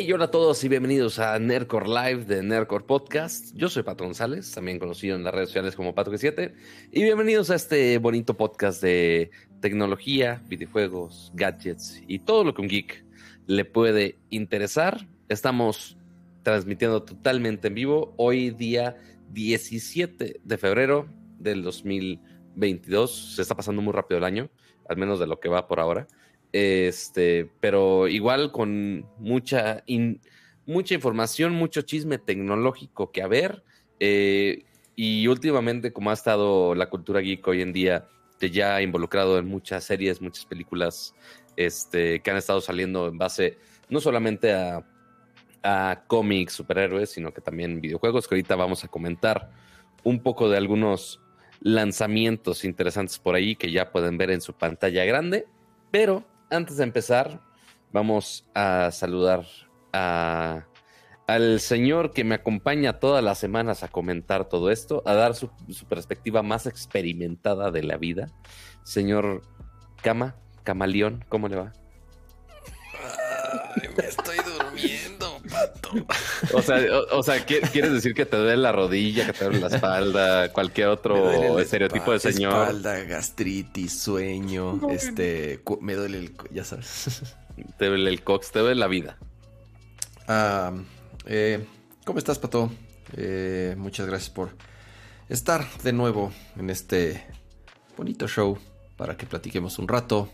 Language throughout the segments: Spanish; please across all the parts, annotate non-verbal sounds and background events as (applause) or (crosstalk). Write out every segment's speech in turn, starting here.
Hey, hola a todos y bienvenidos a Nerdcore Live de Nerdcore Podcast. Yo soy Pato González, también conocido en las redes sociales como Pato G7. Y bienvenidos a este bonito podcast de tecnología, videojuegos, gadgets y todo lo que un geek le puede interesar. Estamos transmitiendo totalmente en vivo hoy día 17 de febrero del 2022. Se está pasando muy rápido el año, al menos de lo que va por ahora. Este, pero igual con mucha, mucha información, mucho chisme tecnológico que haber. Eh, y últimamente, como ha estado la cultura geek hoy en día, que ya ha involucrado en muchas series, muchas películas este, que han estado saliendo en base no solamente a, a cómics, superhéroes, sino que también videojuegos, que ahorita vamos a comentar un poco de algunos lanzamientos interesantes por ahí que ya pueden ver en su pantalla grande. Pero antes de empezar, vamos a saludar a, al señor que me acompaña todas las semanas a comentar todo esto, a dar su, perspectiva más experimentada de la vida. Señor Cama, Camaleón, ¿cómo le va? me estoy durmiendo, (laughs) O sea, o, sea, ¿quieres decir que te duele la rodilla, que te duele la (laughs) espalda, cualquier otro estereotipo de señor? Espalda, gastritis, sueño, este, me duele el, ya sabes. (laughs) Te duele el cox, te duele la vida. Ah, eh, ¿Cómo estás, Pato? Eh, muchas gracias por estar de nuevo en este bonito show para que platiquemos un rato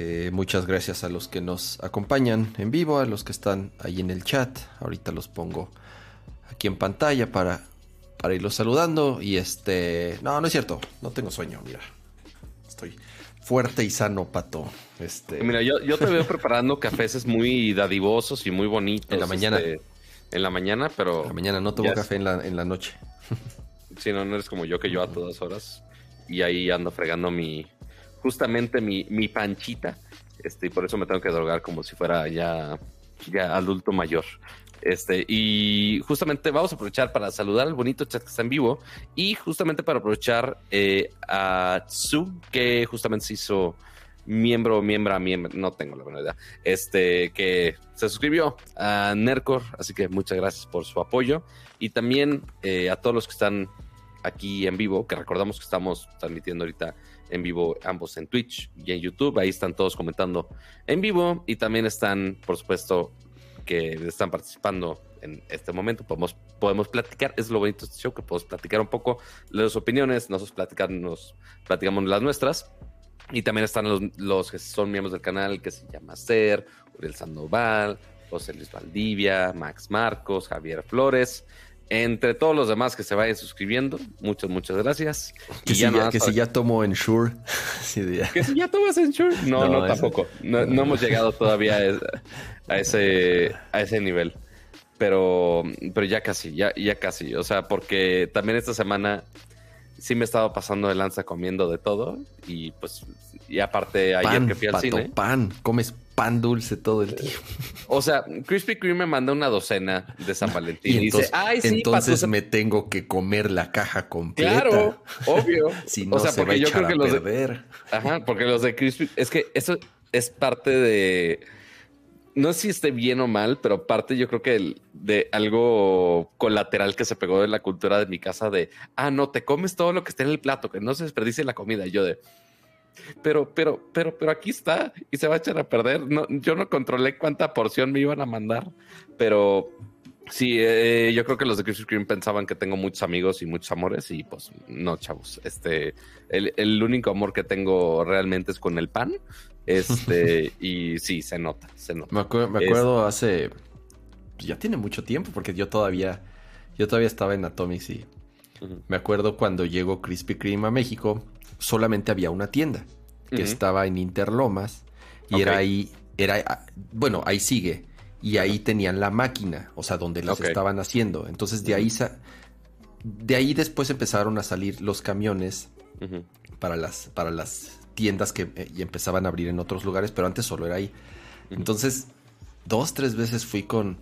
eh, muchas gracias a los que nos acompañan en vivo, a los que están ahí en el chat. Ahorita los pongo aquí en pantalla para, para irlos saludando. Y este. No, no es cierto. No tengo sueño, mira. Estoy fuerte y sano, pato. Este. Mira, yo, te veo preparando cafés muy dadivosos y muy bonitos. En la mañana. Este, en la mañana, pero. En la mañana, no tomo café en la, en la noche. Si no, no eres como yo que yo a todas horas. Y ahí ando fregando mi, justamente mi, mi panchita, este, y por eso me tengo que drogar como si fuera ya, ya adulto mayor. Este, y justamente vamos a aprovechar para saludar al bonito chat que está en vivo y justamente para aprovechar eh, a Tsu, que justamente se hizo miembro, miembro, miembro, no tengo la verdad, este, que se suscribió a Nercor, así que muchas gracias por su apoyo y también eh, a todos los que están aquí en vivo, que recordamos que estamos transmitiendo ahorita en vivo ambos en Twitch y en YouTube. Ahí están todos comentando en vivo y también están, por supuesto, que están participando en este momento. Podemos, podemos platicar, es lo bonito de este que podemos platicar un poco las opiniones, nosotros platicamos, platicamos las nuestras. Y también están los, los que son miembros del canal, que se llama Ser, Uriel Sandoval, José Luis Valdivia, Max Marcos, Javier Flores, entre todos los demás que se vayan suscribiendo, muchas, muas gracias. Que, si, ya, que si ya tomo Ensure. (laughs) Que si ya tomas Ensure. No, no, tampoco. No, hemos llegado todavía a ese, a ese nivel. Pero, pero ya casi, ya, ya casi. O sea, porque también esta semana sí me he estado pasando de lanza comiendo de todo. Y pues, y aparte ayer que fui al cine. Pan, comes pan dulce todo el tiempo. O sea, Krispy Kreme me mandó una docena de San (laughs) Valentín. Y, entonces, entonces me tengo que comer la caja completa. Claro, obvio. (laughs) si no, o sea, se porque va yo creo que los De, ajá, porque los de Krispy... Es que eso es parte de... No sé si esté bien o mal, pero parte yo creo que de algo colateral que se pegó de la cultura de mi casa de, ah, no, te comes todo lo que esté en el plato, que no se desperdicie la comida. Y yo de, pero, pero, pero, pero aquí está y se va a echar a perder. No, yo no controlé cuánta porción me iban a mandar, pero sí, eh, yo creo que los de Krispy Kreme pensaban que tengo muchos amigos y muchos amores y pues no, chavos. Este, el, el único amor que tengo realmente es con el pan. Este, (laughs) y sí, se nota, se nota. Me, acuerdo hace, ya tiene mucho tiempo porque yo todavía, yo todavía estaba en Atomics y me acuerdo cuando llegó Krispy Kreme a México solamente había una tienda que estaba en Interlomas y era ahí, era, ah, bueno, ahí sigue. Y ahí tenían la máquina, o sea, donde las estaban haciendo. Entonces de ahí, de ahí después empezaron a salir los camiones para, las, para las tiendas que eh, empezaban a abrir en otros lugares, pero antes solo era ahí. Entonces, dos, tres veces fui con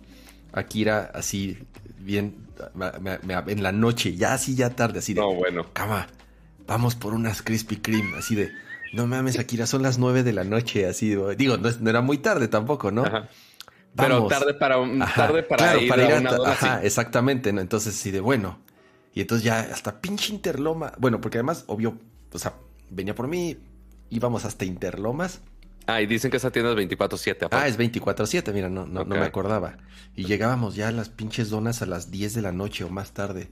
Akira así, bien, en la noche, ya así, ya tarde, así de... No, bueno. Cama, vamos por unas Krispy Kreme, así de, no mames, Akira, son las nueve de la noche, así, digo, no, era muy tarde tampoco, ¿no? Pero tarde para, tarde para ir, a, una ajá, exactamente. ¿no? Entonces, sí, de bueno. Y entonces ya hasta pinche Interloma. Bueno, porque además, obvio, o sea, venía por mí, íbamos hasta Interlomas. Ah, y dicen que esa tienda es 24-7. Ah, es 24-7, mira, no, no, no me acordaba. Y llegábamos ya a las pinches donas a las 10 de la noche o más tarde.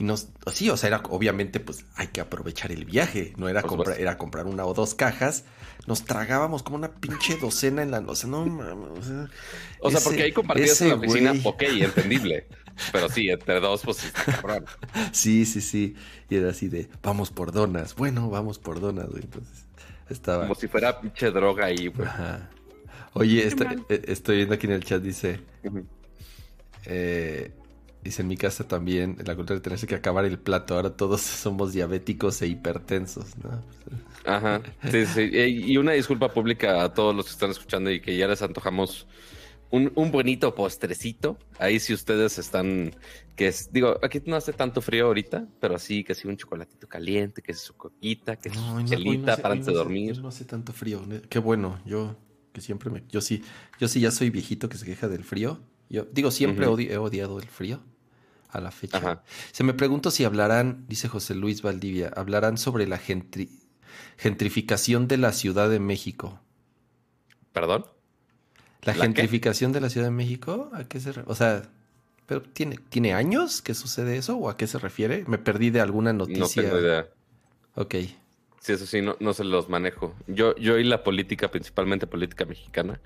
Y nos, sí, o sea, era obviamente, pues hay que aprovechar el viaje. No era comprar, era comprar una o dos cajas. Nos tragábamos como una pinche docena en la noche. No mames. O sea, porque ahí compartías en la oficina, ok, entendible. Pero sí, entre dos, pues sí, cabrón. sí, sí, sí. Y era así de, vamos por donas. Bueno, vamos por donas, Entonces, estaba. Como si fuera pinche droga ahí, güey. Ajá. Oye, eh, estoy viendo aquí en el chat, dice. eh, Dice en mi casa también, en la cultura de tener que acabar el plato. Ahora todos (laughs) somos diabéticos e hipertensos, ¿no? Ajá. Sí, sí. Y una disculpa pública a todos los que están escuchando y que ya les antojamos un, un bonito postrecito. Ahí si ustedes están, que es, digo, aquí no hace tanto frío ahorita, pero así que sí un chocolatito caliente, que es su coquita, que es su chelita para antes de dormir. No hace tanto frío. Qué bueno. Yo que siempre me, yo sí, yo sí ya soy viejito que se queja del frío. Yo digo, siempre he odiado el frío a la fecha. Se me pregunto si hablarán, dice José Luis Valdivia, hablarán sobre la gentrificación de la Ciudad de México. ¿Perdón? ¿La, gentrificación de la Ciudad de México? ¿A qué se O sea, ¿pero tiene, ¿tiene años que sucede eso o a qué se refiere? Me perdí de alguna noticia. No tengo idea. Ok. Sí, eso sí, no, no se los manejo. Yo, yo y la política, principalmente política mexicana,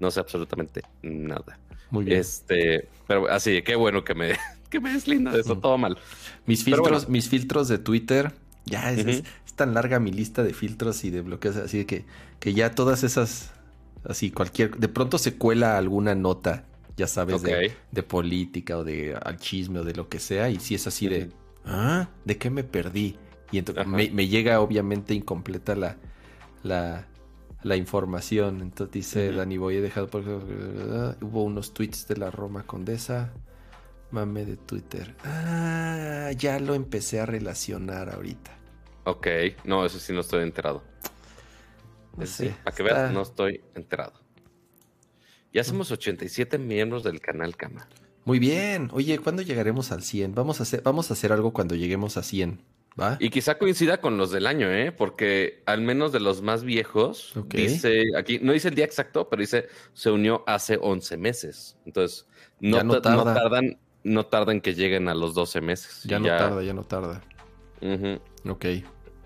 no sé absolutamente nada. Muy bien. Este, pero así, qué bueno que me, (laughs) que me deslinda de eso, todo mal. Mis filtros, mis filtros de Twitter, ya es, tan larga mi lista de filtros y de bloqueos, así que, que ya todas esas, así cualquier, de pronto se cuela alguna nota, ya sabes, de, política o de al chisme o de lo que sea, y si es así de, ¿ah? ¿De qué me perdí? Y entonces me, llega obviamente incompleta la, la, la información. Entonces dice Dani Boy, he dejado por... Hubo unos tweets de la Roma Condesa. Mame de Twitter. Ah, ya lo empecé a relacionar ahorita. Ok, no, eso sí no estoy enterado. sí, para que veas, no estoy enterado. Ya somos 87 miembros del canal Cama. Muy bien. Oye, ¿cuándo llegaremos al 100? Vamos a hacer, vamos a hacer algo cuando lleguemos a 100. Y quizá coincida con los del año, ¿eh? Porque al menos de los más viejos, dice aquí, no dice el día exacto, pero dice se unió hace 11 meses. Entonces, no, tardan, no tardan que lleguen a los 12 meses. Ya no tarda, ya no tarda. Ok,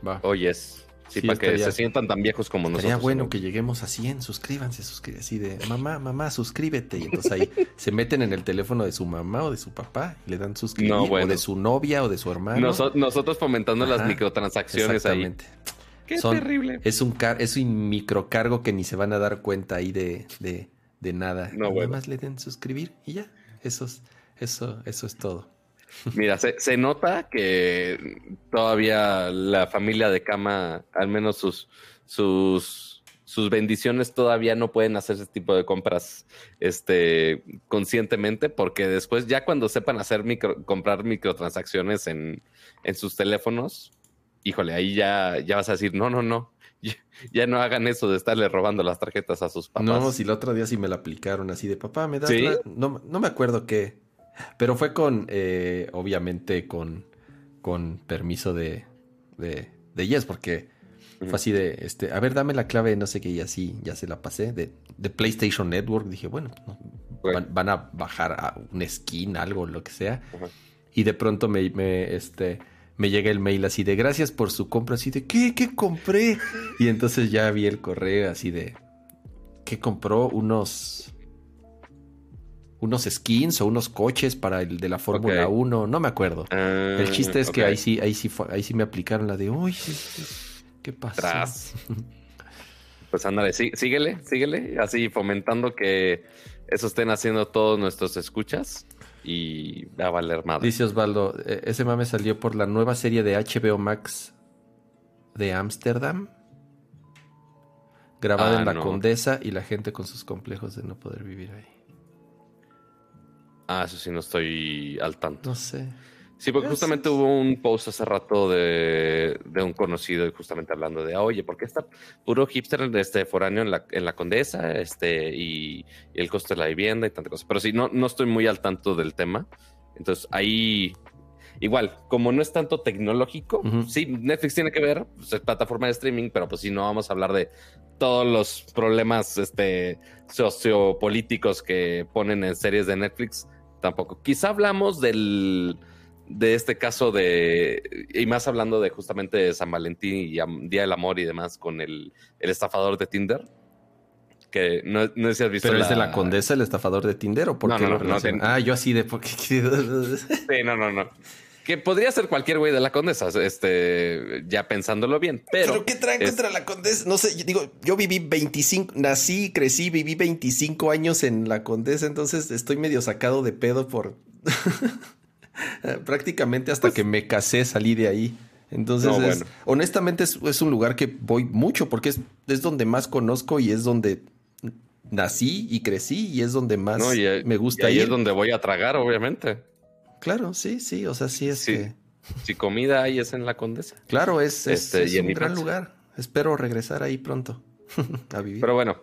va. Oyes. Sí, para que se sientan tan viejos como nosotros. Sería bueno que lleguemos a 100, suscríbanse, suscríbanse. Así de, mamá, mamá, suscríbete. Y entonces ahí (laughs) se meten en el teléfono de su mamá o de su papá y le dan suscribir. No, O de su novia o de su hermano. nosotros fomentando las microtransacciones exactamente. Qué terrible. Es un, es un microcargo que ni se van a dar cuenta ahí de, de, de nada. No, Nada más le den suscribir y ya. Eso es, eso, eso es todo. Mira, se, nota que todavía la familia de Cama, al menos sus, sus, sus bendiciones todavía no pueden hacer ese tipo de compras este, conscientemente, porque después ya cuando sepan hacer micro, comprar microtransacciones en, en sus teléfonos, híjole, ahí ya, ya vas a decir, no, no, no, ya, no hagan eso de estarle robando las tarjetas a sus papás. No, si el otro día sí me la aplicaron así de papá, me das no, no me acuerdo qué. Pero fue con, eh, obviamente, con, con permiso de, de, de Yes, porque fue así de, este, a ver, dame la clave, no sé qué, y así ya se la pasé, de, de PlayStation Network. Dije, bueno, van, a bajar a un skin, algo, lo que sea. Y de pronto me, me, este, me llega el mail así de, gracias por su compra, así de, ¿qué? ¿Qué compré? Y entonces ya vi el correo así de, ¿qué compró? Unos unos skins o unos coches para el de la Fórmula 1, no me acuerdo. el ah, chiste es que ahí sí, ahí sí ahí sí me aplicaron la de, uy, ¿qué pasa? (laughs) Pues ándale, sí, síguele, síguele, así fomentando que eso estén haciendo todos nuestros escuchas y va a valer madre. Dice Osvaldo, e, ese mame salió por la nueva serie de HBO Max de Ámsterdam, grabada ah, en la Condesa y la gente con sus complejos de no poder vivir ahí. Ah, eso sí, no estoy al tanto. No sé. Sí, porque justamente hubo un post hace rato de, un conocido y justamente hablando de, oye, ¿por qué está puro hipster este, foráneo en la, en la condesa este, y, el costo de la vivienda y tantas cosas? Pero sí, no, no estoy muy al tanto del tema. Entonces ahí, igual, como no es tanto tecnológico, sí, Netflix tiene que ver, pues, es plataforma de streaming, pero pues si no vamos a hablar de todos los problemas este, sociopolíticos que ponen en series de Netflix, tampoco. Quizá hablamos del de este caso de, y más hablando de justamente San Valentín y Día del Amor y demás con el, estafador de Tinder, que no, no sé si has visto. ¿Pero es de la condesa el estafador de Tinder o por qué no, no, Ah, yo así de... Porque... sí, no, no, no. Que podría ser cualquier güey de la condesa, este, ya pensándolo bien. Pero, ¿Pero qué traen contra la condesa? No sé, digo, yo viví 25, nací, crecí, viví 25 años en la condesa, entonces estoy medio sacado de pedo por... (laughs) Prácticamente hasta pues que me casé salí de ahí. Entonces, honestamente es, un lugar que voy mucho porque es, es donde más conozco y es donde nací y crecí y es donde más me gusta y ahí es donde voy a tragar, obviamente. Claro, sí, sí, o sea, sí es que... Si comida ahí es en la Condesa. Claro, es, es, este, un gran lugar. Espero regresar ahí pronto (laughs) a vivir. Pero bueno,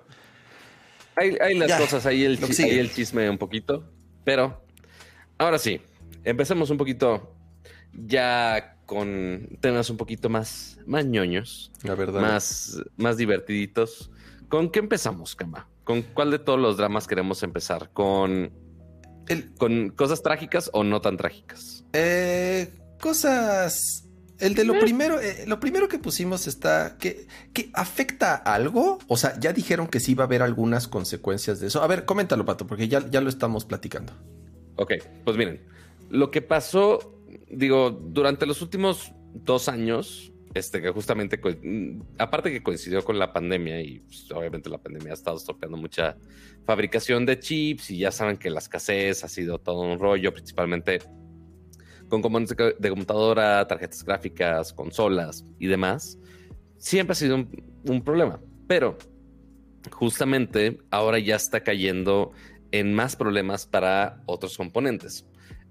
hay, las cosas, ahí el, ahí el chisme un poquito. Pero ahora sí, empecemos un poquito ya con temas un poquito más, más ñoños. La verdad. Más, más divertiditos. ¿Con qué empezamos, Kama? ¿Con cuál de todos los dramas queremos empezar? ¿Con, ¿con cosas trágicas o no tan trágicas? Eh, cosas. El de lo eh. primero, eh, lo primero que pusimos está que, que afecta algo. O sea, ya dijeron que sí va a haber algunas consecuencias de eso. A ver, coméntalo, Pato, porque ya, ya lo estamos platicando. Ok, pues miren, lo que pasó, digo, durante los últimos dos años, este, que justamente, aparte que coincidió con la pandemia y pues, obviamente la pandemia ha estado estropeando mucha fabricación de chips y ya saben que la escasez ha sido todo un rollo, principalmente con componentes de computadora, tarjetas gráficas, consolas y demás, siempre ha sido un problema. Pero justamente ahora ya está cayendo en más problemas para otros componentes.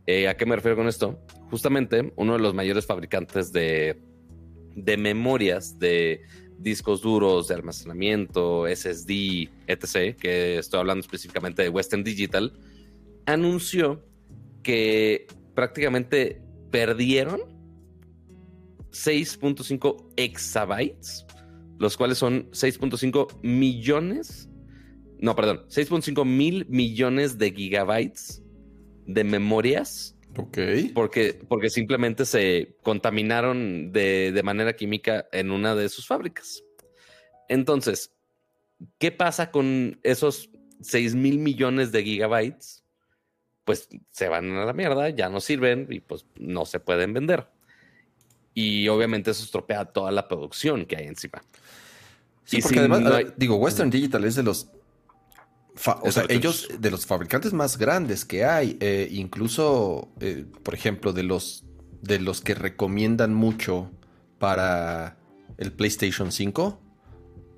Eh, ¿A qué me refiero con esto? Justamente uno de los mayores fabricantes de, memorias, de discos duros, de almacenamiento, SSD, etc., que estoy hablando específicamente de Western Digital, anunció que prácticamente perdieron 6.5 exabytes, los cuales son 6.5 millones, no, perdón, 6.5 mil millones de gigabytes de memorias. Ok. Porque, porque simplemente se contaminaron de, manera química en una de sus fábricas. Entonces, ¿qué pasa con esos 6 mil millones de gigabytes? Pues se van a la mierda, ya no sirven y pues no se pueden vender. Y obviamente eso estropea toda la producción que hay encima. Sí, porque además, digo, Western Digital es de los o sea, ellos, de los fabricantes más grandes que hay, eh, incluso, eh, por ejemplo, de los, de los que recomiendan mucho para el PlayStation 5,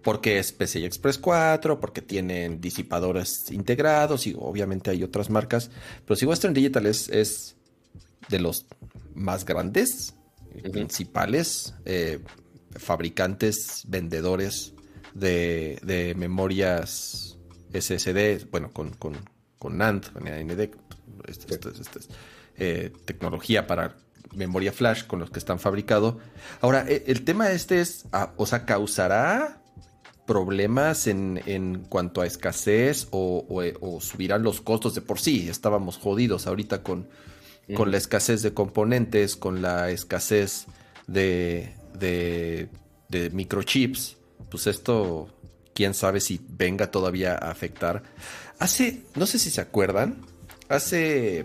porque es PCI Express 4, porque tienen disipadores integrados y obviamente hay otras marcas. Pero si Western Digital es, es de los más grandes, principales eh, fabricantes, vendedores de, de memorias SSD, bueno, con, con, con NAND, AMD, este, este, eh, tecnología para memoria flash con los que están fabricados. Ahora, e, el tema este es, ah, o sea, ¿causará problemas en, en cuanto a escasez o, subirán los costos de por sí? Estábamos jodidos ahorita con, con la escasez de componentes, con la escasez de, de, de microchips. Pues esto quién sabe si venga todavía a afectar. Hace, no sé si se acuerdan, hace,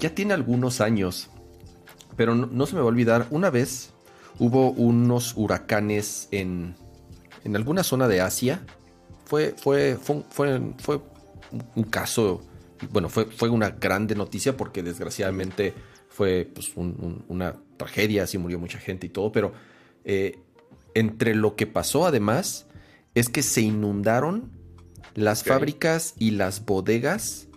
ya tiene algunos años, pero no, se me va a olvidar, una vez hubo unos huracanes en, en alguna zona de Asia. Fue, fue, fue, fue, un caso, bueno, fue, fue una grande noticia porque desgraciadamente fue pues, una tragedia, así murió mucha gente y todo, pero eh, entre lo que pasó además es que se inundaron las fábricas y las bodegas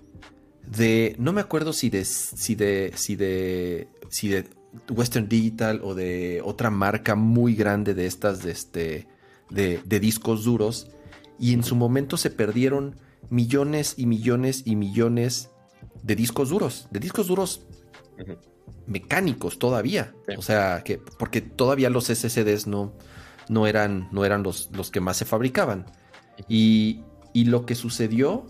de, no me acuerdo si de, si de, si de, si de Western Digital o de otra marca muy grande de estas, de este, de, de discos duros, y en su momento se perdieron millones y millones y millones de discos duros, de discos duros mecánicos todavía. O sea, que porque todavía los SSDs no, no eran, no eran los, los que más se fabricaban. Y, y lo que sucedió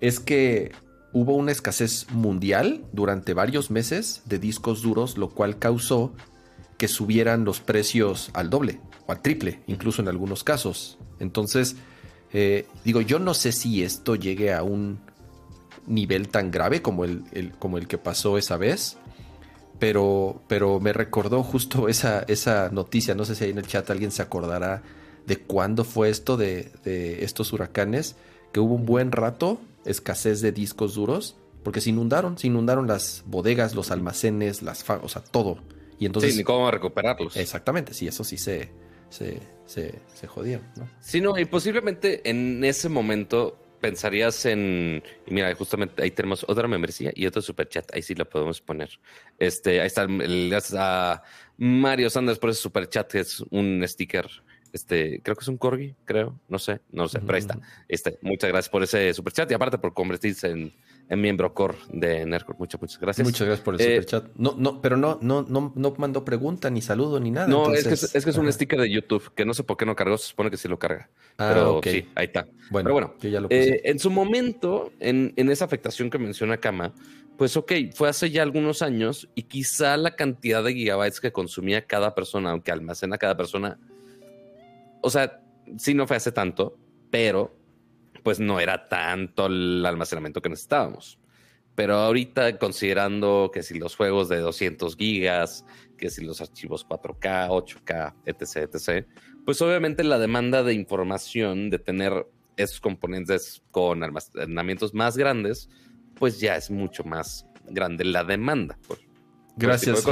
es que hubo una escasez mundial durante varios meses de discos duros, lo cual causó que subieran los precios al doble o al triple, incluso en algunos casos. Entonces, eh, digo, yo no sé si esto llegue a un nivel tan grave como el, como el que pasó esa vez, pero, pero me recordó justo esa, esa noticia, no sé si ahí en el chat alguien se acordará de cuándo fue esto de, estos huracanes, que hubo un buen rato escasez de discos duros, porque se inundaron, se inundaron las bodegas, los almacenes, las o sea, todo. Y entonces, sí, ni cómo recuperarlos. Exactamente, sí, eso sí se, se, se, se jodieron. ¿no? Sí, no, y posiblemente en ese momento pensarías en. Mira, justamente ahí tenemos otra membresía y otro super chat. Ahí sí lo podemos poner. Este, ahí está el, a Mario Sanders por ese super chat, que es un sticker. Este, creo que es un corgi, creo, no sé, no sé, pero ahí está. Este, muchas gracias por ese super chat y aparte por convertirse en, en miembro core de Nerdcore. Muchas, muchas gracias. Muchas gracias por el eh, chat. No, no, pero no, no, no, no mandó pregunta, ni saludo, ni nada. No, es, que es, que es, un sticker de YouTube, que no sé por qué no cargó, se supone que sí lo carga. Ah, pero sí, ahí está. Bueno, pero bueno, ya lo eh, en su momento, en, en esa afectación que menciona Kama, pues ok, fue hace ya algunos años y quizá la cantidad de gigabytes que consumía cada persona, aunque almacena cada persona, o sea, sí no fue hace tanto, pero pues no era tanto el almacenamiento que necesitábamos. Pero ahorita considerando que si los juegos de 200 gigas, que si los archivos 4K, 8K, etc., etc., pues obviamente la demanda de información, de tener esos componentes con almacenamientos más grandes, pues ya es mucho más grande la demanda. Gracias,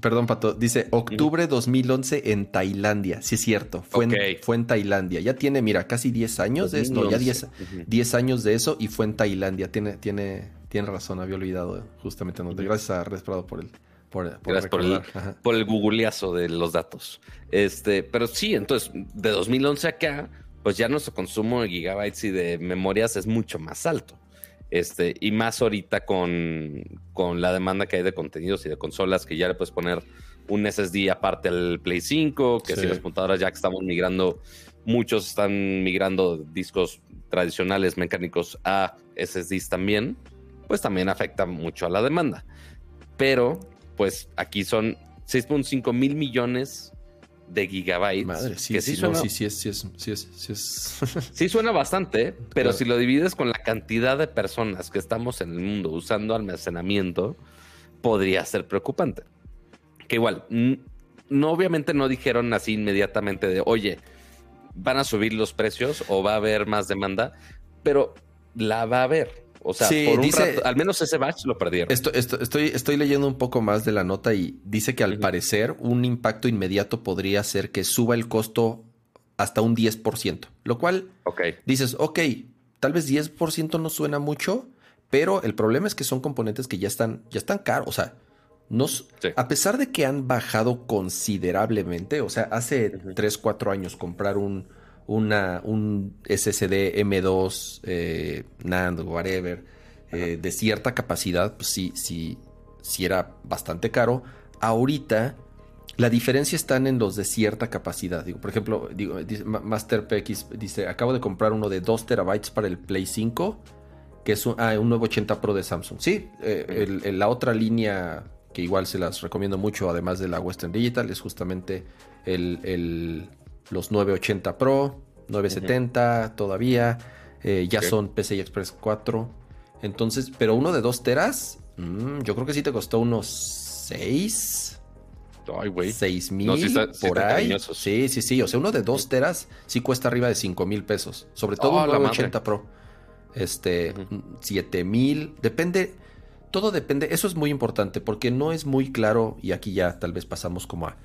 Perdón, Pato. Dice octubre 2011 en Tailandia. Sí, es cierto. Fue, en, fue en Tailandia. Ya tiene, mira, casi 10 años de esto. Ya 10, años de eso y fue en Tailandia. Tiene, tiene, tiene razón. Había olvidado justamente. Gracias a Res por el. Por, Gracias por el, por el googleazo de los datos. Este, pero sí, entonces, de 2011 acá, pues ya nuestro consumo de gigabytes y de memorias es mucho más alto. Este, y más ahorita con, la demanda que hay de contenidos y de consolas, que ya le puedes poner un SSD aparte al Play 5, que si las computadoras ya que estamos migrando, muchos están migrando discos tradicionales mecánicos a SSDs también, pues también afecta mucho a la demanda. Pero, pues aquí son 6.5 mil millones de gigabytes. Madre, sí, sí, suena, sí, sí, es, sí, es, sí, es, sí, es. (laughs) sí suena bastante, pero si lo divides con la cantidad de personas que estamos en el mundo usando almacenamiento, podría ser preocupante. Que igual, no obviamente no dijeron así inmediatamente de, oye, van a subir los precios o va a haber más demanda, pero la va a haber. O sea, por un rato, al menos ese batch lo perdieron. Esto, estoy, estoy leyendo un poco más de la nota y dice que al parecer un impacto inmediato podría ser que suba el costo hasta un 10%, lo cual dices, ok, tal vez 10% no suena mucho, pero el problema es que son componentes que ya están, ya están caros. O sea, nos, a pesar de que han bajado considerablemente, o sea, hace 3, 4 años comprar un, una, un SSD M2, eh, NAND, whatever, eh, de cierta capacidad, pues sí, sí, sí era bastante caro. Ahorita la diferencia está en los de cierta capacidad. Digo, por ejemplo, digo, Master PX dice, acabo de comprar uno de 2 terabytes para el Play 5, que es un, ah, un 980 Pro de Samsung. Sí, eh, la otra línea que igual se las recomiendo mucho, además de la Western Digital, es justamente el los 980 Pro, 970 todavía, eh, ya son PCI Express 4. Entonces, pero uno de 2 teras, mm, yo creo que sí te costó unos 6. Ay, güey. 6 mil por ahí. Sí, sí, sí. O sea, uno de 2 teras sí cuesta arriba de 5 mil pesos. Sobre todo oh, un 980 Pro. Este, 7 mil. Depende todo depende, eso es muy importante porque no es muy claro y aquí ya tal vez pasamos como a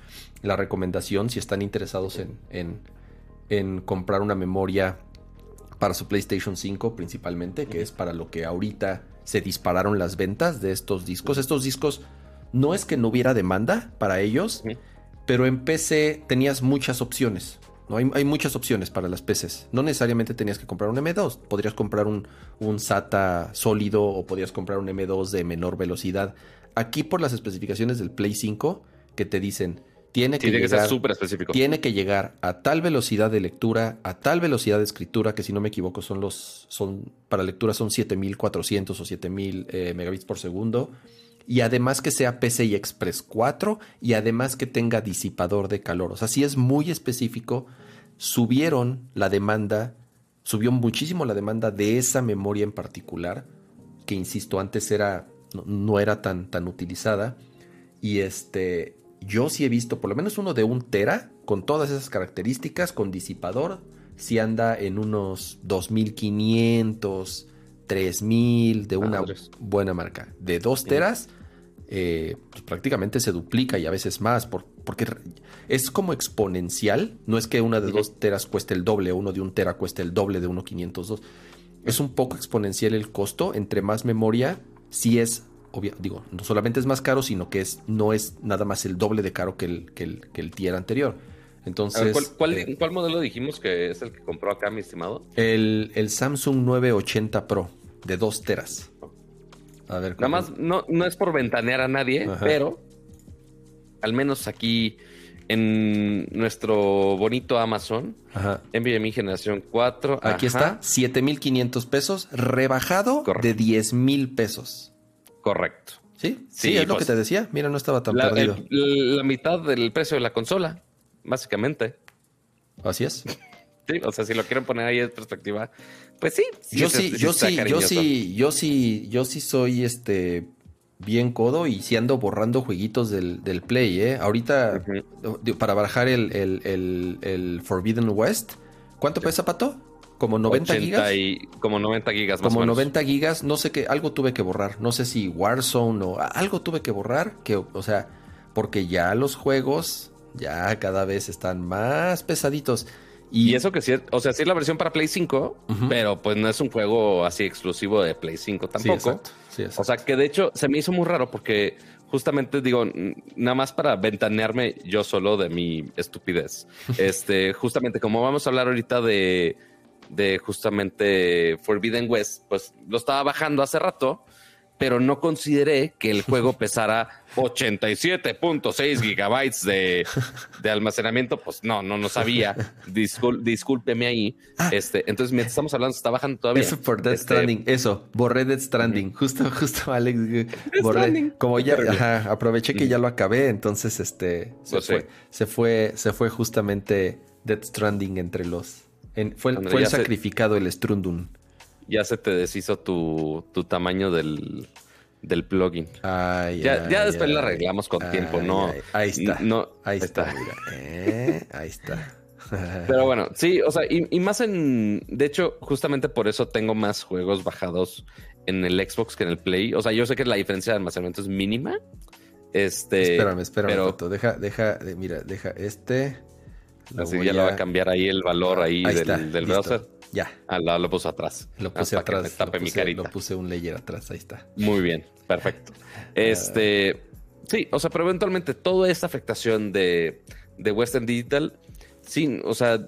la recomendación si están interesados en, en, comprar una memoria para su PlayStation 5 principalmente, que es para lo que ahorita se dispararon las ventas de estos discos. Estos discos no es que no hubiera demanda para ellos, pero en PC tenías muchas opciones. ¿no? Hay, muchas opciones para las PCs. No necesariamente tenías que comprar un M2. Podrías comprar un, un SATA sólido o podrías comprar un M2 de menor velocidad. Aquí por las especificaciones del Play 5 que te dicen tiene que, llegar, específico. Tiene que llegar a tal velocidad de lectura, a tal velocidad de escritura, que si no me equivoco son los, son, para lectura son 7400 o 7000 eh, megabits por segundo. Y además que sea PCI Express 4 y además que tenga disipador de calor. O sea, si es muy específico. Subieron la demanda, subió muchísimo la demanda de esa memoria en particular, que insisto, antes era, no, no era tan, tan utilizada. Y este, yo sí he visto por lo menos uno de un tera con todas esas características, con disipador, si anda en unos 2500, 3000 de una buena marca. De dos teras, eh, pues prácticamente se duplica y a veces más, porque es como exponencial. No es que una de dos teras cueste el doble, uno de un tera cueste el doble de uno 502. Es un poco exponencial el costo. Entre más memoria, si es digo, no solamente es más caro, sino que es, no es nada más el doble de caro que el, que el, que el tier anterior. Entonces. Eh, ¿cuál, modelo dijimos que es el que compró acá, mi estimado? El, Samsung 980 Pro de 2 teras. A ver. Nada más, no, no es por ventanear a nadie, pero al menos aquí en nuestro bonito Amazon, Ajá. NVMe generación 4. Aquí está, 7500 pesos, rebajado de 10 mil pesos. Correcto. Sí, sí, es lo que pues, te decía. Mira, no estaba tan perdido. la mitad del precio de la consola, básicamente. Así es. (laughs) Sí, o sea, si lo quieren poner ahí en perspectiva, pues sí. yo sí, yo sí, yo sí, yo sí, yo sí soy este bien codo y sí ando borrando jueguitos del, Play, ¿eh? Ahorita, para bajar el, el, el, Forbidden West, ¿cuánto pesa, Pato? Como 90 gigas. Y, como 90 gigas más Como 90 gigas, no sé qué, algo tuve que borrar. No sé si Warzone o algo tuve que borrar. Que, o sea, porque ya los juegos ya cada vez están más pesaditos. Y, eso que sí, o sea, sí es la versión para Play 5, pero pues no es un juego así exclusivo de Play 5 tampoco. O sea, que de hecho se me hizo muy raro porque justamente digo, nada más para ventanearme yo solo de mi estupidez. (laughs) este, justamente como vamos a hablar ahorita de de justamente Forbidden West, pues lo estaba bajando hace rato, pero no consideré que el juego pesara 87.6 gigabytes de, de, almacenamiento. Pues no, no, no sabía. discúlpeme ahí. Ah. Este, entonces, mientras estamos hablando, está bajando todavía. Eso por Death este, Stranding. Eso, borré Death Stranding. Justo, justo, Alex. Borré. Como ya aproveché que ya lo acabé, entonces este se, pues fue, se fue, se fue justamente Death Stranding entre los fue, el sacrificado el Strundun. Ya se te deshizo tu, tamaño del, del plugin. ya, después lo arreglamos con tiempo, ¿no? ahí está. ahí, está. (laughs) Eh, ahí está. Pero bueno, (laughs) sí, o sea, y, más en. De hecho, justamente por eso tengo más juegos bajados en el Xbox que en el Play. O sea, yo sé que la diferencia de almacenamiento es mínima. Este. Espérame, espérame, Deja, deja, mira, deja este. Así ya lo va a cambiar ahí el valor ahí, del, browser. Ya. Ah, lo, puse atrás. Lo puse atrás. lo puse, un layer atrás, ahí está. Muy bien, perfecto. Este. Sí, o sea, pero eventualmente toda esta afectación de, de Western Digital, sí, o sea,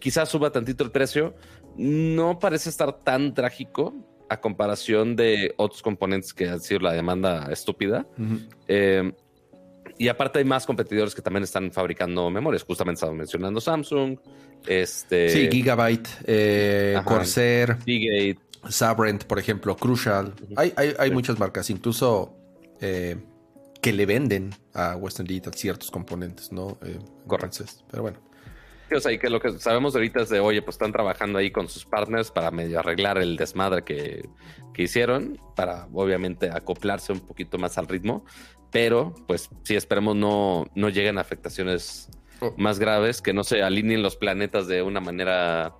quizás suba tantito el precio. No parece estar tan trágico a comparación de otros componentes que han sido la demanda estúpida. Y aparte hay más competidores que también están fabricando memorias. Justamente estaba mencionando Samsung. Este... Sí, Gigabyte, eh, Corsair, Seagate. Sabrent, por ejemplo, Crucial. Hay, hay, muchas marcas, incluso eh, que le venden a Western Digital ciertos componentes, ¿no? Eh, Correcto. pero bueno. o sea, y que lo que sabemos ahorita es de, oye, pues están trabajando ahí con sus partners para medio arreglar el desmadre que, que hicieron, para obviamente acoplarse un poquito más al ritmo pero pues sí esperemos no, no lleguen afectaciones oh. más graves, que no se alineen los planetas de una manera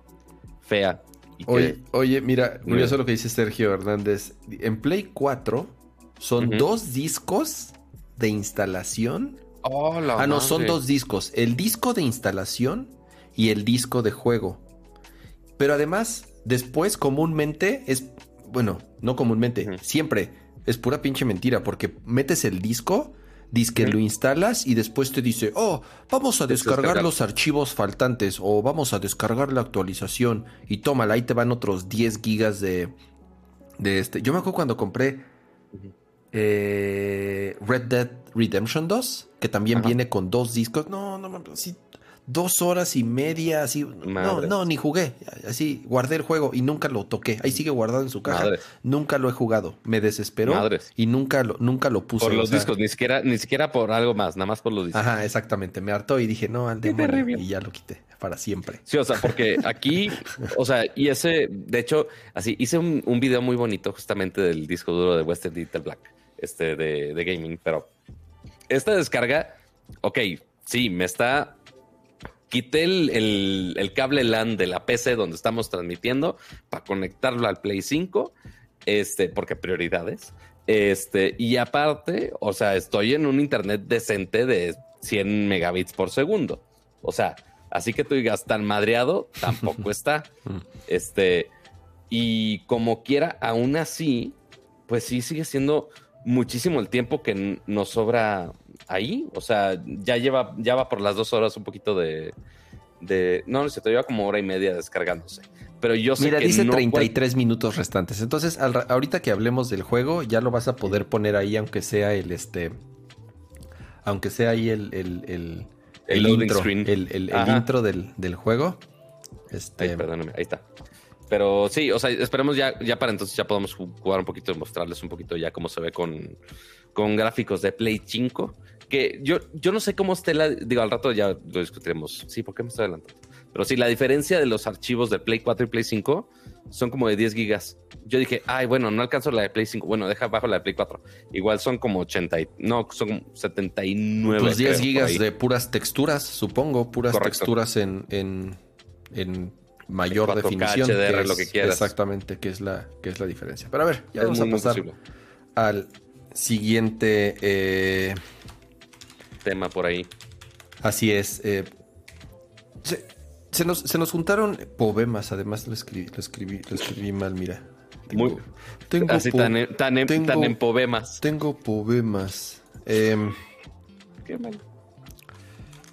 fea. oye, oye, mira, curioso lo que dice Sergio Hernández. En Play 4 son dos discos de instalación. Oh, ah, no, son dos discos. El disco de instalación y el disco de juego. Pero además, después comúnmente es bueno, no comúnmente, siempre es pura pinche mentira porque metes el disco, que lo instalas y después te dice, oh, vamos a descargar los archivos faltantes o vamos a descargar la actualización y tómala, ahí te van otros 10 gigas de, de este. Yo me acuerdo cuando compré eh, Red Dead Redemption 2, que también viene con dos discos. No, no, no, sí, dos horas y media, así. No, no, ni jugué. Así, guardé el juego y nunca lo toqué. Ahí sigue guardado en su caja. Nunca lo he jugado. Me desesperó y nunca lo, nunca lo puse. Por los discos, ni siquiera, ni siquiera por algo más, nada más por los discos. Ajá, exactamente. Me hartó y dije, no, al demonio. Y ya lo quité para siempre. Sí, o sea, porque aquí, o sea, y ese, de hecho, así, hice un, un video muy bonito justamente del disco duro de Western Digital Black, este de, de gaming, pero esta descarga, ok, sí, me está quité el, cable LAN de la PC donde estamos transmitiendo para conectarlo al Play 5, este, porque prioridades. Este, y aparte, o sea, estoy en un internet decente de 100 megabits por segundo. O sea, así que tú digas tan madreado, tampoco (laughs) está. Este, y como quiera, aún así, pues sí sigue siendo muchísimo el tiempo que nos sobra ahí. O sea, ya lleva, ya va por las dos horas un poquito de. de no, no sé, te lleva como hora y media descargándose. Pero yo sé Mira, dice 33 minutos restantes. Entonces, ahorita que hablemos del juego, ya lo vas a poder poner ahí, aunque sea el este. Aunque sea ahí el. el, el, el, intro, el, intro del, del juego. Este... perdóname, ahí está. Pero sí, o sea, esperemos ya, ya para entonces ya podamos jugar un poquito mostrarles un poquito ya cómo se ve con, con gráficos de Play 5 que yo, yo no sé cómo esté la. Digo, al rato ya lo discutiremos. Sí, ¿por qué me estoy adelantando? Pero sí, la diferencia de los archivos de Play 4 y Play 5 son como de 10 gigas. Yo dije, ay, bueno, no alcanzo la de Play 5. Bueno, deja abajo la de Play 4. Igual son como 80. no, son 79. Pues 10 gigas de puras texturas, supongo. Puras texturas en, en, en mayor definición. HDR, lo que quieras. Exactamente, que es la, que es la diferencia. Pero a ver, ya vamos a pasar al siguiente. Eh, tema por ahí. Así es. Eh, se, nos, juntaron poemas, además lo escribí, lo escribí, lo escribí mal, mira. Tengo, tengo así tan, en, tan, en, poemas. Tengo poemas. Em, Qué mal.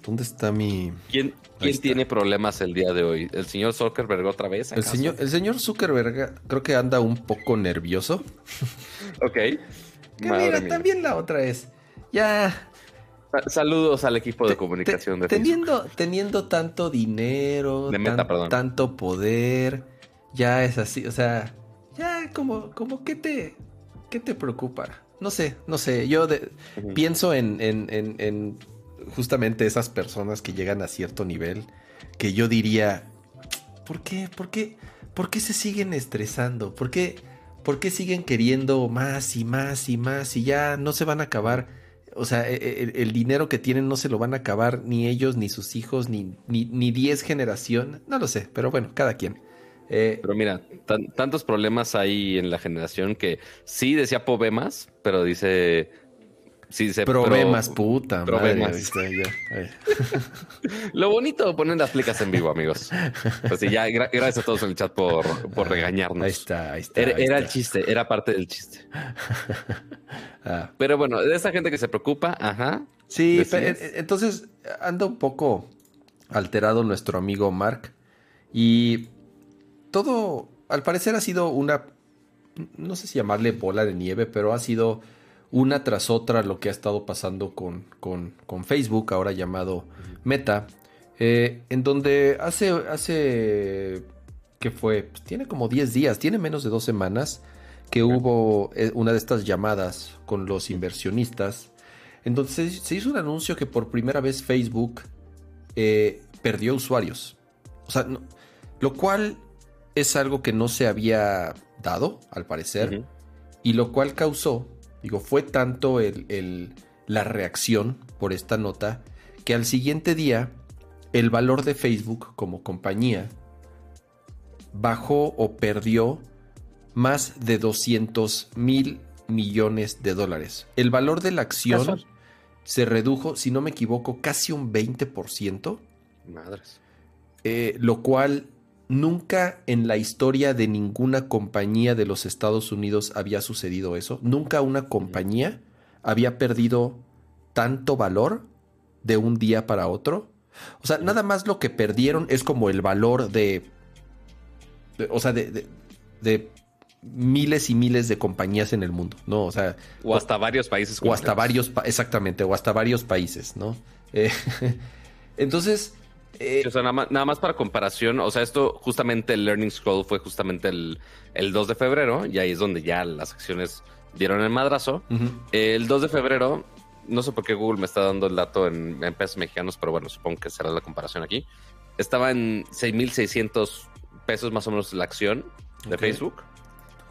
¿Dónde está mi...? ¿Quién, quién tiene problemas el día de hoy? ¿El señor Zuckerberg otra vez? El señor, el señor Zuckerberg creo que anda un poco nervioso. ok. (laughs) Que mira, también la otra es... Ya, Saludos al equipo de comunicación de teniendo, teniendo tanto dinero, tanto poder, ya es así, o sea, ya como, como ¿qué te, qué te preocupa? No sé, no sé, yo pienso en, en, en, justamente esas personas que llegan a cierto nivel, que yo diría, ¿por qué, por qué, por qué se siguen estresando? ¿Por qué, por qué siguen queriendo más y más y más y ya no se van a acabar? O sea, e, e, el, dinero que tienen no se lo van a acabar ni ellos, ni sus hijos, ni, ni, ni diez generación. No lo sé, pero bueno, cada quien. Eh, pero mira, tantos problemas hay en la generación que sí decía problemas, pero dice. Sí, dice problemas, puta. Problemas. (laughs) Lo bonito poner las plicas en vivo, amigos. Pues ya, gracias a todos en el chat por, por regañarnos. Ahí está, ahí está. Era, el chiste, era parte del chiste. (laughs) Ah. Pero bueno, de esa gente que se preocupa, ajá. Sí, eh, entonces anda un poco alterado nuestro amigo Mark. Y todo, al parecer, ha sido una, no sé si llamarle bola de nieve, pero ha sido una tras otra lo que ha estado pasando con, con, Facebook, ahora llamado Meta, eh, en donde hace, hace, ¿qué fue? Pues tiene como 10 días, tiene menos de dos semanas que hubo eh, una de estas llamadas con los inversionistas, entonces se hizo un anuncio que por primera vez Facebook eh, perdió usuarios. O sea, lo cual es algo que no se había dado, al parecer, y lo cual causó, digo, fue tanto el, la reacción por esta nota que al siguiente día el valor de Facebook como compañía bajó o perdió más de 200 mil millones de dólares. El valor de la acción se redujo, si no me equivoco, casi un 20%. Madres. Eh, lo cual nunca en la historia de ninguna compañía de los Estados Unidos había sucedido eso. Nunca una compañía había perdido tanto valor de un día para otro. O sea, nada más lo que perdieron es como el valor de. o sea, de, de, miles y miles de compañías en el mundo, ¿no? O sea. O hasta varios países. O hasta varios. Exactamente, o hasta varios países, ¿no? Eh, (laughs) entonces. Eh, o sea, nada más, para comparación, o sea, esto justamente el Learning Scroll fue justamente el, el 2 de febrero, y ahí es donde ya las acciones dieron el madrazo. El 2 de febrero, no sé por qué Google me está dando el dato en, pesos mexicanos, pero bueno, supongo que será la comparación aquí. Estaba en 6.600 pesos más o menos la acción de Facebook.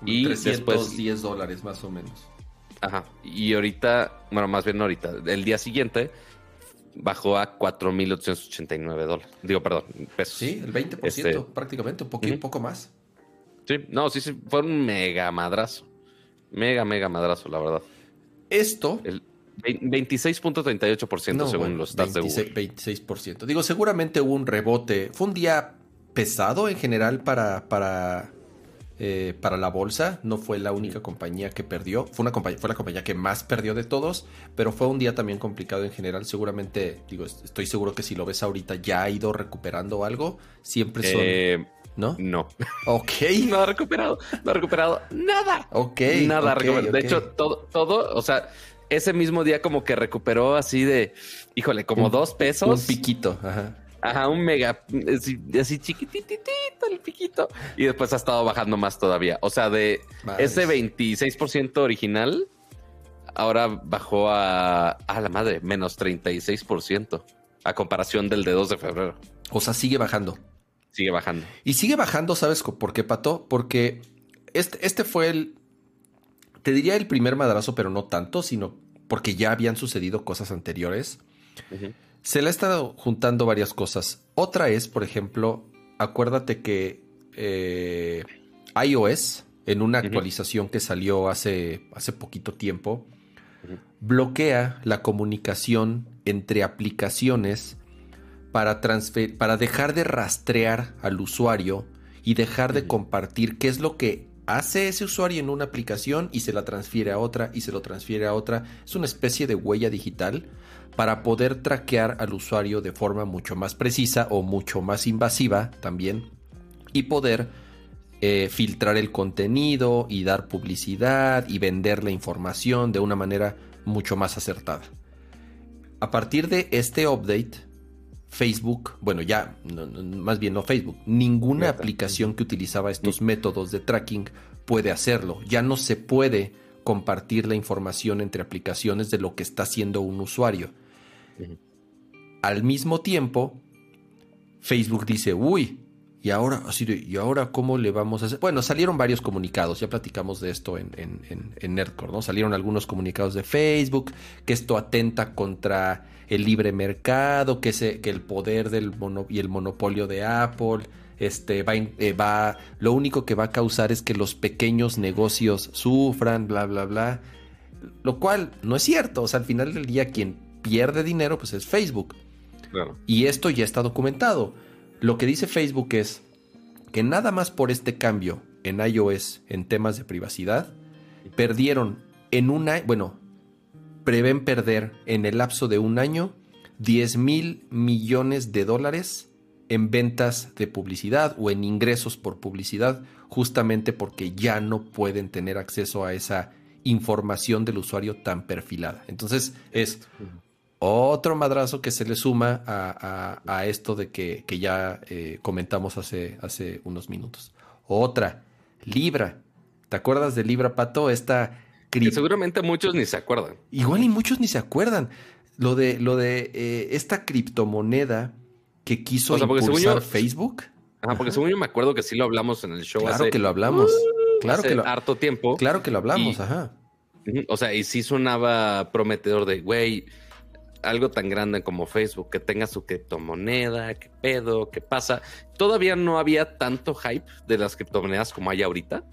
y 310 dólares más o menos. Ajá. Y ahorita, bueno, más bien ahorita, el día siguiente bajó a 4.889 dólares. Digo, perdón, pesos. Sí, el 20% este, prácticamente, un poquito, poco más. Sí, no, sí, sí, fue un mega madrazo. Mega, mega madrazo, la verdad. Esto. El 26.38% según los stats de Google. 26%. Digo, seguramente hubo un rebote. Fue un día pesado en general para, para, eh, para la bolsa. No fue la única compañía que perdió. Fue, una compañía, fue la compañía que más perdió de todos. Pero fue un día también complicado en general. Seguramente, digo, estoy seguro que si lo ves ahorita ya ha ido recuperando algo. Siempre son. Eh, ¿No? No. Ok. (laughs) no ha recuperado, no ha recuperado nada. Ok. Nada De hecho, todo, todo, o sea, ese mismo día como que recuperó así de, híjole, como dos pesos. Un piquito, ajá. Ajá, un mega, así, chiquititito el piquito. Y después ha estado bajando más todavía. O sea, de ese 26% original, ahora bajó a, a la madre, menos 36%, a comparación del de 2 de febrero. O sea, sigue bajando. Sigue bajando. Y sigue bajando, ¿sabes por qué, Pato? Porque este, este fue el, te diría el primer madrazo, pero no tanto, sino porque ya habían sucedido cosas anteriores. Se le ha estado juntando varias cosas. Otra es, por ejemplo, acuérdate que eh, iOS, en una actualización que salió hace, hace poquito tiempo, bloquea la comunicación entre aplicaciones para, para dejar de rastrear al usuario y dejar de compartir qué es lo que hace ese usuario en una aplicación y se la transfiere a otra y se lo transfiere a otra. Es una especie de huella digital para poder traquear al usuario de forma mucho más precisa o mucho más invasiva también y poder eh, filtrar el contenido y dar publicidad y vender la información de una manera mucho más acertada. A partir de este update, Facebook, bueno, ya, más bien no Facebook, ninguna aplicación que utilizaba estos métodos de tracking puede hacerlo. Ya no se puede compartir la información entre aplicaciones de lo que está haciendo un usuario. Al mismo tiempo, Facebook dice, uy, y ahora, así ¿y ahora cómo le vamos a hacer? Bueno, salieron varios comunicados, ya platicamos de esto en, en, Nerdcore, ¿no? Salieron algunos comunicados de Facebook, que esto atenta contra el libre mercado, que, se, que el poder del y el monopolio de Apple, este, va, eh, va, lo único que va a causar es que los pequeños negocios sufran, bla, bla, bla. Lo cual no es cierto, o sea, al final del día quien pierde dinero pues es Facebook. Y esto ya está documentado. Lo que dice Facebook es que nada más por este cambio en iOS en temas de privacidad, perdieron en una, bueno, prevén perder en el lapso de un año 10 mil millones de dólares en ventas de publicidad o en ingresos por publicidad, justamente porque ya no pueden tener acceso a esa información del usuario tan perfilada. Entonces es otro madrazo que se le suma a, esto de que, ya eh, comentamos hace, hace unos minutos. Otra, Libra. ¿Te acuerdas de Libra, Pato? Esta que seguramente muchos ni se acuerdan. Igual y muchos ni se acuerdan. Lo de, lo de eh, esta criptomoneda que quiso impulsar Facebook. Ajá, porque según yo me acuerdo que sí lo hablamos en el show claro que lo hablamos. Uh, claro que lo harto tiempo. Claro que lo hablamos, ajá. O sea, y sí sonaba prometedor de, güey, algo tan grande como Facebook, que tenga su criptomoneda, qué pedo, qué pasa. Todavía no había tanto hype de las criptomonedas como hay ahorita.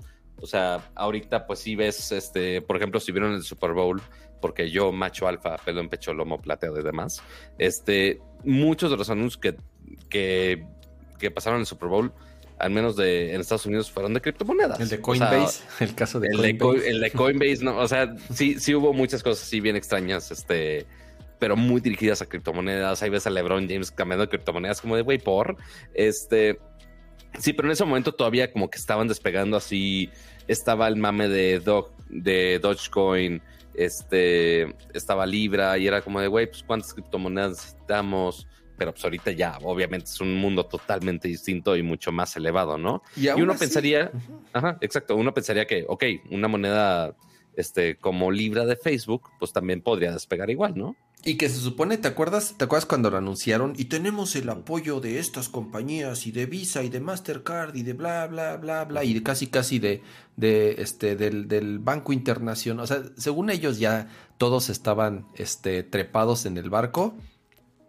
O sea, ahorita pues si ves, este, por ejemplo, si vieron el Super Bowl, porque yo, macho alfa, pelo en pecho, lomo plateado y demás, este, muchos de los anuncios que, que, pasaron en el Super Bowl al menos de en Estados Unidos, fueron de criptomonedas. El de Coinbase, (laughs) el caso de el Coinbase. De, el de Coinbase, no, o sea, sí, sí hubo muchas cosas así bien extrañas, este, pero muy dirigidas a criptomonedas. Ahí ves a LeBron James cambiando de criptomonedas como de, güey, por, este, sí, pero en ese momento todavía como que estaban despegando así, estaba el mame de, de Dogecoin, este, estaba Libra y era como de, güey, pues cuántas criptomonedas necesitamos pero pues ahorita ya, obviamente es un mundo totalmente distinto y mucho más elevado, ¿no? Y, uno pensaría, ajá, exacto, uno pensaría que, ok, una moneda este, como Libra de Facebook, pues también podría despegar igual, ¿no? Y que se supone, ¿te acuerdas? ¿Te acuerdas cuando lo anunciaron? Y tenemos el apoyo de estas compañías y de Visa y de Mastercard y de bla, bla, bla, bla, y de casi, casi de, de este, del, del Banco Internacional. O sea, según ellos ya todos estaban este, trepados en el barco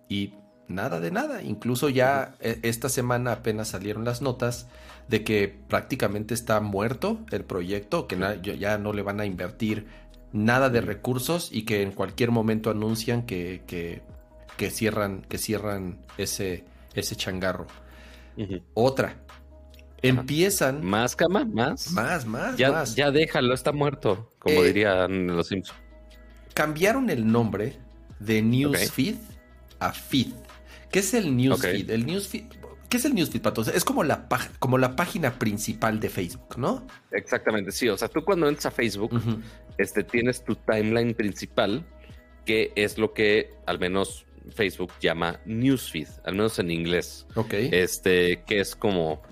y nada de nada. Incluso ya e, esta semana apenas salieron las notas de que prácticamente está muerto el proyecto, que ya no le van a invertir nada de recursos y que en cualquier momento anuncian que, que, cierran, que cierran ese, ese changarro. Otra. Empiezan. Más cama, más. Más, más, ya, más. Ya déjalo, está muerto, como eh, dirían los Simpsons. Cambiaron el nombre de Newsfeed a Feed. ¿Qué es el newsfeed? El newsfeed, ¿Qué es el newsfeed, Pato? Es como la, como la página principal de Facebook, ¿no? Exactamente, sí. O sea, tú cuando entras a Facebook, este, tienes tu timeline principal, que es lo que al menos Facebook llama newsfeed, al menos en inglés. Ok. Este, que es como...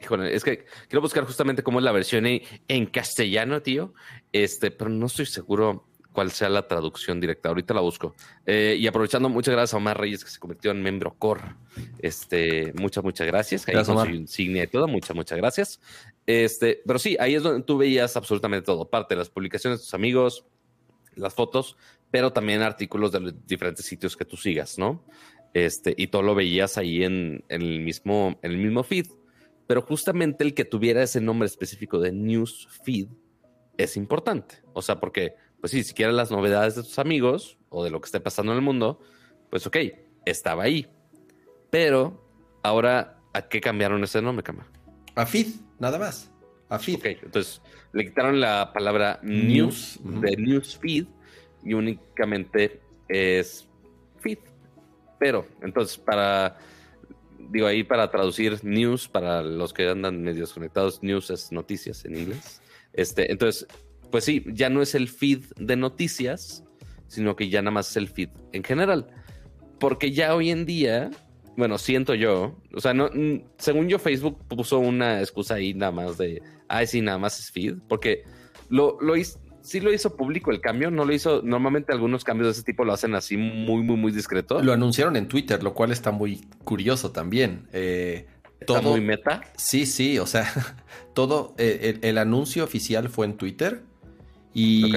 Híjole, es que quiero buscar justamente cómo es la versión en, en castellano, tío. Este, pero no estoy seguro cuál sea la traducción directa. Ahorita la busco. Eh, y aprovechando, muchas gracias a Omar Reyes, que se convirtió en miembro core. Este, muchas, muchas gracias. Ahí gracias, insignia y todo. Muchas, muchas gracias. Este, pero sí, ahí es donde tú veías absolutamente todo. Parte de las publicaciones de tus amigos, las fotos, pero también artículos de los diferentes sitios que tú sigas, ¿no? Este, y todo lo veías ahí en, en, el mismo, en el mismo feed. Pero justamente el que tuviera ese nombre específico de news feed es importante. O sea, porque pues sí, si quieres las novedades de tus amigos o de lo que esté pasando en el mundo, pues ok, estaba ahí. Pero ahora, ¿a qué cambiaron ese nombre, Cama? A feed, nada más. A feed. Ok, entonces le quitaron la palabra news, de news feed y únicamente es feed. Pero, entonces, para, digo ahí para traducir news, para los que andan medios conectados, news es noticias en inglés. Este, entonces, pues sí, ya no es el feed de noticias, sino que ya nada más es el feed en general. Porque ya hoy en día, bueno, siento yo, o sea, no, según yo Facebook puso una excusa ahí nada más de, ay, sí, nada más es feed, porque lo, lo hizo, sí lo hizo público el cambio, no lo hizo, normalmente algunos cambios de ese tipo lo hacen así muy, muy, muy discreto. Lo anunciaron en Twitter, lo cual está muy curioso también. Eh, todo, muy meta? Sí, sí, o sea, (laughs) todo, eh, el, anuncio oficial fue en Twitter y,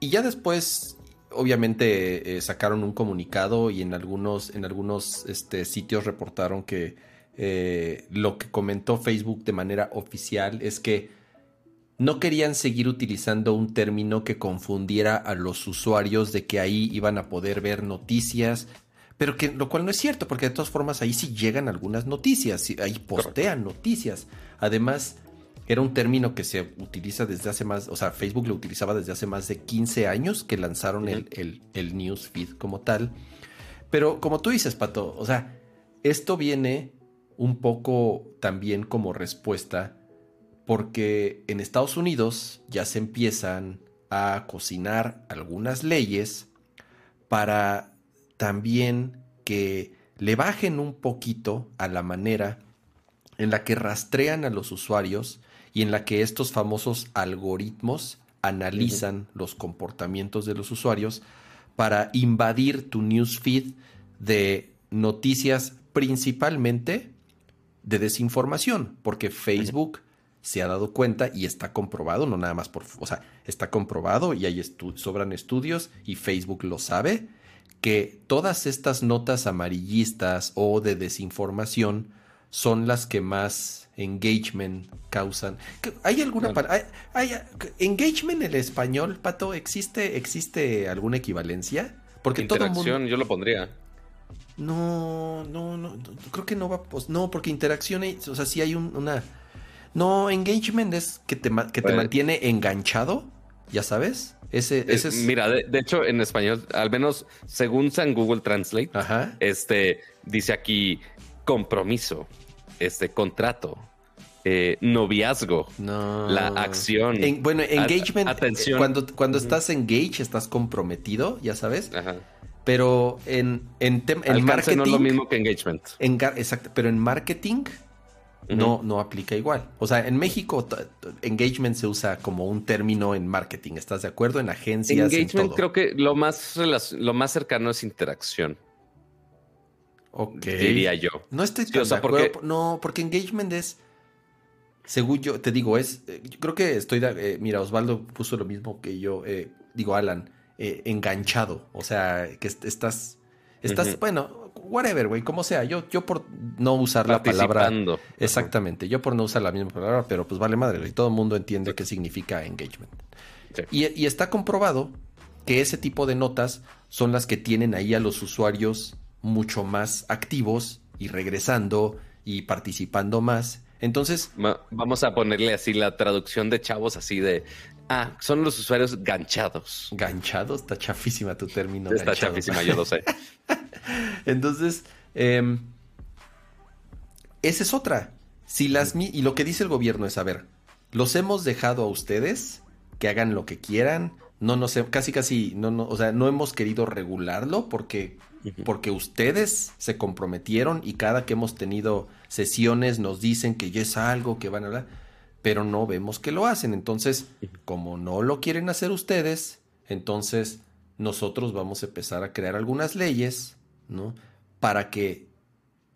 y ya después, obviamente, eh, sacaron un comunicado y en algunos, en algunos este, sitios reportaron que eh, lo que comentó Facebook de manera oficial es que no querían seguir utilizando un término que confundiera a los usuarios de que ahí iban a poder ver noticias, pero que lo cual no es cierto, porque de todas formas ahí sí llegan algunas noticias, ahí postean noticias. Además, era un término que se utiliza desde hace más, o sea, Facebook lo utilizaba desde hace más de 15 años que lanzaron el, el, el newsfeed como tal. Pero como tú dices, Pato, o sea, esto viene un poco también como respuesta porque en Estados Unidos ya se empiezan a cocinar algunas leyes para también que le bajen un poquito a la manera en la que rastrean a los usuarios y en la que estos famosos algoritmos analizan los comportamientos de los usuarios para invadir tu newsfeed de noticias principalmente de desinformación, porque Facebook se ha dado cuenta y está comprobado, no nada más por, o sea, está comprobado y hay sobran estudios y Facebook lo sabe, que todas estas notas amarillistas o de desinformación son las que más engagement causan. ¿Hay alguna hay, engagement en el español, Pato? ¿Existe, existe alguna equivalencia? Porque todo mundo... yo lo pondría. No, no, no, creo que no va, pues, no, porque interacción, o sea, sí hay una... No, engagement es que te, que te mantiene enganchado, ya sabes. Ese, eh, ese es... Mira, de, hecho, en español, al menos según San Google Translate, este dice aquí compromiso, este contrato, eh, noviazgo, la acción. bueno, engagement. atención. Cuando, cuando estás engaged, estás comprometido, ya sabes. Pero en, en, en marketing. no es lo mismo que engagement. exacto, pero en marketing no, no aplica igual. O sea, en México engagement se usa como un término en marketing. ¿Estás de acuerdo? En agencias. Engagement creo que lo más, lo más cercano es interacción. Ok. Diría yo. No estoy tan de acuerdo. Porque... No, porque engagement es según yo, te digo, es. Eh, yo creo que estoy. Eh, mira, Osvaldo puso lo mismo que yo. Eh, digo, Alan, enganchado. O sea, que estás. Estás, bueno, whatever, güey, como sea. Yo, yo por no usar la palabra. Exactamente. Yo por no usar la misma palabra, pero pues vale madre. Y todo el mundo entiende qué significa engagement. Y, y está comprobado que ese tipo de notas son las que tienen ahí a los usuarios mucho más activos y regresando y participando más entonces. vamos a ponerle así la traducción de chavos, así de. Ah, son los usuarios ganchados. ¿Ganchados? Está chafísima tu término. Está chafísima, yo lo sé. (laughs) Entonces, eh, esa es otra. Si las y lo que dice el gobierno es, a ver, los hemos dejado a ustedes que hagan lo que quieran. No, no sé, casi, casi, no, no, o sea, no hemos querido regularlo porque porque ustedes se comprometieron y cada que hemos tenido sesiones nos dicen que ya es algo que van a hablar, pero no vemos que lo hacen. Entonces, como no lo quieren hacer ustedes, entonces nosotros vamos a empezar a crear algunas leyes, ¿no? Para que,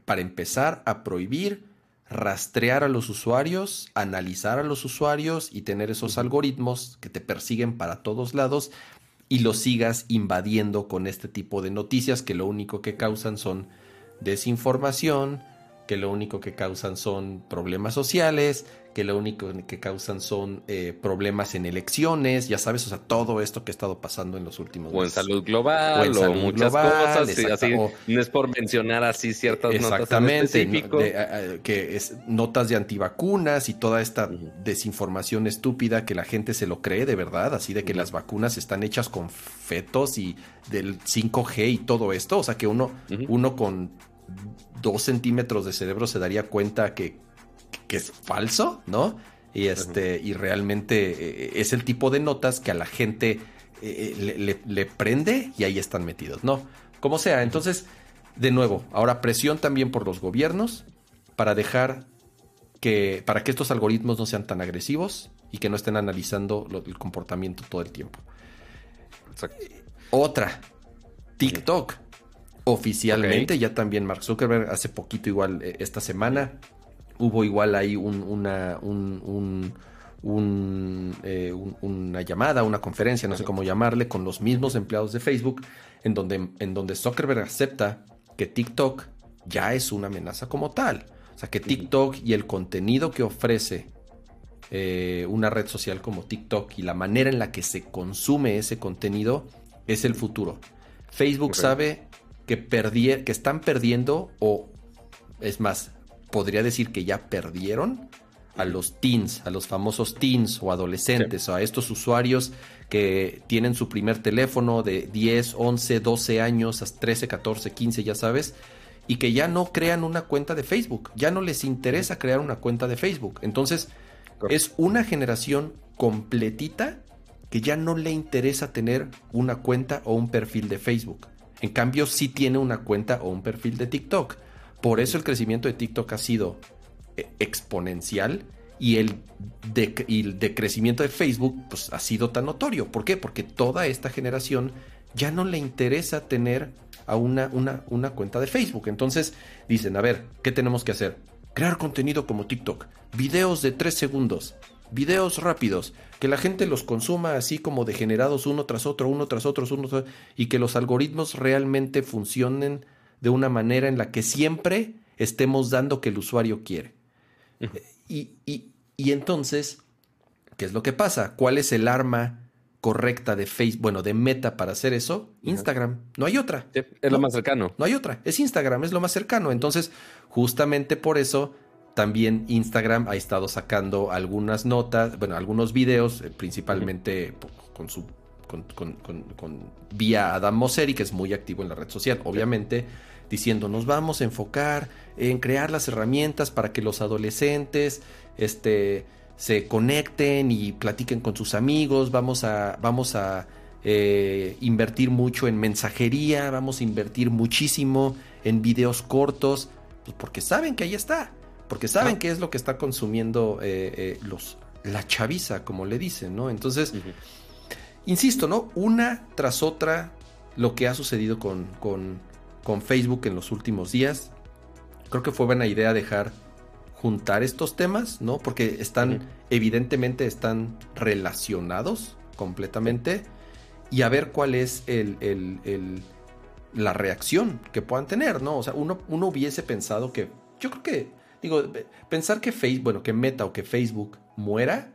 para empezar a prohibir rastrear a los usuarios, analizar a los usuarios y tener esos algoritmos que te persiguen para todos lados y lo sigas invadiendo con este tipo de noticias que lo único que causan son desinformación, que lo único que causan son problemas sociales, que lo único que causan son eh, problemas en elecciones, ya sabes, o sea, todo esto que ha estado pasando en los últimos meses. O en salud global, o, en salud muchas cosas, así, no es por mencionar así ciertas exactamente, notas en que es notas de antivacunas y toda esta desinformación estúpida que la gente se lo cree de verdad, así de que las vacunas están hechas con fetos y del 5G y todo esto, o sea, que uno, uno con dos centímetros de cerebro se daría cuenta que, es falso, ¿no? Y, este, y realmente eh, es el tipo de notas que a la gente eh, le, prende y ahí están metidos, ¿no? Como sea, entonces, de nuevo, ahora presión también por los gobiernos para dejar que, para que estos algoritmos no sean tan agresivos y que no estén analizando el comportamiento todo el tiempo. Otra, TikTok oficialmente. Ya también Mark Zuckerberg hace poquito igual eh, esta semana hubo igual ahí un, una, un, eh, una llamada, una conferencia, no sé cómo llamarle, con los mismos empleados de Facebook, en donde, en donde Zuckerberg acepta que TikTok ya es una amenaza como tal. O sea, que TikTok y el contenido que ofrece eh, una red social como TikTok y la manera en la que se consume ese contenido es el futuro. Facebook sabe que, que están perdiendo o es más, podría decir que ya perdieron a los teens, a los famosos teens o adolescentes, o a estos usuarios que tienen su primer teléfono de 10, 11, 12 años, hasta 13, 14, 15, ya sabes, y que ya no crean una cuenta de Facebook, ya no les interesa crear una cuenta de Facebook. Entonces, es una generación completita que ya no le interesa tener una cuenta o un perfil de Facebook. En cambio, sí tiene una cuenta o un perfil de TikTok. Por eso el crecimiento de TikTok ha sido eh, exponencial y el, decrecimiento de Facebook pues, ha sido tan notorio. ¿Por qué? Porque toda esta generación ya no le interesa tener a una, una, una cuenta de Facebook. Entonces dicen, a ver, ¿qué tenemos que hacer? Crear contenido como TikTok, videos de 3 segundos, videos rápidos, que la gente los consuma así como degenerados uno tras otro, uno tras otro, uno tras y que los algoritmos realmente funcionen de una manera en la que siempre estemos dando que el usuario quiere. y, y, y entonces, ¿qué es lo que pasa? ¿Cuál es el arma correcta de Facebook, bueno, de Meta para hacer eso, Instagram. No hay otra. es lo más cercano. No hay otra. Es Instagram, es lo más cercano. Entonces, justamente por eso también Instagram ha estado sacando algunas notas, bueno, algunos videos, eh, principalmente con su con, con, vía Adam Mosseri, que es muy activo en la red social, obviamente, diciendo nos vamos a enfocar en crear las herramientas para que los adolescentes este, se conecten y platiquen con sus amigos, vamos a, vamos a eh, invertir mucho en mensajería, vamos a invertir muchísimo en videos cortos, pues porque saben que ahí está, porque saben que es lo que está consumiendo eh, eh, los, la chaviza, como le dicen, ¿no? Entonces, insisto, ¿no? Una tras otra lo que ha sucedido con, con, con Facebook en los últimos días. Creo que fue buena idea dejar juntar estos temas, ¿no? Porque están, evidentemente están relacionados completamente y a ver cuál es el, el, la reacción que puedan tener, ¿no? O sea, uno, uno hubiese pensado que, yo creo que, digo, pensar que Facebook, bueno, que Meta o que Facebook muera,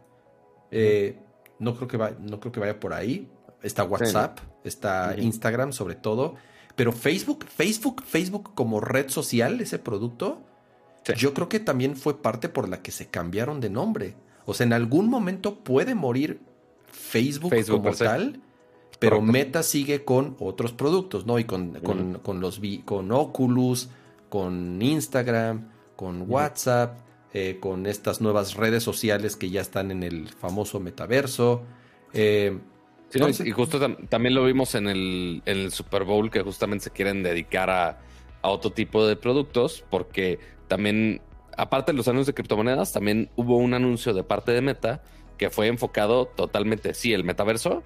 eh, no, creo que va, no creo que vaya por ahí. Está WhatsApp, está Instagram sobre todo, pero Facebook, Facebook, Facebook como red social, ese producto, yo creo que también fue parte por la que se cambiaron de nombre. O sea, en algún momento puede morir Facebook, como tal, pero Meta sigue con otros productos, ¿no? Y con, con, los con Oculus, con Instagram, con WhatsApp, eh, con estas nuevas redes sociales que ya están en el famoso metaverso. Eh, y justo también lo vimos en el, en el, Super Bowl que justamente se quieren dedicar a, a otro tipo de productos porque también, aparte de los anuncios de criptomonedas, también hubo un anuncio de parte de Meta que fue enfocado totalmente, sí, el metaverso,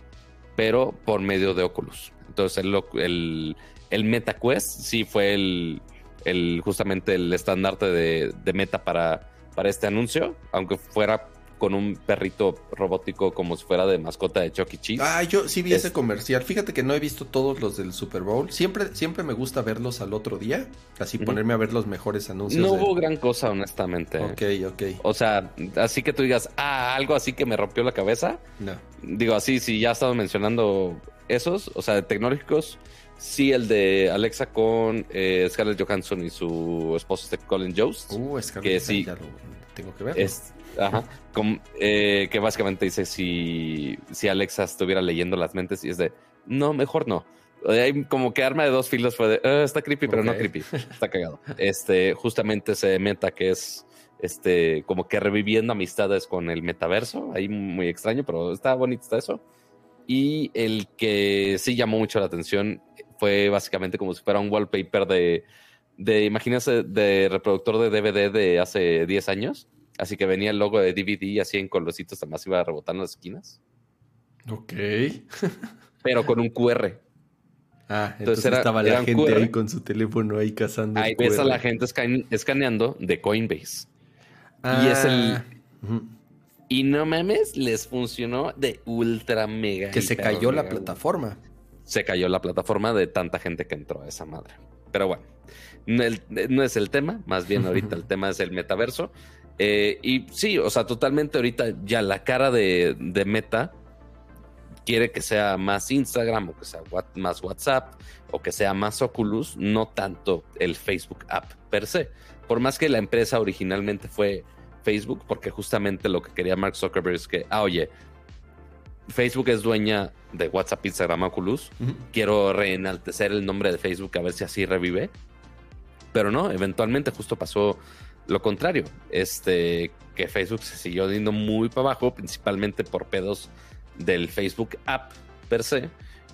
pero por medio de Oculus. Entonces, el, el, el MetaQuest sí fue el, el, justamente el estandarte de, de Meta para, para este anuncio, aunque fuera con un perrito robótico como si fuera de mascota de Chucky e. Cheese. Ah, yo sí vi ese comercial. Fíjate que no he visto todos los del Super Bowl. Siempre, siempre me gusta verlos al otro día. Así ponerme a ver los mejores anuncios. No hubo gran cosa, honestamente. Ok, ok. O sea, así que tú digas, ah, algo así que me rompió la cabeza. No. Digo, así, si ya estado mencionando esos, o sea, de tecnológicos. Sí, el de Alexa con eh, Scarlett Johansson y su esposo este Colin Jost. Uh, Scarlett que sí, tengo que ver. Ajá. Eh, que básicamente dice si, si Alexa estuviera leyendo las mentes y es de, no, mejor no. Hay como que arma de dos filos fue de, ah, está creepy, pero no creepy. (laughs) Está cagado. Este, justamente se meta que es este, como que reviviendo amistades con el metaverso. Ahí muy extraño, pero está bonito está eso. Y el que sí llamó mucho la atención fue básicamente como si fuera un wallpaper de, de imagínense, de reproductor de DVD de hace 10 años Así que venía el logo de DVD así en colorcitos, además iba rebotando las esquinas. Ok. (laughs) pero con un QR. Ah, entonces, estaba la gente ahí con su teléfono ahí cazando. Ahí ves a la gente escaneando de Coinbase. Y es el. Ah, y no mames, les funcionó de ultra mega. Que se cayó la plataforma. Se cayó la plataforma de tanta gente que entró a esa madre. Pero bueno, no es el tema, más bien ahorita el (laughs) tema es el metaverso. Eh, y sí, o sea, totalmente ahorita ya la cara de, Meta quiere que sea más Instagram o que sea más WhatsApp o que sea más Oculus, no tanto el Facebook app per se. Por más que la empresa originalmente fue Facebook, porque justamente lo que quería Mark Zuckerberg es que, ah, oye, Facebook es dueña de WhatsApp, Instagram, Oculus. Quiero reenaltecer el nombre de Facebook a ver si así revive. Pero no, eventualmente justo pasó lo contrario, este, que Facebook se siguió yendo muy para abajo, principalmente por pedos del Facebook app per se,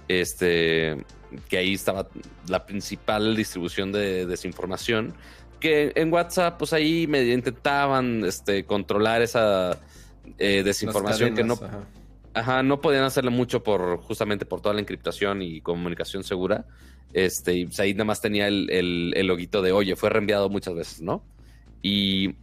este, que ahí estaba la principal distribución de desinformación, que en WhatsApp, pues ahí me intentaban este, controlar esa eh, desinformación que no... Ajá. No podían hacerlo mucho por justamente por toda la encriptación y comunicación segura. Este, y pues ahí nada más tenía el, el, loguito de oye, fue reenviado muchas veces, ¿no? Y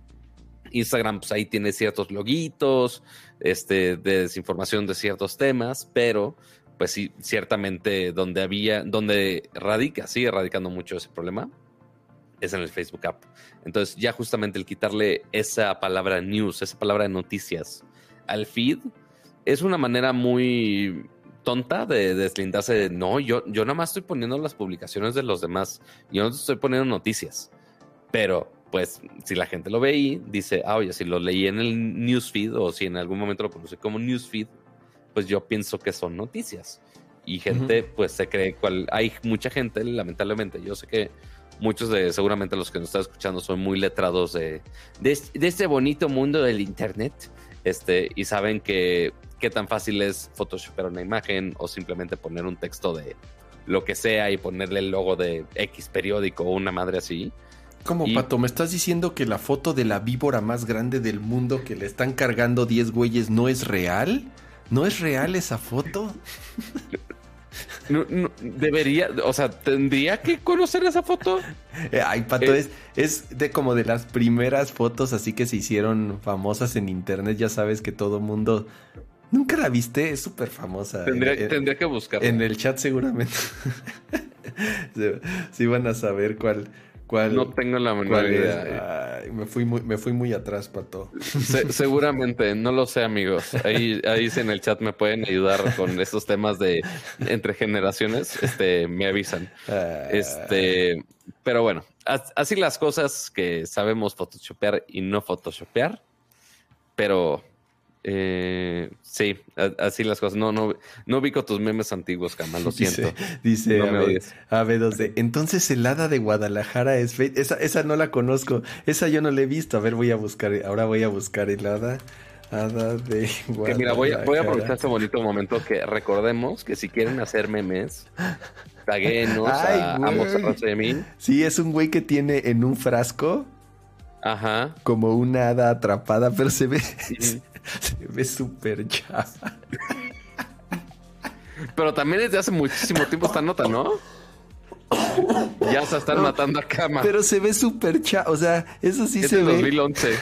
Instagram, pues ahí tiene ciertos loguitos, este, de desinformación de ciertos temas, pero pues sí, ciertamente donde había, donde radica, sigue radicando mucho ese problema, es en el Facebook app. Entonces ya justamente el quitarle esa palabra news, esa palabra noticias al feed, es una manera muy tonta de deslindarse de no, yo, yo nada más estoy poniendo las publicaciones de los demás. Yo no estoy poniendo noticias. Pero, pues, si la gente lo ve y dice, ah, oye, si lo leí en el newsfeed o si en algún momento lo conocí como newsfeed, pues yo pienso que son noticias. Y gente, pues se cree cual. Hay mucha gente, lamentablemente. Yo sé que muchos de seguramente los que nos están escuchando son muy letrados de, de, de este bonito mundo del Internet. Este, y saben que qué tan fácil es photoshopear una imagen o simplemente poner un texto de lo que sea y ponerle el logo de X periódico o una madre así. ¿Cómo, Pato? ¿Me estás diciendo que la foto de la víbora más grande del mundo que le están cargando 10 güeyes no es real? ¿No es real esa foto? (laughs) No, debería, o sea, tendría que conocer esa foto. (laughs) Eh, ay, Pato, eh, es, es de como de las primeras fotos así que se hicieron famosas en internet. Ya sabes que todo mundo ¿Nunca la viste? Es súper famosa. Tendría, que buscarla. En el chat seguramente. (laughs) sí, van a saber cuál, cuál. No tengo la menor idea. me, fui muy, me fui muy atrás, Pato. seguramente, no lo sé, amigos. Ahí, ahí en el chat me pueden ayudar con estos temas de entre generaciones. Este, me avisan. Este, pero bueno, así las cosas que sabemos photoshopear y no photoshopear. Pero eh, sí, así las cosas. No, no, no ubico tus memes antiguos, Camal, lo siento. Dice, AB2D. Entonces el hada de Guadalajara es Esa, esa no la conozco. Esa yo no la he visto. A ver, voy a buscar. Ahora voy a buscar el hada. Hada de Guadalajara. Que mira, voy a, voy a aprovechar este bonito momento que recordemos que si quieren hacer memes, taguenos (laughs) a, a mí. Sí, es un güey que tiene en un frasco. Ajá. Como una hada atrapada, pero se ve. (laughs) (laughs) Se ve súper chafa. Pero también desde hace muchísimo tiempo esta nota, ¿no? Ya se están matando a cama. Pero se ve súper chafa. O sea, eso sí se ve. 2011.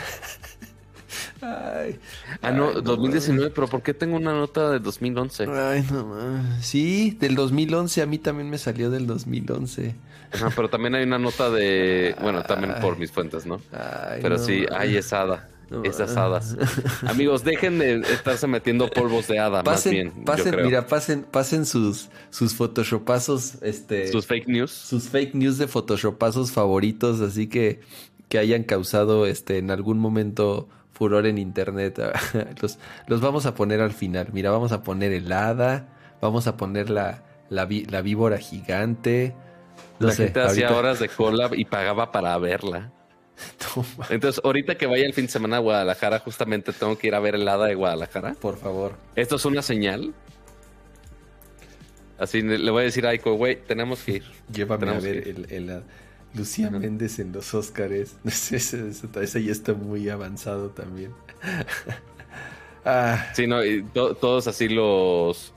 Ay, ah, no, 2019, pero ¿por qué tengo una nota de 2011? Ay, no Sí, del 2011, a mí también me salió del 2011. Ajá, pero también hay una nota de, bueno, también por mis fuentes, ¿no? pero sí, hay esa hada. Esas hadas. (laughs) Amigos, dejen de estarse metiendo polvos de hada, pasen, más bien. mira, pasen, pasen sus, sus photoshopazos, este. Sus fake news. Sus fake news de photoshopazos favoritos, así que, que hayan causado este en algún momento furor en internet. (laughs) los, los vamos a poner al final. Mira, vamos a poner el hada, vamos a poner la, la, víbora gigante. la gente hacía horas de cola y pagaba para verla. (laughs) Entonces, ahorita que vaya el fin de semana a Guadalajara, justamente tengo que ir a ver el hada de Guadalajara. Por favor. Esto es una señal. Así le voy a decir a Aiko, güey, tenemos que ir. Llévame a ver el, Lucía Méndez en los Óscares. (laughs) Ese, ya está muy avanzado también. (laughs) ah. Sí, no, y todos así los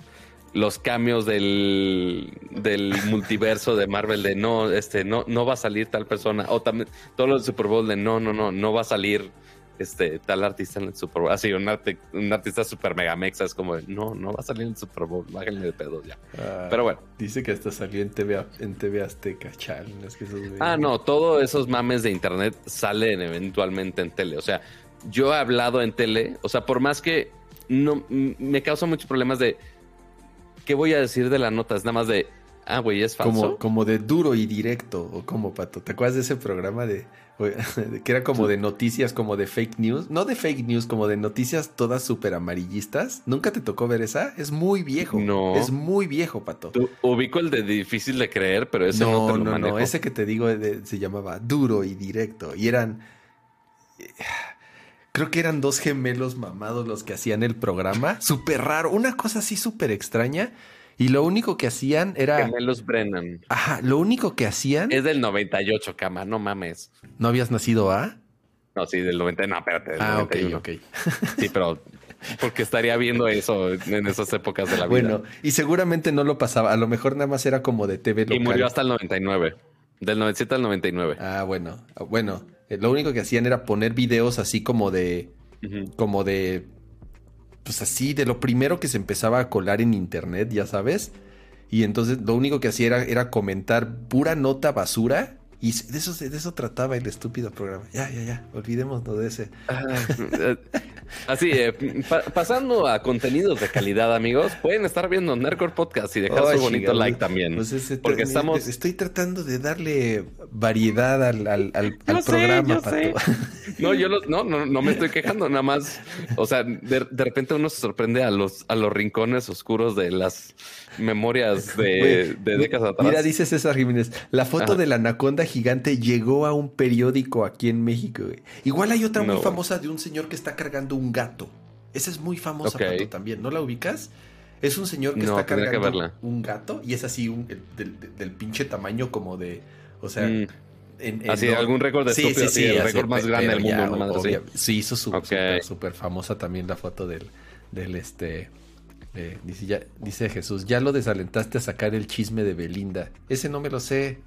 los cambios del, del multiverso de Marvel de no, este, no, no va a salir tal persona. O también todo lo del Super Bowl de no, no, no, no va a salir este tal artista en el Super Bowl. Así, un, un artista super mega mexa es como no, no va a salir en el Super Bowl, bájenle de pedo ya. Ah, Pero bueno. Dice que hasta salió en TV, en TV Azteca, chal. ah, no, todos esos mames de internet salen eventualmente en tele. O sea, yo he hablado en tele, o sea, por más que no me causa muchos problemas de ¿qué voy a decir de la nota? Es nada más de, ah, güey, es falso. Como, como de duro y directo, o como, Pato. ¿Te acuerdas de ese programa de, (laughs) que era como de noticias, como de fake news? No de fake news, como de noticias todas súper amarillistas. ¿Nunca te tocó ver esa? Es muy viejo. No. Es muy viejo, Pato. ubico el de difícil de creer, pero ese no, no te lo no, no. Ese que te digo se llamaba duro y directo. Y eran... Creo que eran dos gemelos mamados los que hacían el programa. Súper raro, una cosa así súper extraña. Y lo único que hacían era. Gemelos Brennan. Ajá, lo único que hacían. Es del 98, cama, no mames. ¿No habías nacido a? No, sí, del 90. No, espérate. Del ah, 91. ok, Sí, pero. Porque estaría viendo eso en esas épocas de la vida. Bueno, y seguramente no lo pasaba. A lo mejor nada más era como de TV local. Y murió hasta el 99. Del 97 al 99. Ah, bueno. Bueno, lo único que hacían era poner videos así como de. Como de. Pues así, de lo primero que se empezaba a colar en internet, ya sabes. Y entonces lo único que hacía era, comentar pura nota basura Y de eso, de eso trataba el estúpido programa. Ya, ya, ya, olvidémonos de ese. Ah, así, eh, pasando a contenidos de calidad, amigos, pueden estar viendo Nerdcore Podcast y dejar su bonito like también. Pues porque estamos... Estoy tratando de darle variedad al, al, al, programa, No, yo no, no, no me estoy quejando, nada más. O sea, de, de repente uno se sorprende a los, a los rincones oscuros de las memorias de, (laughs) décadas atrás. Mira, dice César Jiménez, la foto de la anaconda gigante llegó a un periódico aquí en México. Igual hay otra muy famosa de un señor que está cargando un gato. Esa es muy famosa también. ¿No la ubicas? Es un señor que está cargando un gato y es así un, del, pinche tamaño como de, o sea... Mm. así, algún récord de sí, sí, el récord más grande del mundo. sí, hizo súper super famosa también la foto del, del este eh, dice, ya, dice Jesús, ya lo desalentaste a sacar el chisme de Belinda. Ese no me lo sé.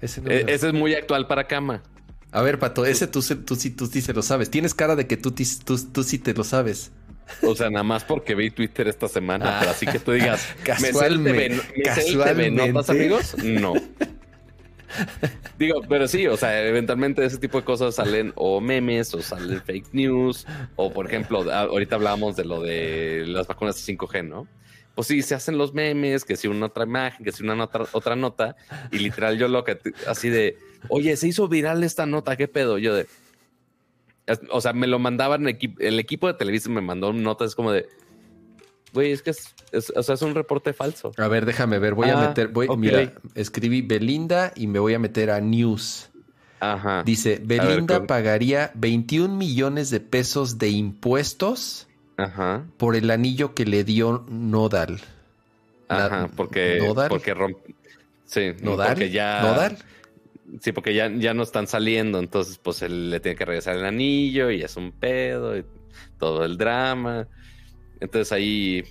Ese, eh, es muy actual para cama. A ver, Pato, ese tú, tú, sí, tú sí se lo sabes. Tienes cara de que tú, tú, tú sí te lo sabes. O sea, nada más porque vi Twitter esta semana, así que tú digas, (laughs) casualmente, casualmente. amigos? No. (laughs) Digo, pero sí, o sea, eventualmente ese tipo de cosas salen o memes o salen fake news o, por ejemplo, ahorita hablábamos de lo de las vacunas 5G, ¿no? Pues sí, se hacen los memes, que si una otra imagen, que si una otra, otra nota, y literal yo lo que, así de, oye, se hizo viral esta nota, ¿qué pedo? Yo de, o sea, me lo mandaban, el equipo de televisión me mandó notas como de, Güey, es que es, o sea, es un reporte falso. A ver, déjame ver. Voy a ah, meter. Voy, Mira, escribí Belinda y me voy a meter a News. Ajá. Dice: Belinda pagaría 21 millones de pesos de impuestos Ajá. por el anillo que le dio Nodal. Ajá, porque. ¿Nodal? Porque Sí, ¿Nodal? Porque ya. ¿Nodal? Sí, porque ya, ya no están saliendo, entonces pues él le tiene que regresar el anillo y es un pedo y todo el drama. Entonces hay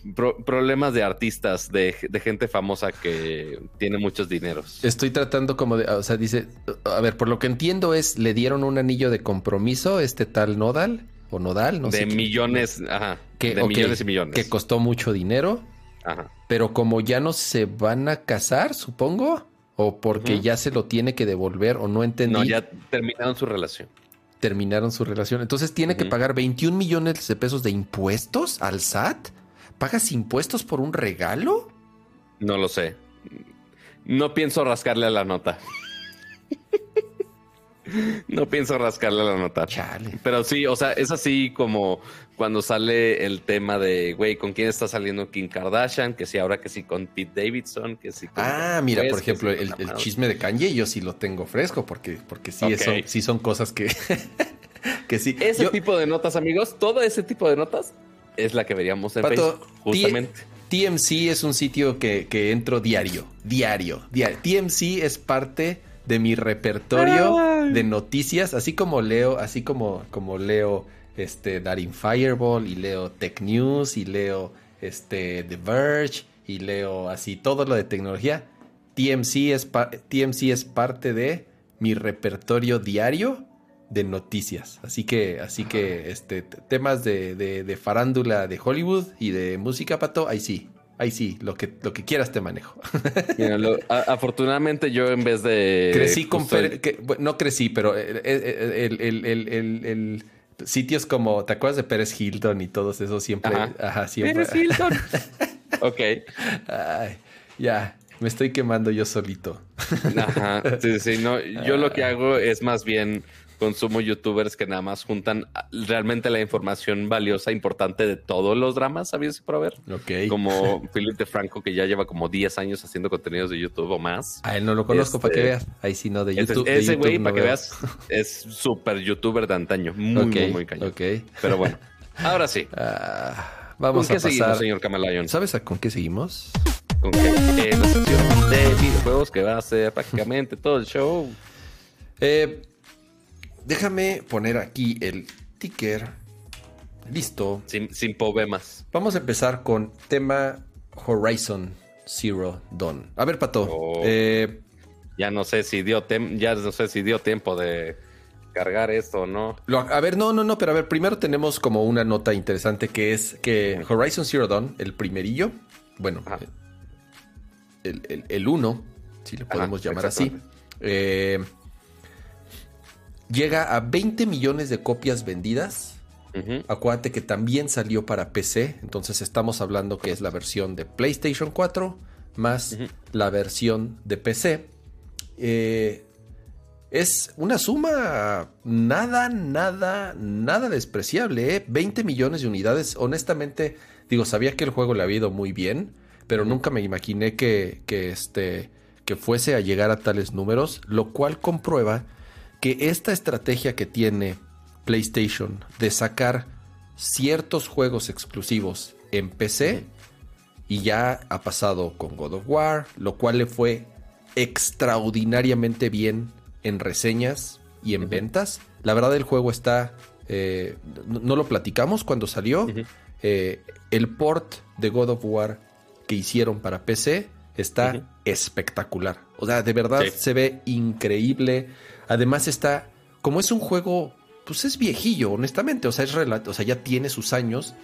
problemas de artistas, de, gente famosa que tiene muchos dineros. Estoy tratando como de, o sea, dice, a ver, por lo que entiendo es, le dieron un anillo de compromiso, este tal Nodal, o Nodal, no de sé. De millones, ajá. de millones y millones. Que costó mucho dinero. Ajá. Pero como ya no se van a casar, supongo, o porque ya se lo tiene que devolver, o no entendí. No, ya terminaron su relación terminaron su relación. Entonces tiene que pagar 21 millones de pesos de impuestos al SAT. ¿Pagas impuestos por un regalo? No lo sé. No pienso rascarle a la nota. (laughs) no pienso rascarle a la nota. Chale. Pero sí, o sea, es así como cuando sale el tema de, güey, ¿con quién está saliendo Kim Kardashian? Que si ahora que sí con Pete Davidson, que sí con... Ah, mira, por ejemplo, el, chisme de Kanye yo sí lo tengo fresco porque, porque sí, son, sí son cosas que, (laughs) que sí. Ese tipo de notas, amigos, todo ese tipo de notas es la que veríamos en Facebook, justamente. TMC es un sitio que, que entro diario, diario, diario. TMC es parte de mi repertorio de noticias, así como leo, así como, como leo este, Daring Fireball y leo Tech News y leo este, The Verge y leo así todo lo de tecnología. TMC es, TMC es parte de mi repertorio diario de noticias. Así que, así que este, temas de, de, farándula de Hollywood y de música, Pato, ahí sí. Ahí sí, lo que, lo que quieras te manejo. (laughs) afortunadamente yo en vez de... Crecí con... no crecí, pero el, el sitios como, ¿te acuerdas de Pérez Hilton y todos esos siempre? Ajá, siempre. Pérez Hilton. (laughs) ok. Ay, ya, me estoy quemando yo solito. Ajá, sí, sí, no, yo lo que hago es más bien consumo youtubers que nada más juntan realmente la información valiosa, importante de todos los dramas, ¿sabías por ver? Ok. Como Philip Franco que ya lleva como 10 años haciendo contenidos de YouTube o más. A él no lo conozco para que este, veas. Ahí sí, no, de YouTube. ese güey, para que veas, es súper youtuber de antaño. Muy, muy, muy cañón. Ok. Pero bueno, ahora sí. (laughs) Ah, vamos a pasar. seguimos, señor Camalayon? ¿Sabes a con qué seguimos? Con qué? la sección de videojuegos que va a ser prácticamente todo el show. Eh, Déjame poner aquí el ticker. Listo. Sin, sin problemas. Vamos a empezar con tema Horizon Zero Dawn. A ver, Pato. Oh. Eh, ya no sé si dio ya no sé si dio tiempo de cargar esto o no. a ver, no, no, no, pero a ver, primero tenemos como una nota interesante que es que Horizon Zero Dawn, el primerillo, bueno, el, el, uno, si le podemos llamar así, eh, llega a 20 millones de copias vendidas. Acuérdate que también salió para PC, entonces estamos hablando que es la versión de PlayStation 4 más la versión de PC. Eh, es una suma nada, nada, nada despreciable. 20 ¿eh? millones de unidades. Honestamente, digo, sabía que el juego le había ido muy bien, pero nunca me imaginé que, que, este, que fuese a llegar a tales números, lo cual comprueba que esta estrategia que tiene PlayStation de sacar ciertos juegos exclusivos en PC, y ya ha pasado con God of War, lo cual le fue extraordinariamente bien en reseñas y en ventas. La verdad el juego está, eh, no, lo platicamos cuando salió, eh, el port de God of War que hicieron para PC está espectacular. O sea, de verdad se ve increíble. Además está, como es un juego, pues es viejillo, honestamente. O sea, es o sea, ya tiene sus años.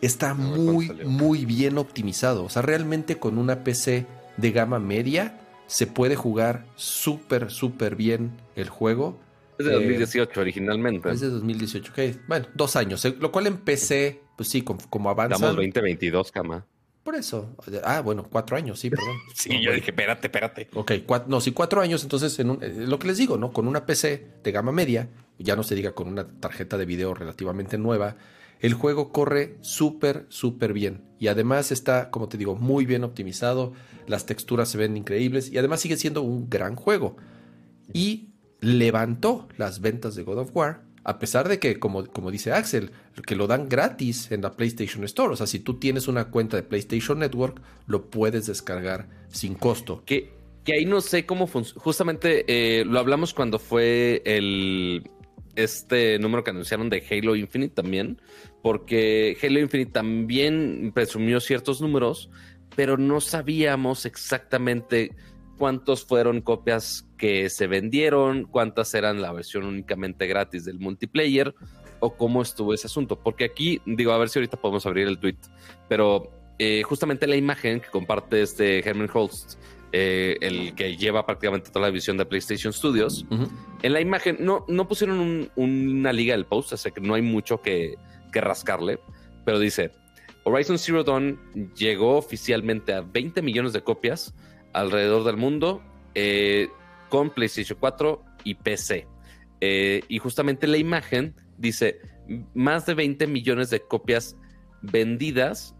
Está muy, muy bien optimizado. O sea, realmente con una PC de gama media se puede jugar súper, súper bien el juego. Es de 2018 eh, originalmente. Es de 2018, ok. Bueno, dos años. Eh, lo cual en PC, pues sí, como, como avanza. Estamos 2022, cama. Por eso. Ah, bueno, cuatro años, sí, perdón. (laughs) sí, yo dije, espérate, espérate. Ok, no, sí, cuatro años, entonces, en eh, lo que les digo, ¿no? Con una PC de gama media, ya no se diga con una tarjeta de video relativamente nueva, el juego corre súper, súper bien. Y además está, como te digo, muy bien optimizado. Las texturas se ven increíbles. Y además sigue siendo un gran juego. Y levantó las ventas de God of War. A pesar de que, como, como dice Axel, que lo dan gratis en la PlayStation Store. O sea, si tú tienes una cuenta de PlayStation Network, lo puedes descargar sin costo. Que, que ahí no sé cómo funciona. Justamente eh, lo hablamos cuando fue el, este número que anunciaron de Halo Infinite también, porque Halo Infinite también presumió ciertos números, pero no sabíamos exactamente cuántos fueron copias que se vendieron, cuántas eran la versión únicamente gratis del multiplayer o cómo estuvo ese asunto. Porque aquí, digo, a ver si ahorita podemos abrir el tweet, pero eh, justamente la imagen que comparte este Herman Holst eh, el que lleva prácticamente toda la visión de PlayStation Studios. En la imagen no, no pusieron una liga del post, así que no hay mucho que, rascarle, pero dice, Horizon Zero Dawn llegó oficialmente a 20 millones de copias alrededor del mundo eh, con PlayStation 4 y PC. Eh, y justamente la imagen dice más de 20 millones de copias vendidas,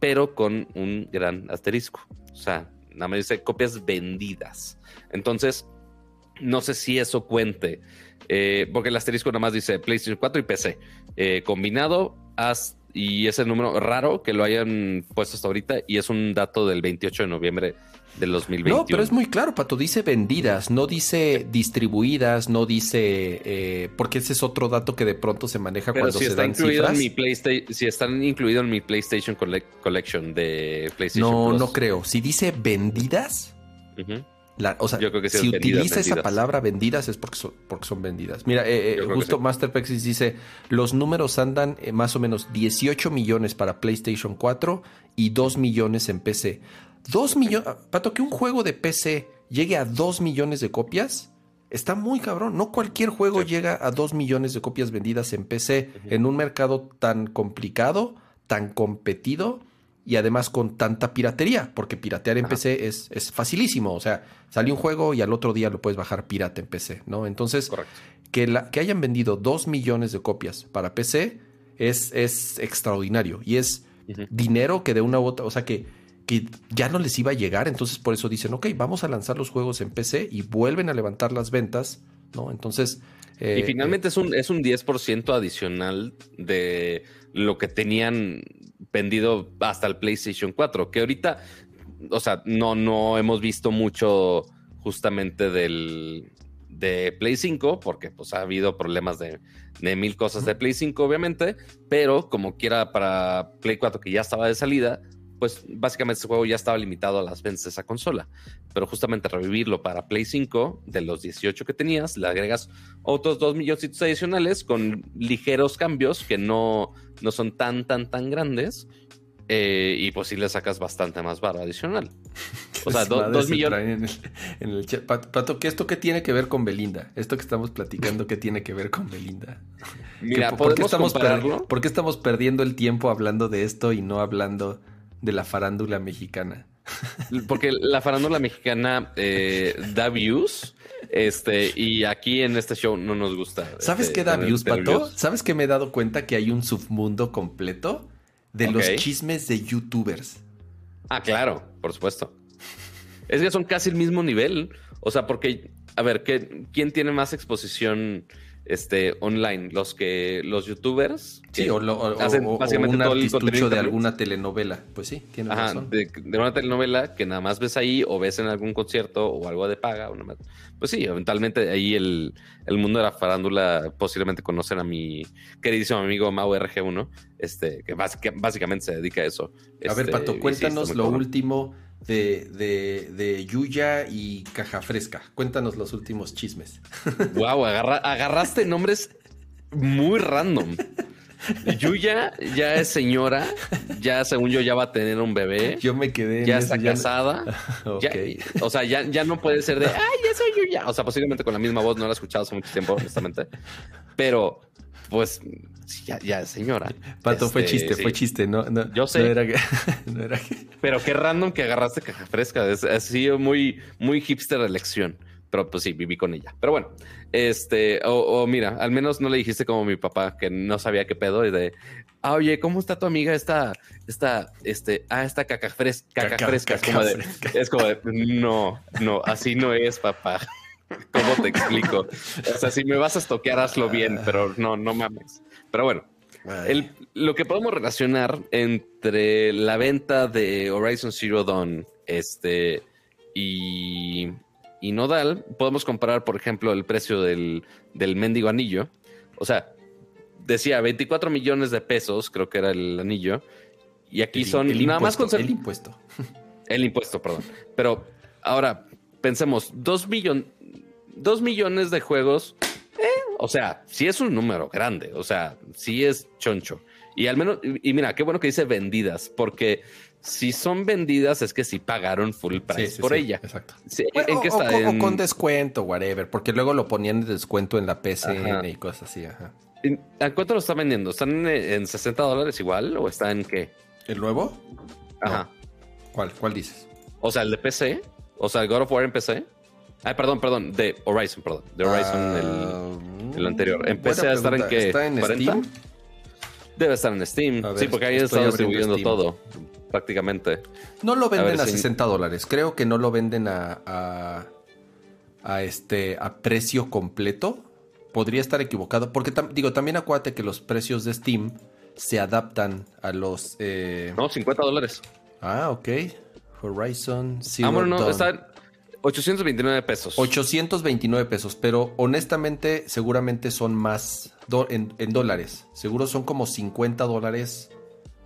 pero con un gran asterisco. O sea, nada más dice copias vendidas. Entonces, no sé si eso cuente, eh, porque el asterisco nada más dice PlayStation 4 y PC. Eh, combinado, y es el número raro que lo hayan puesto hasta ahorita, y es un dato del 28 de noviembre del 2021. No, pero es muy claro, Pato. Dice vendidas, no dice distribuidas, no dice. Eh, porque ese es otro dato que de pronto se maneja cuando se dan cifras. En mi PlayStation, si están incluidos en mi PlayStation Collection de PlayStation. No, no creo. Si dice vendidas. o sea, si utiliza esa palabra vendidas es porque son, porque son vendidas. Mira, eh, eh justo Master Pexis dice, los números andan más o menos 18 millones para PlayStation 4 y 2 millones en PC. Dos millones. Pato, que un juego de PC llegue a dos millones de copias. Está muy cabrón. No cualquier juego llega a dos millones de copias vendidas en PC en un mercado tan complicado, tan competido y además con tanta piratería, porque piratear en PC es, es, facilísimo. O sea, sale un juego y al otro día lo puedes bajar pirata en PC, ¿no? Entonces, que, la, que hayan vendido dos millones de copias para PC es, es extraordinario y es dinero que de una u otra, o sea, que que ya no les iba a llegar, entonces por eso dicen, ok, vamos a lanzar los juegos en PC y vuelven a levantar las ventas, ¿no? Entonces... Eh, y finalmente es, un, es un 10% adicional de lo que tenían vendido hasta el PlayStation 4, que ahorita, o sea, no, no hemos visto mucho justamente del de Play 5, porque pues ha habido problemas de, de mil cosas de Play 5, obviamente, pero como quiera para Play 4 que ya estaba de salida, pues básicamente ese juego ya estaba limitado a las ventas de esa consola. Pero justamente revivirlo para Play 5, de los 18 que tenías, le agregas otros 2 milloncitos adicionales con ligeros cambios que no, no son tan, tan, tan grandes. Eh, y pues sí le sacas bastante más barro adicional. (laughs) O sea, dos millones. En el. Pato, ¿qué esto qué tiene que ver con Belinda? Esto que estamos platicando, ¿qué tiene que ver con Belinda? Mira, ¿por, qué estamos ¿por qué estamos perdiendo el tiempo hablando de esto y no hablando de la farándula mexicana? (laughs) Porque la farándula mexicana eh, da views. Este, y aquí en este show no nos gusta. ¿Sabes este, qué da views, Pato? ¿Sabes que me he dado cuenta que hay un submundo completo de los chismes de youtubers? Ah, claro, por supuesto. Es que son casi el mismo nivel. O sea, porque, a ver, ¿quién tiene más exposición este, online, los que los youtubers. Sí, o, hacen básicamente un artistucho de alguna telenovela. Pues sí, tiene razón. De, una telenovela que nada más ves ahí o ves en algún concierto o algo de paga. Pues sí, eventualmente ahí el, mundo de la farándula posiblemente conocen a mi queridísimo amigo Mau RG1, este, que, básicamente se dedica a eso. a ver, Pato, este, cuéntanos lo último de, de, de, Yuya y Caja Fresca. Cuéntanos los últimos chismes. (laughs) Wow, agarraste nombres muy random. Yuya ya es señora, ya según yo ya va a tener un bebé. Yo me quedé. Ya está casada. (laughs) o sea, ya, ya no puede ser de, ay, ya soy Yuya. O sea, posiblemente con la misma voz, no la he escuchado hace mucho tiempo, honestamente. Pero, pues, ya, ya señora. Pato, fue este, chiste, fue chiste, no, no Yo sé. (laughs) No era que, Pero qué random que agarraste caja fresca. ha sido muy, muy hipster elección. Pero pues sí, viví con ella. Pero bueno, este, o, mira, al menos no le dijiste como mi papá, que no sabía qué pedo, y de, ah, oye, ¿cómo está tu amiga esta, esta, este, ah, esta caca, fresca, caca, fresca? es, como de, es como de, no, no, así no es, papá. (laughs) ¿Cómo te explico? O sea, si me vas a estoquear, hazlo bien, pero no, no mames. Pero bueno, lo que podemos relacionar entre la venta de Horizon Zero Dawn este, y, y Nodal, podemos comparar, por ejemplo, el precio del, del mendigo anillo. O sea, decía 24 millones de pesos, creo que era el anillo. Y aquí son nada más con el impuesto. (laughs) El impuesto, perdón. Pero ahora pensemos, 2 millones dos millones de juegos, o sea, sí es un número grande, o sea, sí es choncho. Y al menos, y, mira, qué bueno que dice vendidas, porque si son vendidas es que sí pagaron full price por ella. Exacto. ¿En qué está? O, con descuento, whatever, porque luego lo ponían de descuento en la PCN y cosas así. Ajá. ¿A cuánto lo está vendiendo? ¿Están en, 60 dólares igual o está en qué? ¿El nuevo? Ajá. ¿Cuál? ¿Cuál dices? O sea, el de PC. O sea, el God of War en PC. Ah, perdón, perdón, de Horizon, perdón. De Horizon, el, ah, anterior. Empecé a estar en qué? ¿Está en Steam? Debe estar en Steam. sí, porque ahí está distribuyendo todo, prácticamente. No lo venden a, 60 dólares. Creo que no lo venden a, a, este, a precio completo. Podría estar equivocado. Porque, digo, también acuérdate que los precios de Steam se adaptan a los... Eh... No, 50 dólares. Ah, ok. Horizon Zero Ah, bueno, no, está 829 pesos. 829 pesos, pero honestamente seguramente son más en, dólares. Seguro son como 50 dólares.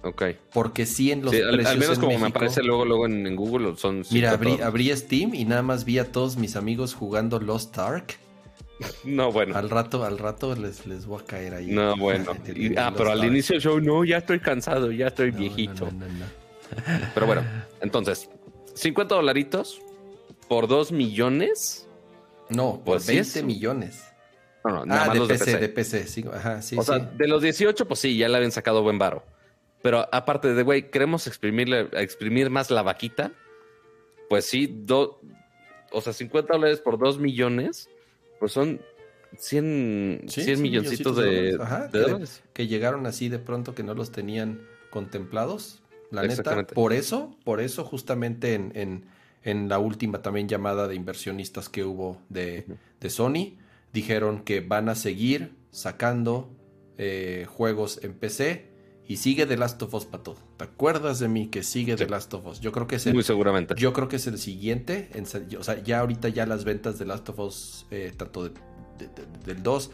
Ok. Porque sí en los precios al, menos como me aparece luego, luego en, Google son... Mira, abrí, Steam y nada más vi a todos mis amigos jugando Lost Ark. (laughs) No, bueno. Al rato, al rato les, les voy a caer ahí. No, bueno. ah, pero al inicio del show, no, ya estoy cansado, ya estoy viejito. pero bueno, (laughs) entonces, 50 dolaritos por 2 millones. No, por 20 pues millones. No, no, nada ah, más de, PC, de PC. Sí, ajá, sí, o sea, de los 18, pues sí, ya le habían sacado buen varo. Pero aparte de, güey, queremos exprimirle, exprimir más la vaquita. Pues sí, do, o sea, 50 dólares por 2 millones, pues son 100, 100 milloncitos de, dólares. Que, llegaron así de pronto que no los tenían contemplados. La neta, por eso, por eso justamente en en la última también llamada de inversionistas que hubo de, Sony. Dijeron que van a seguir sacando eh, juegos en PC y sigue The Last of Us para todo. ¿Te acuerdas de mí que sigue The Last of Us? Yo creo que es el, Muy seguramente. Yo creo que es el siguiente. o sea, ya ahorita ya las ventas de Last of Us, eh, tanto del 2,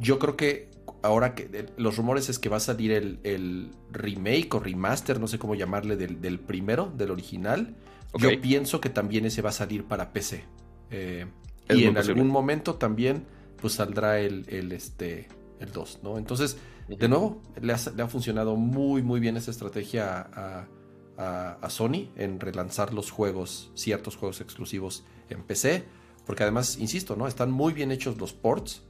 yo creo que ahora que los rumores es que va a salir el, remake o remaster, no sé cómo llamarle, del, del primero, del original. Yo pienso que también ese va a salir para PC. Eh, y en algún momento también pues saldrá el, el, este, el 2, ¿no? Entonces, de nuevo, le ha, funcionado muy, muy bien esa estrategia a, Sony en relanzar los juegos, ciertos juegos exclusivos en PC. Porque además, insisto, ¿no? Están muy bien hechos los ports.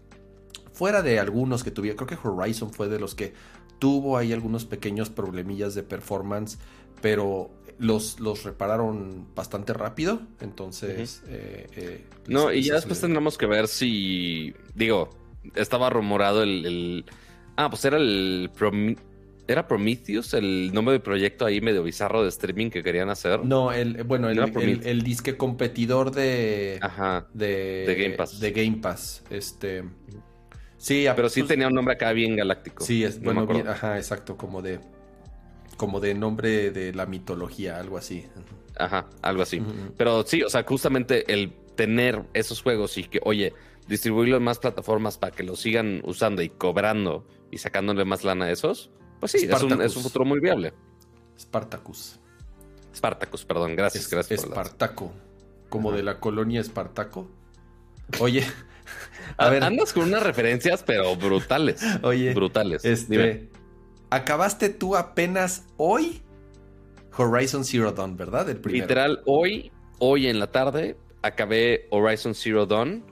Fuera de algunos que tuvieron, creo que Horizon fue de los que tuvo ahí algunos pequeños problemillas de performance, pero los, los repararon bastante rápido. Entonces. Eh, eh, no, y ya después tendremos que ver si. Digo, estaba rumorado el. ah, pues era el. ¿Era Prometheus el nombre del proyecto ahí medio bizarro de streaming que querían hacer? No, el, bueno, el, disque competidor de, Ajá, de, Game Pass. De Game Pass. Este. Sí, pero sí tenía un nombre acá bien galáctico. Sí, es, bueno, bien, ajá, exacto, como de como de nombre de la mitología, algo así. Ajá, algo así. Pero sí, o sea, justamente el tener esos juegos y que, oye, distribuirlo en más plataformas para que lo sigan usando y cobrando y sacándole más lana a esos, pues sí, es un, es un, futuro muy viable. Spartacus. Spartacus, perdón, gracias, gracias. Espartaco, como de la colonia Espartaco. Oye, (laughs) a ver. Andas con unas referencias, pero brutales. (laughs) Oye, brutales. Este, acabaste tú apenas hoy Horizon Zero Dawn, ¿verdad? El Literal, hoy, hoy en la tarde, acabé Horizon Zero Dawn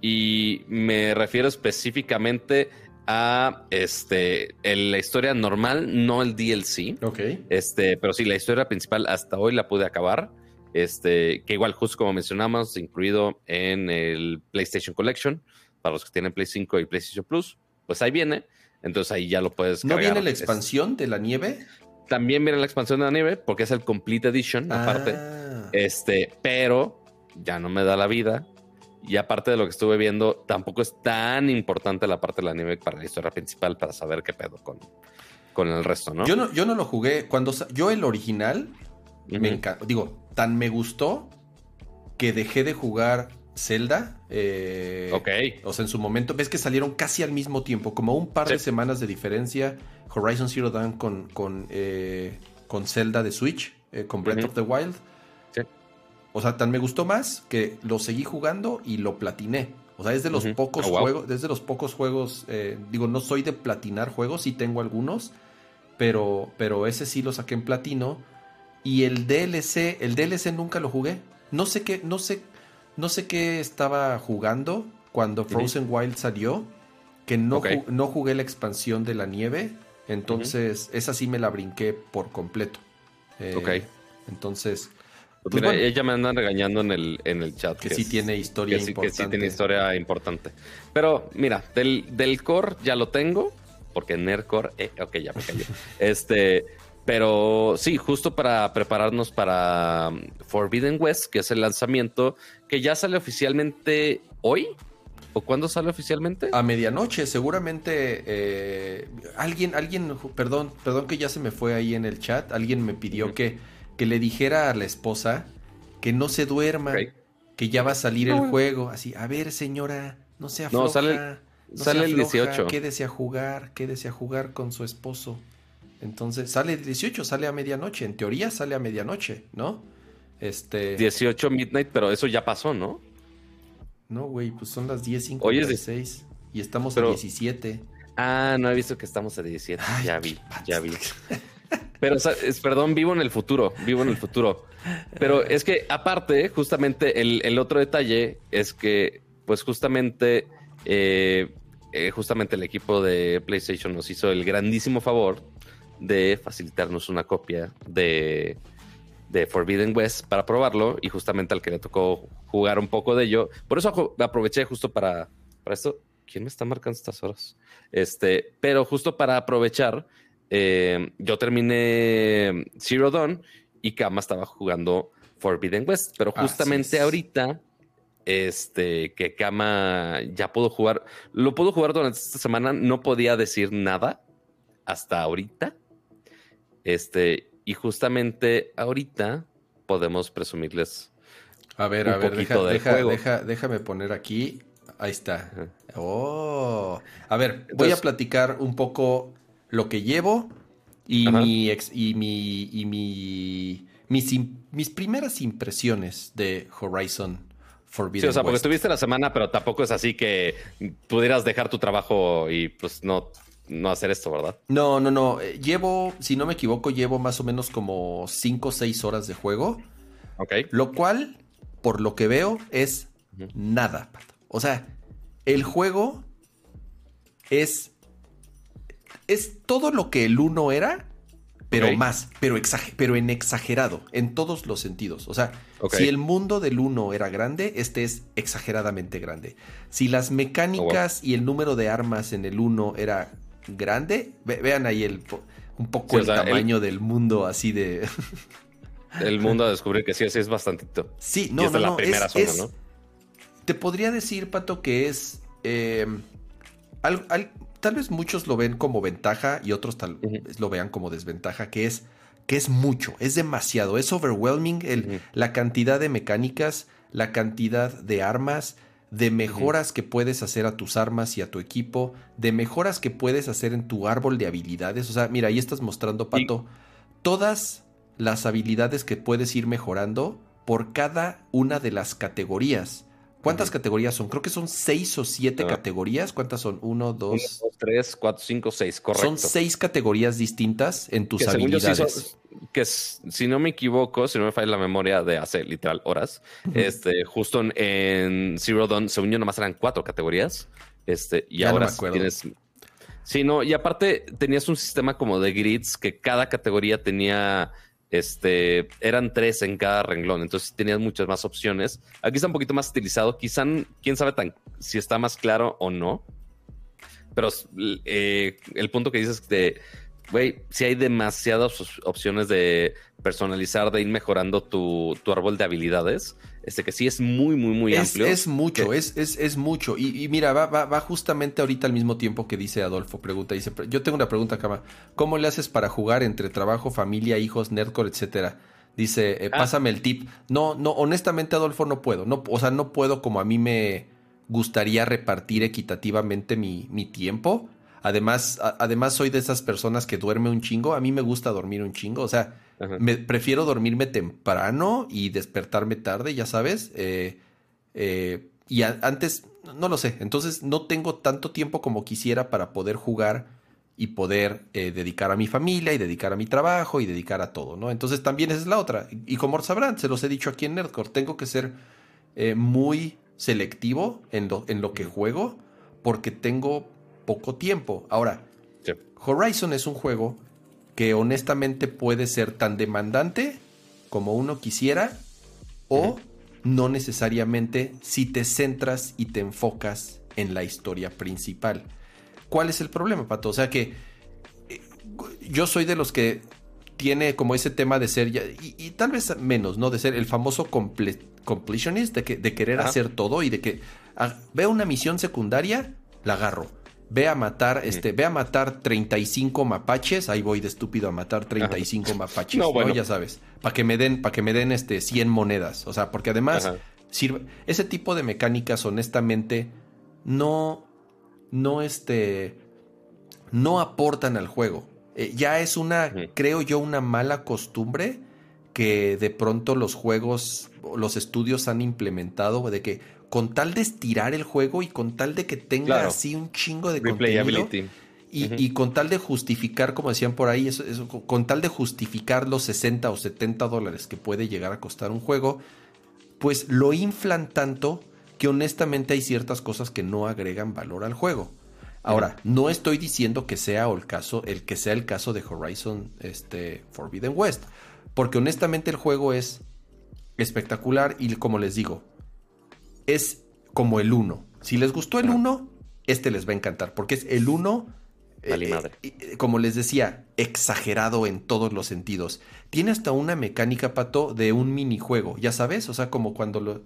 y me refiero específicamente a este la historia normal, no el DLC. Ok. Este, pero sí, la historia principal hasta hoy la pude acabar. Este, que igual, justo como mencionamos, incluido en el PlayStation Collection, para los que tienen Play 5 y PlayStation Plus, pues ahí viene. Entonces ahí ya lo puedes ¿No viene la expansión de la nieve? También viene la expansión de la nieve, porque es el Complete Edition, aparte. Ah. Este, pero ya no me da la vida. Y aparte de lo que estuve viendo, tampoco es tan importante la parte de la nieve para la historia principal, para saber qué pedo con, con el resto, ¿no? Yo no, yo no lo jugué. Cuando yo el original, me encantó. Digo, tan me gustó que dejé de jugar Zelda. Eh, ok. O sea, en su momento, ves que salieron casi al mismo tiempo, como un par de semanas de diferencia. Horizon Zero Dawn con, con, eh, con Zelda de Switch, eh, con Breath of the Wild. Sí. O sea, tan me gustó más que lo seguí jugando y lo platiné. O sea, es de los pocos oh, juegos, desde los pocos juegos, digo, no soy de platinar juegos, sí tengo algunos, pero, pero ese sí lo saqué en platino. Y el DLC, el DLC nunca lo jugué. No sé qué, no sé no sé qué estaba jugando cuando Frozen Wild salió, que no, no jugué la expansión de la nieve, entonces esa sí me la brinqué por completo. Eh, ok. Entonces... Pues mira, ella me anda regañando en el, en el chat. Que, sí tiene historia importante. Que sí tiene historia importante. Pero mira, del, del core ya lo tengo, porque Nerdcore, eh, ok, ya me cayó. (laughs) este, pero sí, justo para prepararnos para um, Forbidden West, que es el lanzamiento que ya sale oficialmente hoy. ¿O cuándo sale oficialmente? A medianoche, seguramente eh, alguien, alguien, perdón, perdón que ya se me fue ahí en el chat, alguien me pidió que, que le dijera a la esposa que no se duerma, que ya va a salir el juego, así, a ver señora, no se afloja, no, sale, sale el 18. Quédese a jugar, quédese a jugar con su esposo. Entonces sale el 18, sale a medianoche. En teoría sale a medianoche, ¿no? Este. 18 midnight, pero eso ya pasó, ¿no? No, güey, pues son las 10.56 y estamos a 17. Ah, no he visto que estamos a 17. ya vi, ya vi. Pero, es, perdón, vivo en el futuro, vivo en el futuro. Pero es que aparte, justamente el, otro detalle es que, pues justamente, eh, eh, justamente el equipo de PlayStation nos hizo el grandísimo favor de facilitarnos una copia de, de Forbidden West para probarlo y justamente al que le tocó jugar un poco de ello. Por eso aproveché justo para, para esto. ¿Quién me está marcando estas horas? Este, pero justo para aprovechar, eh, yo terminé Zero Dawn y Kama estaba jugando Forbidden West, pero justamente ahorita, este, que Kama ya pudo jugar, lo pudo jugar durante esta semana, no podía decir nada hasta ahorita. Este, y justamente ahorita podemos presumirles. A ver, a ver, deja, déjame poner aquí. Ahí está. Oh. A ver, voy a platicar un poco lo que llevo y mi ex, y mi y mi mis, mis primeras impresiones de Horizon Forbidden. Sí, o sea, porque estuviste la semana, pero tampoco es así que pudieras dejar tu trabajo y pues no no hacer esto, ¿verdad? No, no, no. Eh, llevo, si no me equivoco, llevo más o menos como 5 o 6 horas de juego. Ok. Lo cual, por lo que veo, es nada. O sea, el juego es. Es todo lo que el 1 era, pero más, pero, pero en exagerado, en todos los sentidos. O sea, si el mundo del 1 era grande, este es exageradamente grande. Si las mecánicas oh, y el número de armas en el 1 era grande, vean ahí el, un poco el tamaño del mundo así de... (laughs) el mundo a descubrir que sí, así es bastantito. Sí, no, no, la primera zona, ¿no? Te podría decir, Pato, que es... Eh, tal vez muchos lo ven como ventaja y otros tal vez lo vean como desventaja, que es que es mucho, es demasiado, es overwhelming el, la cantidad de mecánicas, la cantidad de armas, de mejoras que puedes hacer a tus armas y a tu equipo, de mejoras que puedes hacer en tu árbol de habilidades. O sea, mira, ahí estás mostrando, Pato, todas las habilidades que puedes ir mejorando por cada una de las categorías. ¿Cuántas categorías son? Creo que son seis o siete ah. categorías. ¿Cuántas son? Uno, dos. tres, cuatro, cinco, seis, correcto. Son seis categorías distintas en tus habilidades. que si no me equivoco, si no me falla la memoria de hace literal horas, este, justo en, Zero Dawn, según yo, nomás eran cuatro categorías. Este, y ahora tienes. Sí, no, y aparte tenías un sistema como de grids que cada categoría tenía este, eran tres en cada renglón, entonces tenías muchas más opciones. Aquí está un poquito más estilizado, quizá, quién sabe tan, si está más claro o no. Pero eh, el punto que dices de, güey, si hay demasiadas opciones de personalizar, de ir mejorando tu, tu árbol de habilidades, este que sí es muy, muy, muy amplio. Es mucho, es, es, es, mucho. Y, mira, va, va, justamente ahorita al mismo tiempo que dice Adolfo, pregunta, dice, yo tengo una pregunta acá, ¿cómo le haces para jugar entre trabajo, familia, hijos, nerdcore, etcétera? Dice, eh, ah. pásame el tip. No, no, honestamente, Adolfo, no puedo. No, o sea, no puedo como a mí me gustaría repartir equitativamente mi, mi tiempo. Además, además soy de esas personas que duerme un chingo. A mí me gusta dormir un chingo. O sea, me, prefiero dormirme temprano y despertarme tarde, ya sabes. Eh, eh, y antes, no lo sé. Entonces no tengo tanto tiempo como quisiera para poder jugar y poder eh, dedicar a mi familia y dedicar a mi trabajo y dedicar a todo, ¿no? Entonces también esa es la otra. Y como sabrán, se los he dicho aquí en Nerdcore, tengo que ser muy selectivo en lo, en lo que juego porque tengo poco tiempo. Ahora, Horizon es un juego que honestamente puede ser tan demandante como uno quisiera o no necesariamente si te centras y te enfocas en la historia principal. ¿Cuál es el problema, Pato? O sea que eh, yo soy de los que tiene como ese tema de ser, y, tal vez menos, ¿no? De ser el famoso completionist, de, que, de querer hacer todo y de que ah, veo una misión secundaria, la agarro ve a matar, este, ve a matar 35 mapaches, ahí voy de estúpido a matar 35 mapaches, (laughs) no, bueno. ya sabes, para que me den, para que me den este 100 monedas, o sea, porque además sirve, ese tipo de mecánicas honestamente no no este no aportan al juego. Eh, ya es una, creo yo, una mala costumbre que de pronto los juegos, los estudios han implementado de que con tal de estirar el juego y con tal de que tenga así un chingo de contenido. Y, y, con tal de justificar, como decían por ahí, eso, con tal de justificar los 60 o 70 dólares que puede llegar a costar un juego, pues lo inflan tanto que honestamente hay ciertas cosas que no agregan valor al juego. Ahora, no estoy diciendo que sea el caso, el que sea el caso de Horizon este, Forbidden West, porque honestamente el juego es espectacular y como les digo, es como el 1. Si les gustó el 1, este les va a encantar, porque es el 1, eh, eh, como les decía, exagerado en todos los sentidos. Tiene hasta una mecánica, Pato, de un minijuego, ya sabes, o sea, como cuando lo...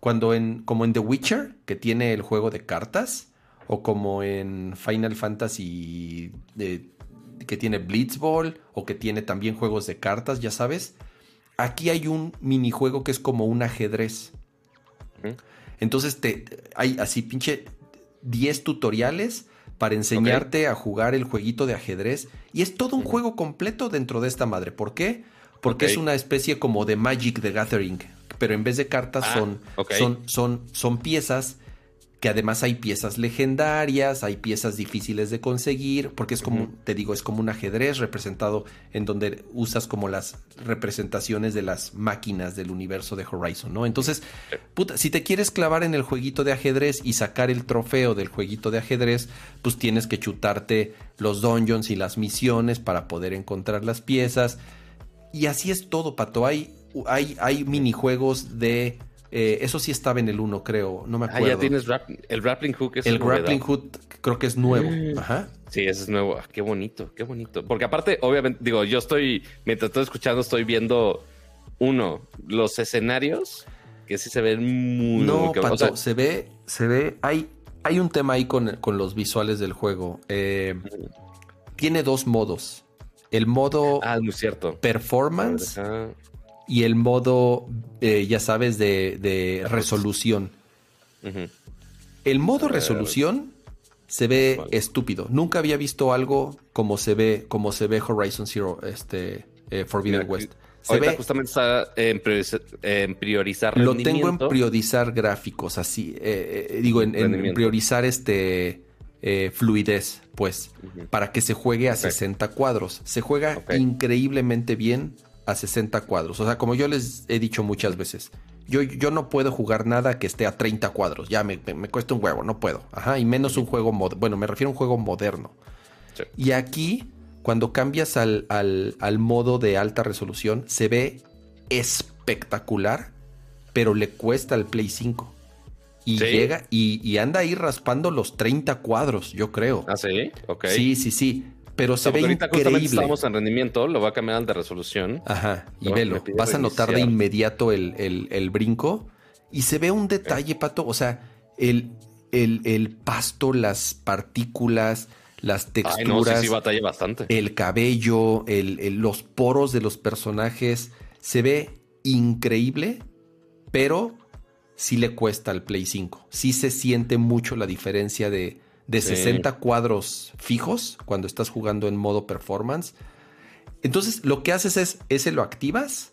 Cuando en, como en The Witcher, que tiene el juego de cartas, o como en Final Fantasy, que tiene Blitzball, o que tiene también juegos de cartas, ya sabes. Aquí hay un minijuego que es como un ajedrez. Entonces te, hay así pinche 10 tutoriales para enseñarte a jugar el jueguito de ajedrez. Y es todo un juego completo dentro de esta madre. ¿Por qué? Porque es una especie como de Magic the Gathering. Pero en vez de cartas ah, son, son, son, son piezas que además hay piezas legendarias, hay piezas difíciles de conseguir, porque es como, te digo, es como un ajedrez representado en donde usas como las representaciones de las máquinas del universo de Horizon, ¿no? Entonces, puta, si te quieres clavar en el jueguito de ajedrez y sacar el trofeo del jueguito de ajedrez, pues tienes que chutarte los dungeons y las misiones para poder encontrar las piezas. Y así es todo, Pato. Hay, hay, hay minijuegos de eh, eso sí estaba en el 1, creo. No me acuerdo. Ah, ya tienes el grappling hook. Es el grappling hook creo que es nuevo. Mm. Ajá. Sí, ese es nuevo. Ah, qué bonito, qué bonito. Porque aparte, obviamente, digo, yo estoy, mientras estoy escuchando, estoy viendo, uno, los escenarios, que sí se ven muy... No, Pato, se ve, se ve, hay, hay un tema ahí con, los visuales del juego. Eh, tiene dos modos. El modo ah, muy cierto. performance y el modo, eh, ya sabes, de, resolución. El modo resolución se ve estúpido. Nunca había visto algo como se ve, como se ve Horizon Zero, este, eh, Forbidden West. Se ve, justamente está en, priorizar, Lo tengo en priorizar gráficos, así, eh, digo, en, priorizar este fluidez, pues, para que se juegue a 60 cuadros. Se juega increíblemente bien a 60 cuadros. O sea, como yo les he dicho muchas veces, yo, yo no puedo jugar nada que esté a 30 cuadros. Ya me, cuesta un huevo, no puedo. Ajá, y menos un juego, bueno, me refiero a un juego moderno. Y aquí, cuando cambias al, al, modo de alta resolución, se ve espectacular, pero le cuesta al Play 5. Y llega y, y, anda ahí raspando los 30 cuadros, yo creo. Ah, sí, ok. Sí, sí, sí pero se ve increíble. estamos en rendimiento, lo va a cambiar al de resolución. Ajá, y velo, vas a notar de inmediato el, brinco y se ve un detalle, Pato, o sea, el, el, pasto, las partículas, las texturas, bastante. el cabello, los poros de los personajes, se ve increíble, pero sí le cuesta al Play 5. Sí se siente mucho la diferencia de de 60 cuadros fijos cuando estás jugando en modo performance. Entonces, lo que haces es, ese lo activas.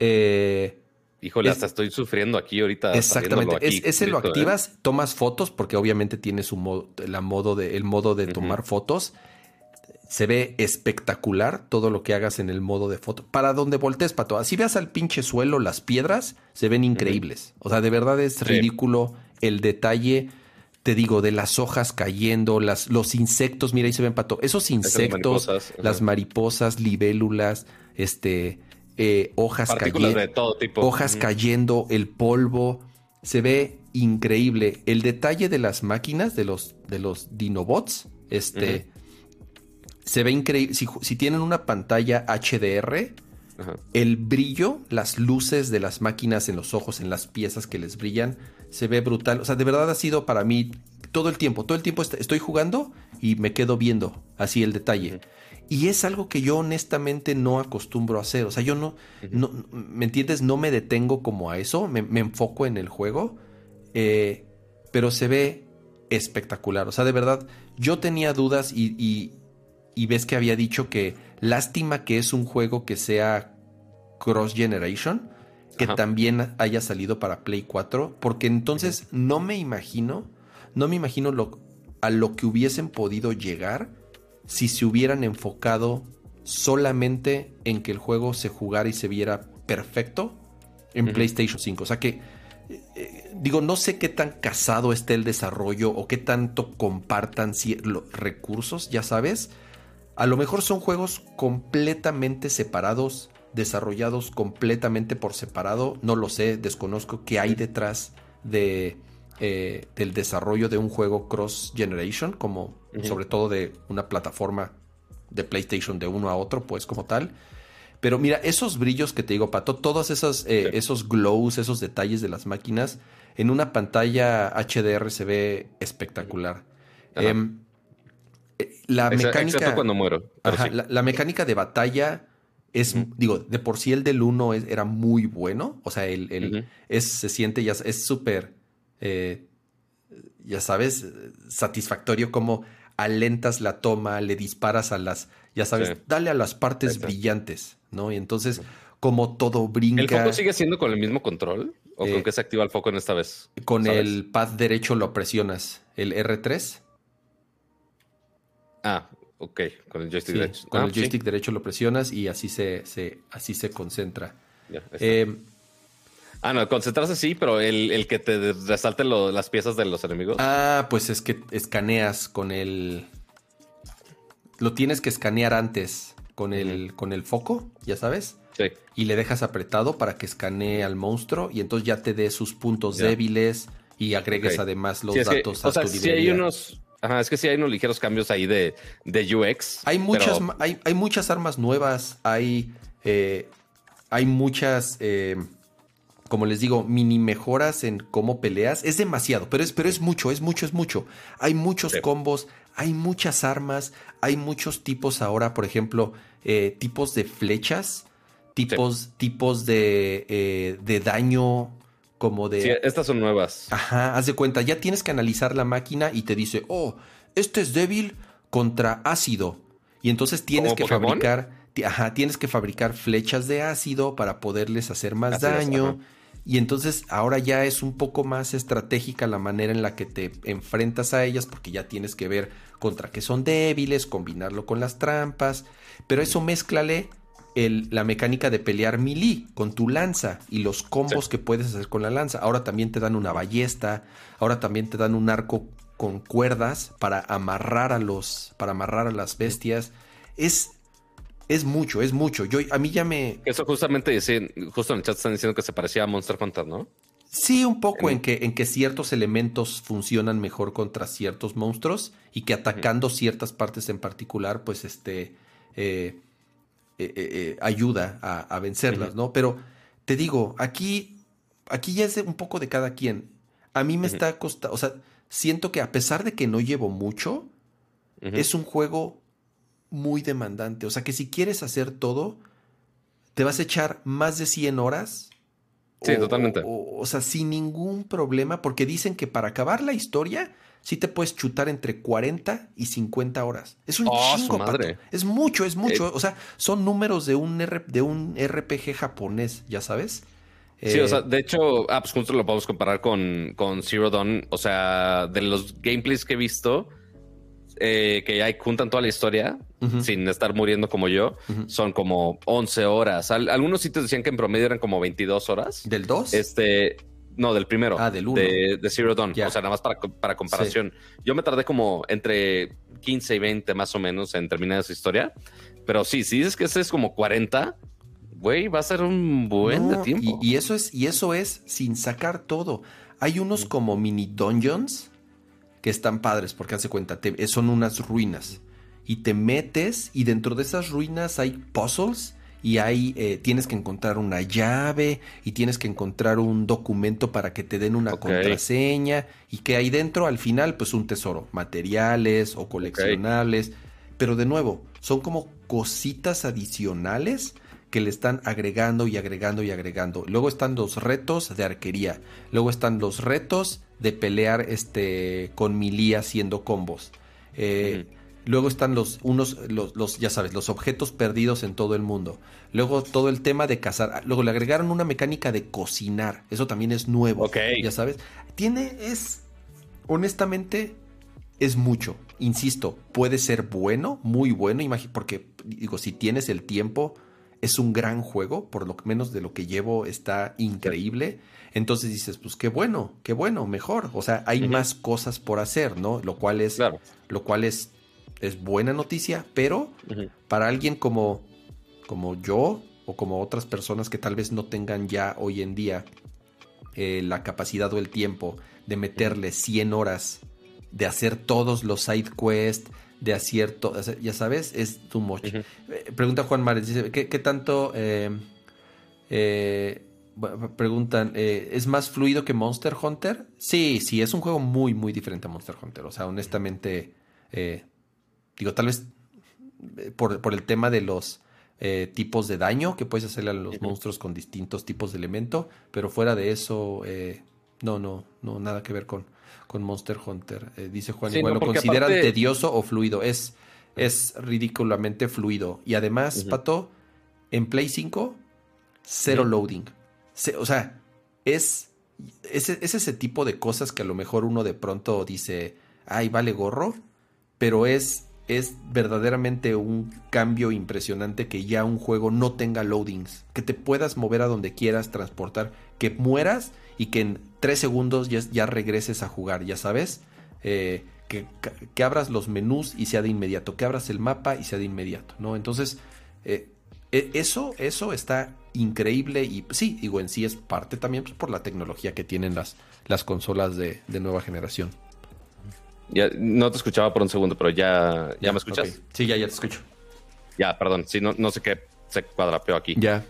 Eh, Híjole, hasta estoy sufriendo aquí ahorita. Exactamente. ese lo ¿eh? activas, tomas fotos, porque obviamente tiene su modo, la modo de, el modo de tomar fotos. Se ve espectacular todo lo que hagas en el modo de foto. Para donde voltees, pato. Así veas al pinche suelo, las piedras, se ven increíbles. O sea, de verdad es ridículo el detalle te digo, de las hojas cayendo, las, los insectos, mira, ahí se ven pato, esos insectos, las mariposas, libélulas, este, eh, hojas cayendo, de todo tipo. hojas cayendo, el polvo, se ve increíble. El detalle de las máquinas, de los, de los Dinobots, este, se ve increíble. Si, tienen una pantalla HDR, el brillo, las luces de las máquinas en los ojos, en las piezas que les brillan, se ve brutal. O sea, de verdad ha sido para mí todo el tiempo, todo el tiempo estoy jugando y me quedo viendo así el detalle. Y es algo que yo honestamente no acostumbro a hacer. O sea, yo no, no ¿me entiendes? No me detengo como a eso, me, enfoco en el juego, eh, pero se ve espectacular. O sea, de verdad, yo tenía dudas y, y, y ves que había dicho que lástima que es un juego que sea cross generation que también haya salido para Play 4, porque entonces no me imagino, no me imagino lo, a lo que hubiesen podido llegar si se hubieran enfocado solamente en que el juego se jugara y se viera perfecto en PlayStation 5. O sea que, eh, eh, digo, no sé qué tan casado esté el desarrollo o qué tanto compartan los recursos, ya sabes. A lo mejor son juegos completamente separados desarrollados completamente por separado. No lo sé, desconozco qué hay detrás de, eh, del desarrollo de un juego cross generation, como sobre todo de una plataforma de PlayStation de uno a otro, pues como tal. Pero mira, esos brillos que te digo, Pato, todos esos, eh, esos glows, esos detalles de las máquinas, en una pantalla HDR se ve espectacular. Em, eh, la mecánica. cuando muero. la, mecánica de batalla es, digo, de por sí el del 1 era muy bueno. O sea, el, es, se siente ya, es súper, eh, ya sabes, satisfactorio como alentas la toma, le disparas a las, ya sabes, dale a las partes brillantes, ¿no? Y entonces, como todo brinca. ¿El foco sigue siendo con el mismo control? ¿O con qué se activa el foco en esta vez? Con el pad derecho lo presionas. ¿El R3? Ah, ok. Con el joystick derecho. Con el ah, joystick derecho lo presionas y así se, se así se concentra. Eh, ah, no, concentrarse sí, pero el, que te resalte las piezas de los enemigos. Ah, pues es que escaneas con el. Lo tienes que escanear antes con el, con el foco, ya sabes. Y le dejas apretado para que escanee al monstruo y entonces ya te dé sus puntos débiles y agregues además los datos a o sea, tu hay unos, Ajá, es que sí hay unos ligeros cambios ahí de, de UX. Hay muchas, hay, hay, muchas armas nuevas, hay, eh, hay muchas, eh, como les digo, mini mejoras en cómo peleas. Es demasiado, pero es, pero es mucho, es mucho, es mucho. Hay muchos combos, hay muchas armas, hay muchos tipos ahora, por ejemplo, eh, tipos de flechas tipos, tipos de, de daño como de... Sí, estas son nuevas. Ajá, haz de cuenta, ya tienes que analizar la máquina y te dice, oh, este es débil contra ácido. Y entonces tienes que fabricar, ajá, tienes que fabricar flechas de ácido para poderles hacer más daño. y entonces ahora ya es un poco más estratégica la manera en la que te enfrentas a ellas porque ya tienes que ver contra qué son débiles, combinarlo con las trampas. Pero eso mézclale la mecánica de pelear melee con tu lanza y los combos que puedes hacer con la lanza. Ahora también te dan una ballesta, ahora también te dan un arco con cuerdas para amarrar a los para amarrar a las bestias. Es es mucho, es mucho. Yo a mí ya me Eso justamente dicen, justo en el chat están diciendo que se parecía a Monster Hunter, ¿no? Sí, un poco en, que, en que ciertos elementos funcionan mejor contra ciertos monstruos y que atacando ciertas partes en particular, pues este eh, eh, eh, eh, ayuda a, vencerlas, ¿no? Pero te digo, aquí, aquí ya es un poco de cada quien. A mí me está costando, o sea, siento que a pesar de que no llevo mucho, es un juego muy demandante. O sea, que si quieres hacer todo, te vas a echar más de 100 horas. Sí, totalmente. o, sea, sin ningún problema, porque dicen que para acabar la historia sí te puedes chutar entre 40 y 50 horas. Es un oh, chingo, madre. Es mucho, es mucho. Eh, o sea, son números de un, de un RPG japonés, ya sabes. Sí, o sea, eh, de hecho, ah, pues justo lo podemos comparar con, con Zero Dawn. O sea, de los gameplays que he visto, eh, que ya juntan toda la historia sin estar muriendo como yo, son como 11 horas. algunos sitios decían que en promedio eran como 22 horas. ¿Del 2? Este, no, del primero. Ah, del 1. De, Zero Dawn. O sea, nada más para, para comparación. Yo me tardé como entre 15 y 20 más o menos en terminar esa historia. Pero sí, si dices que ese es como 40, güey, va a ser un buen tiempo. Y, eso es, y eso es sin sacar todo. Hay unos como mini dungeons que están padres, porque hace cuenta, son unas ruinas. Y te metes y dentro de esas ruinas hay puzzles y ahí eh, tienes que encontrar una llave y tienes que encontrar un documento para que te den una contraseña y que hay dentro al final pues un tesoro, materiales o coleccionables, pero de nuevo, son como cositas adicionales que le están agregando y agregando y agregando. Luego están los retos de arquería, luego están los retos de pelear este con milía haciendo combos. Eh, Luego están los unos, los, ya sabes, los objetos perdidos en todo el mundo. Luego todo el tema de cazar. Luego le agregaron una mecánica de cocinar. Eso también es nuevo. Ok. Ya sabes. Tiene, es, honestamente, es mucho. Insisto, puede ser bueno, muy bueno. Porque, digo, si tienes el tiempo, es un gran juego. Por lo menos de lo que llevo está increíble. Entonces dices, pues qué bueno, qué bueno, mejor. O sea, hay más cosas por hacer, ¿no? Lo cual es, lo cual es es buena noticia, pero para alguien como, como yo o como otras personas que tal vez no tengan ya hoy en día eh, la capacidad o el tiempo de meterle 100 horas, de hacer todos los side quests, de hacer todo, ya sabes, es too much. Eh, pregunta Juan Mares, dice, ¿qué, tanto... Eh, preguntan, ¿es más fluido que Monster Hunter? Sí, sí, es un juego muy, muy diferente a Monster Hunter. O sea, honestamente, Digo, tal vez eh, por, el tema de los eh, tipos de daño que puedes hacerle a los monstruos con distintos tipos de elemento, pero fuera de eso, eh, no, no, no, nada que ver con, con Monster Hunter. dice Juan, igual, ¿lo consideran tedioso o fluido? Es, es ridículamente fluido. Y además, Pato, en Play 5 cero loading. o sea, es, es, es, ese tipo de cosas que a lo mejor uno de pronto dice, ay, vale gorro, pero es, es verdaderamente un cambio impresionante que ya un juego no tenga loadings, que te puedas mover a donde quieras, transportar, que mueras y que en tres segundos ya, regreses a jugar, ya sabes. Eh, que, abras los menús y sea de inmediato, que abras el mapa y sea de inmediato, ¿no? Entonces, eh, e, eso, eso está increíble y sí, digo, en sí es parte también pues, por la tecnología que tienen las, las consolas de, nueva generación. Ya, no te escuchaba por un segundo, pero ya, ya, me escuchas. Sí, ya, ya te escucho. Ya, perdón, sí, no, no sé qué se cuadrapeó aquí. Ya.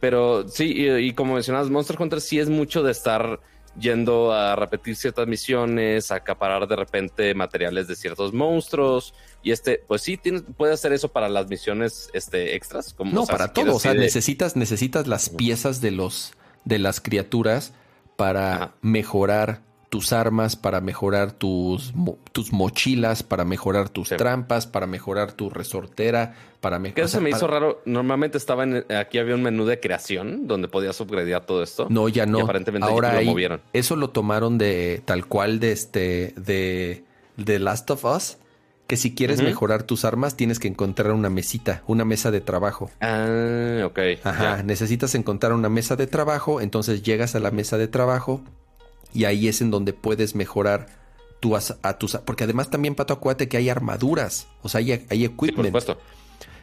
Pero sí, y, como mencionabas, Monster Hunter sí es mucho de estar yendo a repetir ciertas misiones, a acaparar de repente materiales de ciertos monstruos. Y este, pues sí, puede hacer eso para las misiones este, extras. Como, no, para todo. O sea, necesitas, necesitas las piezas de los de las criaturas para mejorar tus armas, para mejorar tus, tus mochilas, para mejorar tus trampas, para mejorar tu resortera, para mejorar... ¿Qué se me hizo raro? Normalmente estaba en... Aquí había un menú de creación donde podías upgradear todo esto. No, ya no. aparentemente Ahora lo movieron. Eso lo tomaron de tal cual de este... de... de Last of Us que si quieres mejorar tus armas tienes que encontrar una mesita, una mesa de trabajo. Ah, ok. Ajá, necesitas encontrar una mesa de trabajo, entonces llegas a la mesa de trabajo, y ahí es en donde puedes mejorar tu a tus... Porque además también, Pato, acuérdate que hay armaduras, o sea, hay, hay equipment. por supuesto.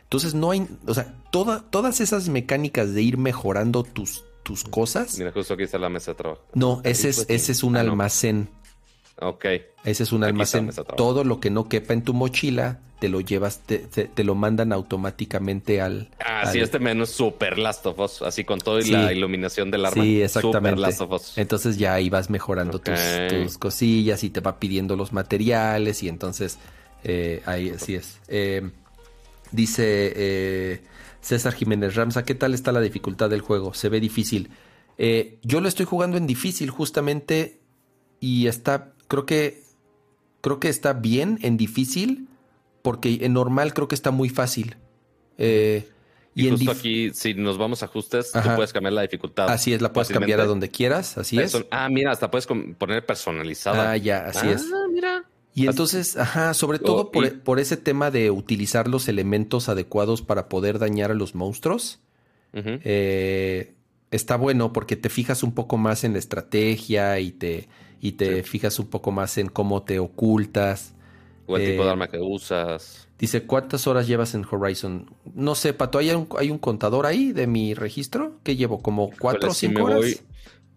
Entonces no hay, o sea, toda, todas esas mecánicas de ir mejorando tus, tus cosas. Mira, justo aquí está la mesa de trabajo. No, ese es, ese es un ah, almacén. Ok. Ese es un almacén. Todo lo que no quepa en tu mochila, te lo llevas, te, lo mandan automáticamente al. Ah, sí, este menú es super Last of Us, así con todo y la iluminación del arma. Sí, exactamente. Last of Us. Entonces ya ahí vas mejorando tus, cosillas y te va pidiendo los materiales y entonces eh, ahí sí es. Eh, dice eh, César Jiménez Ramsa, ¿qué tal está la dificultad del juego? Se ve difícil. yo lo estoy jugando en difícil justamente y está, creo que, creo que está bien en difícil porque en normal creo que está muy fácil. Eh, y, justo aquí, si nos vamos a ajustes, tú puedes cambiar la dificultad. Así es, la puedes cambiar a donde quieras, así es. Ah, mira, hasta puedes poner personalizada. Ah, ya, así es. Ah, mira. Y entonces, ajá, sobre todo por, ese tema de utilizar los elementos adecuados para poder dañar a los monstruos, eh, está bueno porque te fijas un poco más en la estrategia y te, y te fijas un poco más en cómo te ocultas. O el tipo de eh, arma que usas. Dice, ¿cuántas horas llevas en Horizon? No sé, Pato, ¿hay un, hay un contador ahí de mi registro? ¿Qué llevo? ¿Como cuatro o cinco horas? Voy,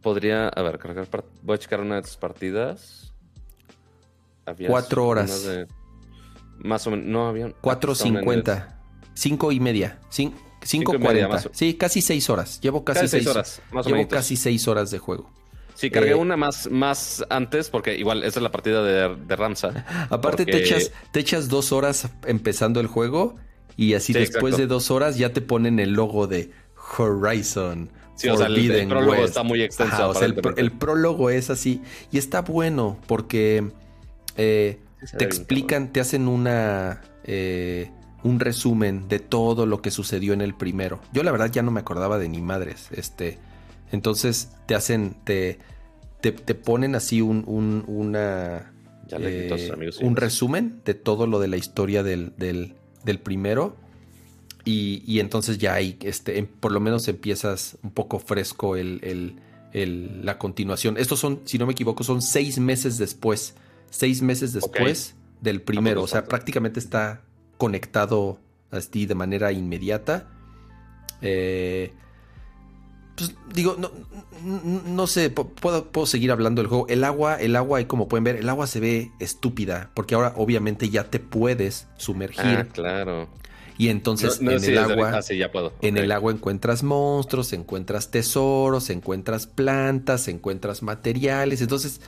podría, a ver, cargar, voy a checar una de tus partidas. cuatro horas. más o menos, no había. Cuatro cincuenta. Cinco y media. cinco, cuarenta. Sí, casi seis horas. Llevo casi, seis, horas. Más llevo casi seis horas de juego. Sí, cargué eh, una más, más antes porque igual esa es la partida de, de Ramsa. (laughs) Aparte te, echas, te echas dos horas empezando el juego y así después de dos horas ya te ponen el logo de Horizon. Sí, o sea, el, prólogo está muy extenso. el, prólogo es así y está bueno porque eh, te explican, te hacen una... Eh, un resumen de todo lo que sucedió en el primero. Yo la verdad ya no me acordaba de ni madres. Este, entonces te hacen, te, te, ponen así un, un una, eh, un resumen de todo lo de la historia del, del, primero. Y, y, entonces ya ahí, este, em, por lo menos empiezas un poco fresco el, el, el, la continuación. Estos son, si no me equivoco, son seis meses después. Seis meses después del primero. O sea, prácticamente está conectado así de manera inmediata. Eh, pues digo, no, no, sé, puedo, puedo, seguir hablando del juego. El agua, el agua, y como pueden ver, el agua se ve estúpida, porque ahora obviamente ya te puedes sumergir. Ah, claro. Y entonces en el agua, ah, ya puedo. en el agua encuentras monstruos, encuentras tesoros, encuentras plantas, encuentras materiales. Entonces,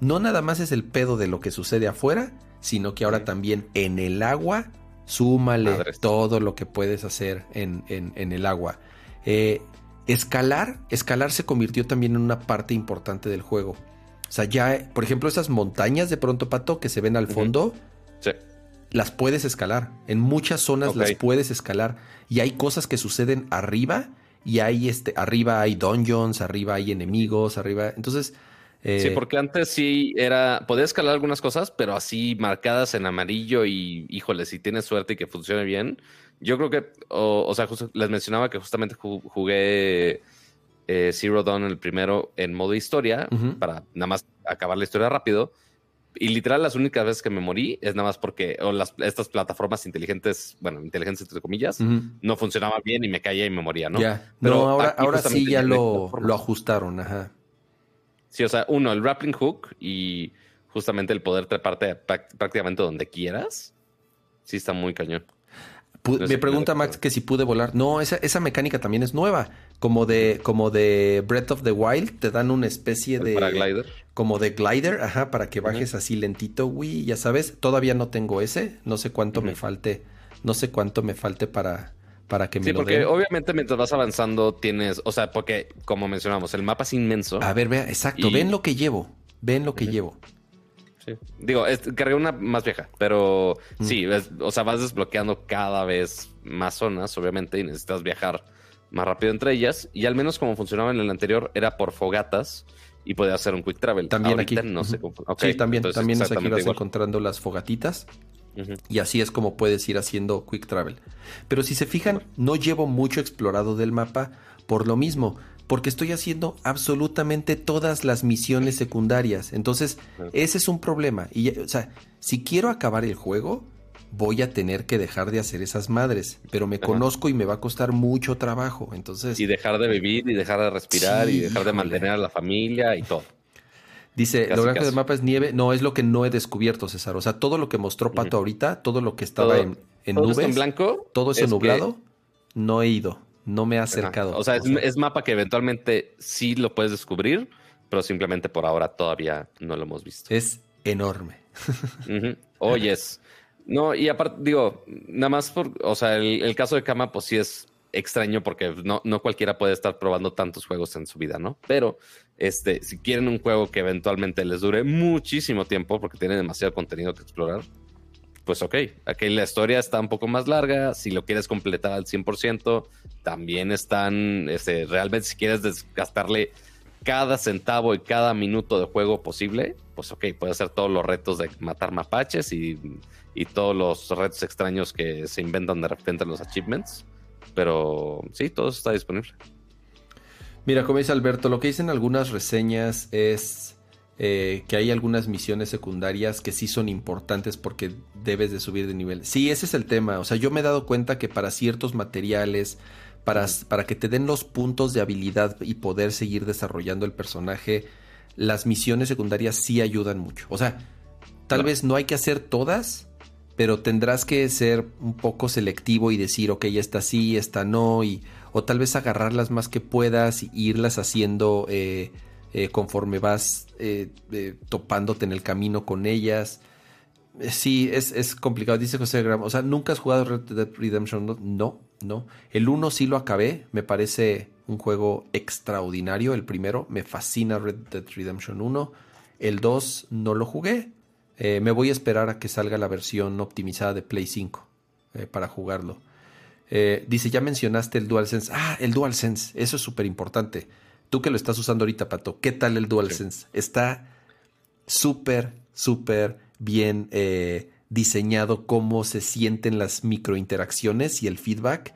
no nada más es el pedo de lo que sucede afuera, sino que ahora también en el agua, súmale todo lo que puedes hacer en, en, en el agua. Eh, Escalar, escalar se convirtió también en una parte importante del juego. O sea, ya, por ejemplo, esas montañas de pronto, Pato, que se ven al fondo, las puedes escalar. En muchas zonas las puedes escalar. Y hay cosas que suceden arriba y ahí este, arriba hay dungeons, arriba hay enemigos, arriba. Entonces. Eh, sí, porque antes sí era. Podías escalar algunas cosas, pero así marcadas en amarillo y, híjole, si tienes suerte y que funcione bien. Yo creo que. O, sea, les mencionaba que justamente jugué. Eh, Zero Dawn el primero en modo historia para nada más acabar la historia rápido y literal, las únicas veces que me morí es nada más porque o las, estas plataformas inteligentes, bueno, inteligentes entre comillas, no funcionaban bien y me caía y me moría, ¿no? Ya. Pero ahora, ahora sí ya lo, lo, ajustaron, ajá. Sí, o sea, uno, el grappling hook y justamente el poder treparte prácticamente donde quieras. Sí, está muy cañón. Me pregunta Max que si pude volar. No, esa, esa mecánica también es nueva. Como de, como de Breath of the Wild, te dan una especie de. Para glider. Como de glider, ajá, para que bajes así lentito, güey. Ya sabes, todavía no tengo ese. No sé cuánto me falte. No sé cuánto me falte para, para que me sí, porque obviamente mientras vas avanzando tienes, o sea, porque como mencionamos, el mapa es inmenso. A ver, vea, exacto, ven lo que llevo, ven lo que llevo. Digo, cargué una más vieja, pero mm. sí, o sea, vas desbloqueando cada vez más zonas, obviamente, y necesitas viajar más rápido entre ellas. Y al menos como funcionaba en el anterior, era por fogatas y podía hacer un quick travel. También aquí. No cómo. sí, también, también es aquí vas encontrando las fogatitas. Y así es como puedes ir haciendo quick travel. Pero si se fijan, no llevo mucho explorado del mapa por lo mismo porque estoy haciendo absolutamente todas las misiones secundarias. Entonces, ese es un problema. Y, o sea, si quiero acabar el juego, voy a tener que dejar de hacer esas madres, pero me conozco y me va a costar mucho trabajo. Entonces, y dejar de vivir y dejar de respirar y dejar de mantener a la familia y todo. Dice, lo blanco del mapa es nieve. No, es lo que no he descubierto, César. O sea, todo lo que mostró Pato ahorita, todo lo que estaba en, en nubes, en blanco, todo ese nublado, no he ido. No me ha acercado. O sea, es, mapa que eventualmente sí lo puedes descubrir, pero simplemente por ahora todavía no lo hemos visto. Es enorme. (laughs) Oyes. No, y aparte, digo, nada más por, o sea, el, caso de Kama, pues sí es extraño porque no, no cualquiera puede estar probando tantos juegos en su vida, ¿no? Pero, este, si quieren un juego que eventualmente les dure muchísimo tiempo porque tiene demasiado contenido que explorar, pues ok, aquí la historia está un poco más larga, si lo quieres completar al 100%, también están, este, realmente si quieres desgastarle cada centavo y cada minuto de juego posible, pues ok, puedes hacer todos los retos de matar mapaches y, y todos los retos extraños que se inventan de repente en los achievements, pero sí, todo está disponible. Mira, como dice Alberto, lo que dicen algunas reseñas es eh, que hay algunas misiones secundarias que sí son importantes porque debes de subir de nivel. Sí, ese es el tema. O sea, yo me he dado cuenta que para ciertos materiales, para, para que te den los puntos de habilidad y poder seguir desarrollando el personaje, las misiones secundarias sí ayudan mucho. O sea, tal vez no hay que hacer todas, pero tendrás que ser un poco selectivo y decir, ok, esta sí, esta no, y, o tal vez agarrarlas más que puedas e irlas haciendo eh, eh, conforme vas eh, topándote en el camino con ellas. sí, es, complicado, dice José Graham. O sea, ¿nunca has jugado Red Dead Redemption? No, no. El 1 sí lo acabé, me parece un juego extraordinario. El primero, me fascina Red Dead Redemption 1. El 2 no lo jugué. me voy a esperar a que salga la versión optimizada de Play 5 para jugarlo. dice, ya mencionaste el DualSense. Ah, el DualSense, eso es súper importante. Tú que lo estás usando ahorita, Pato, ¿qué tal el DualSense? Está súper, súper bien eh, diseñado cómo se sienten las microinteracciones y el feedback.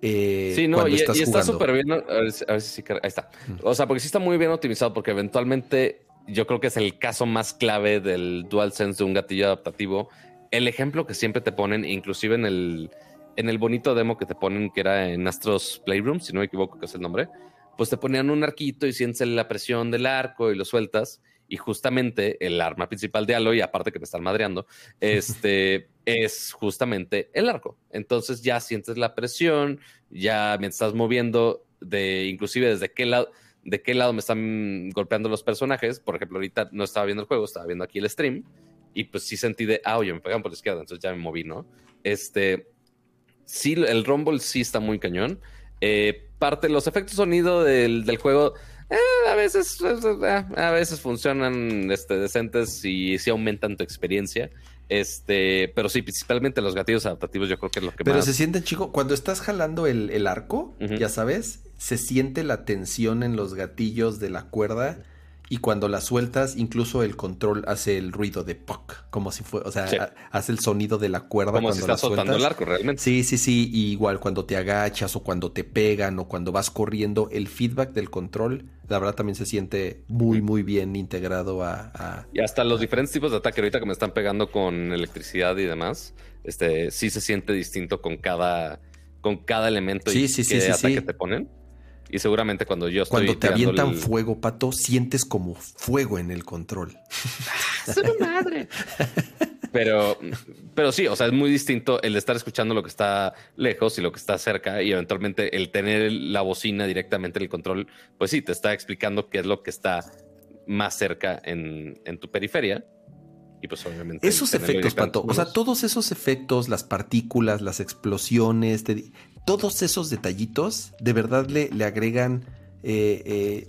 Eh, sí, no, y, está súper bien. A ver, si, ahí está. O sea, porque sí está muy bien optimizado, porque eventualmente yo creo que es el caso más clave del DualSense de un gatillo adaptativo. El ejemplo que siempre te ponen, inclusive en el, en el bonito demo que te ponen, que era en Astros Playroom, si no me equivoco, que es el nombre, pues te ponían un arquito y sientes la presión del arco y lo sueltas. Y justamente el arma principal de Aloy, aparte que me están madreando, (laughs) este es justamente el arco. Entonces ya sientes la presión, ya me estás moviendo de inclusive desde qué lado, de qué lado me están golpeando los personajes. Por ejemplo, ahorita no estaba viendo el juego, estaba viendo aquí el stream. Y pues sí sentí de, ah, oye, me pegan por la izquierda, entonces ya me moví, ¿no? Este, sí, el Rumble sí está muy cañón. Eh, parte, los efectos sonido del, juego eh, a veces eh, a veces funcionan este, decentes y sí aumentan tu experiencia. Este, pero sí, principalmente los gatillos adaptativos, yo creo que es lo que pero más. Pero se sienten, chico, cuando estás jalando el, arco, ya sabes, se siente la tensión en los gatillos de la cuerda y cuando la sueltas, incluso el control hace el ruido de poc, como si fuera, o sea, hace el sonido de la cuerda como cuando si estás soltando el arco realmente. Sí, sí, sí, igual cuando te agachas o cuando te pegan o cuando vas corriendo, el feedback del control, la verdad también se siente muy, muy bien integrado a... y hasta los diferentes tipos de ataque ahorita que me están pegando con electricidad y demás, este, sí se siente distinto con cada, con cada elemento sí, y sí, sí, ataque que te ponen. Y seguramente cuando yo estoy. Cuando te avientan fuego, pato, sientes como fuego en el control. ¡Es madre! (laughs) Pero, pero sí, o sea, es muy distinto el estar escuchando lo que está lejos y lo que está cerca y eventualmente el tener la bocina directamente en el control, pues sí, te está explicando qué es lo que está más cerca en, en tu periferia. Y pues obviamente... Esos efectos, Pato, o sea, todos esos efectos, las partículas, las explosiones, todos esos detallitos de verdad le, le agregan, eh, eh,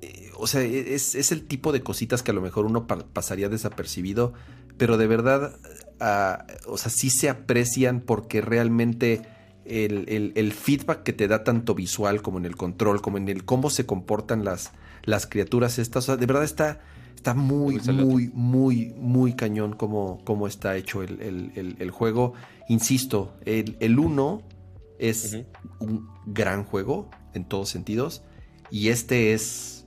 eh, o sea, es, el tipo de cositas que a lo mejor uno pasaría desapercibido, pero de verdad, ah, o sea, sí se aprecian porque realmente el, feedback que te da tanto visual como en el control, como en el cómo se comportan las, las criaturas estas, o sea, de verdad está... Está muy, muy, muy, muy cañón como, como está hecho el, juego. Insisto, el 1 es un gran juego en todos sentidos. Y este es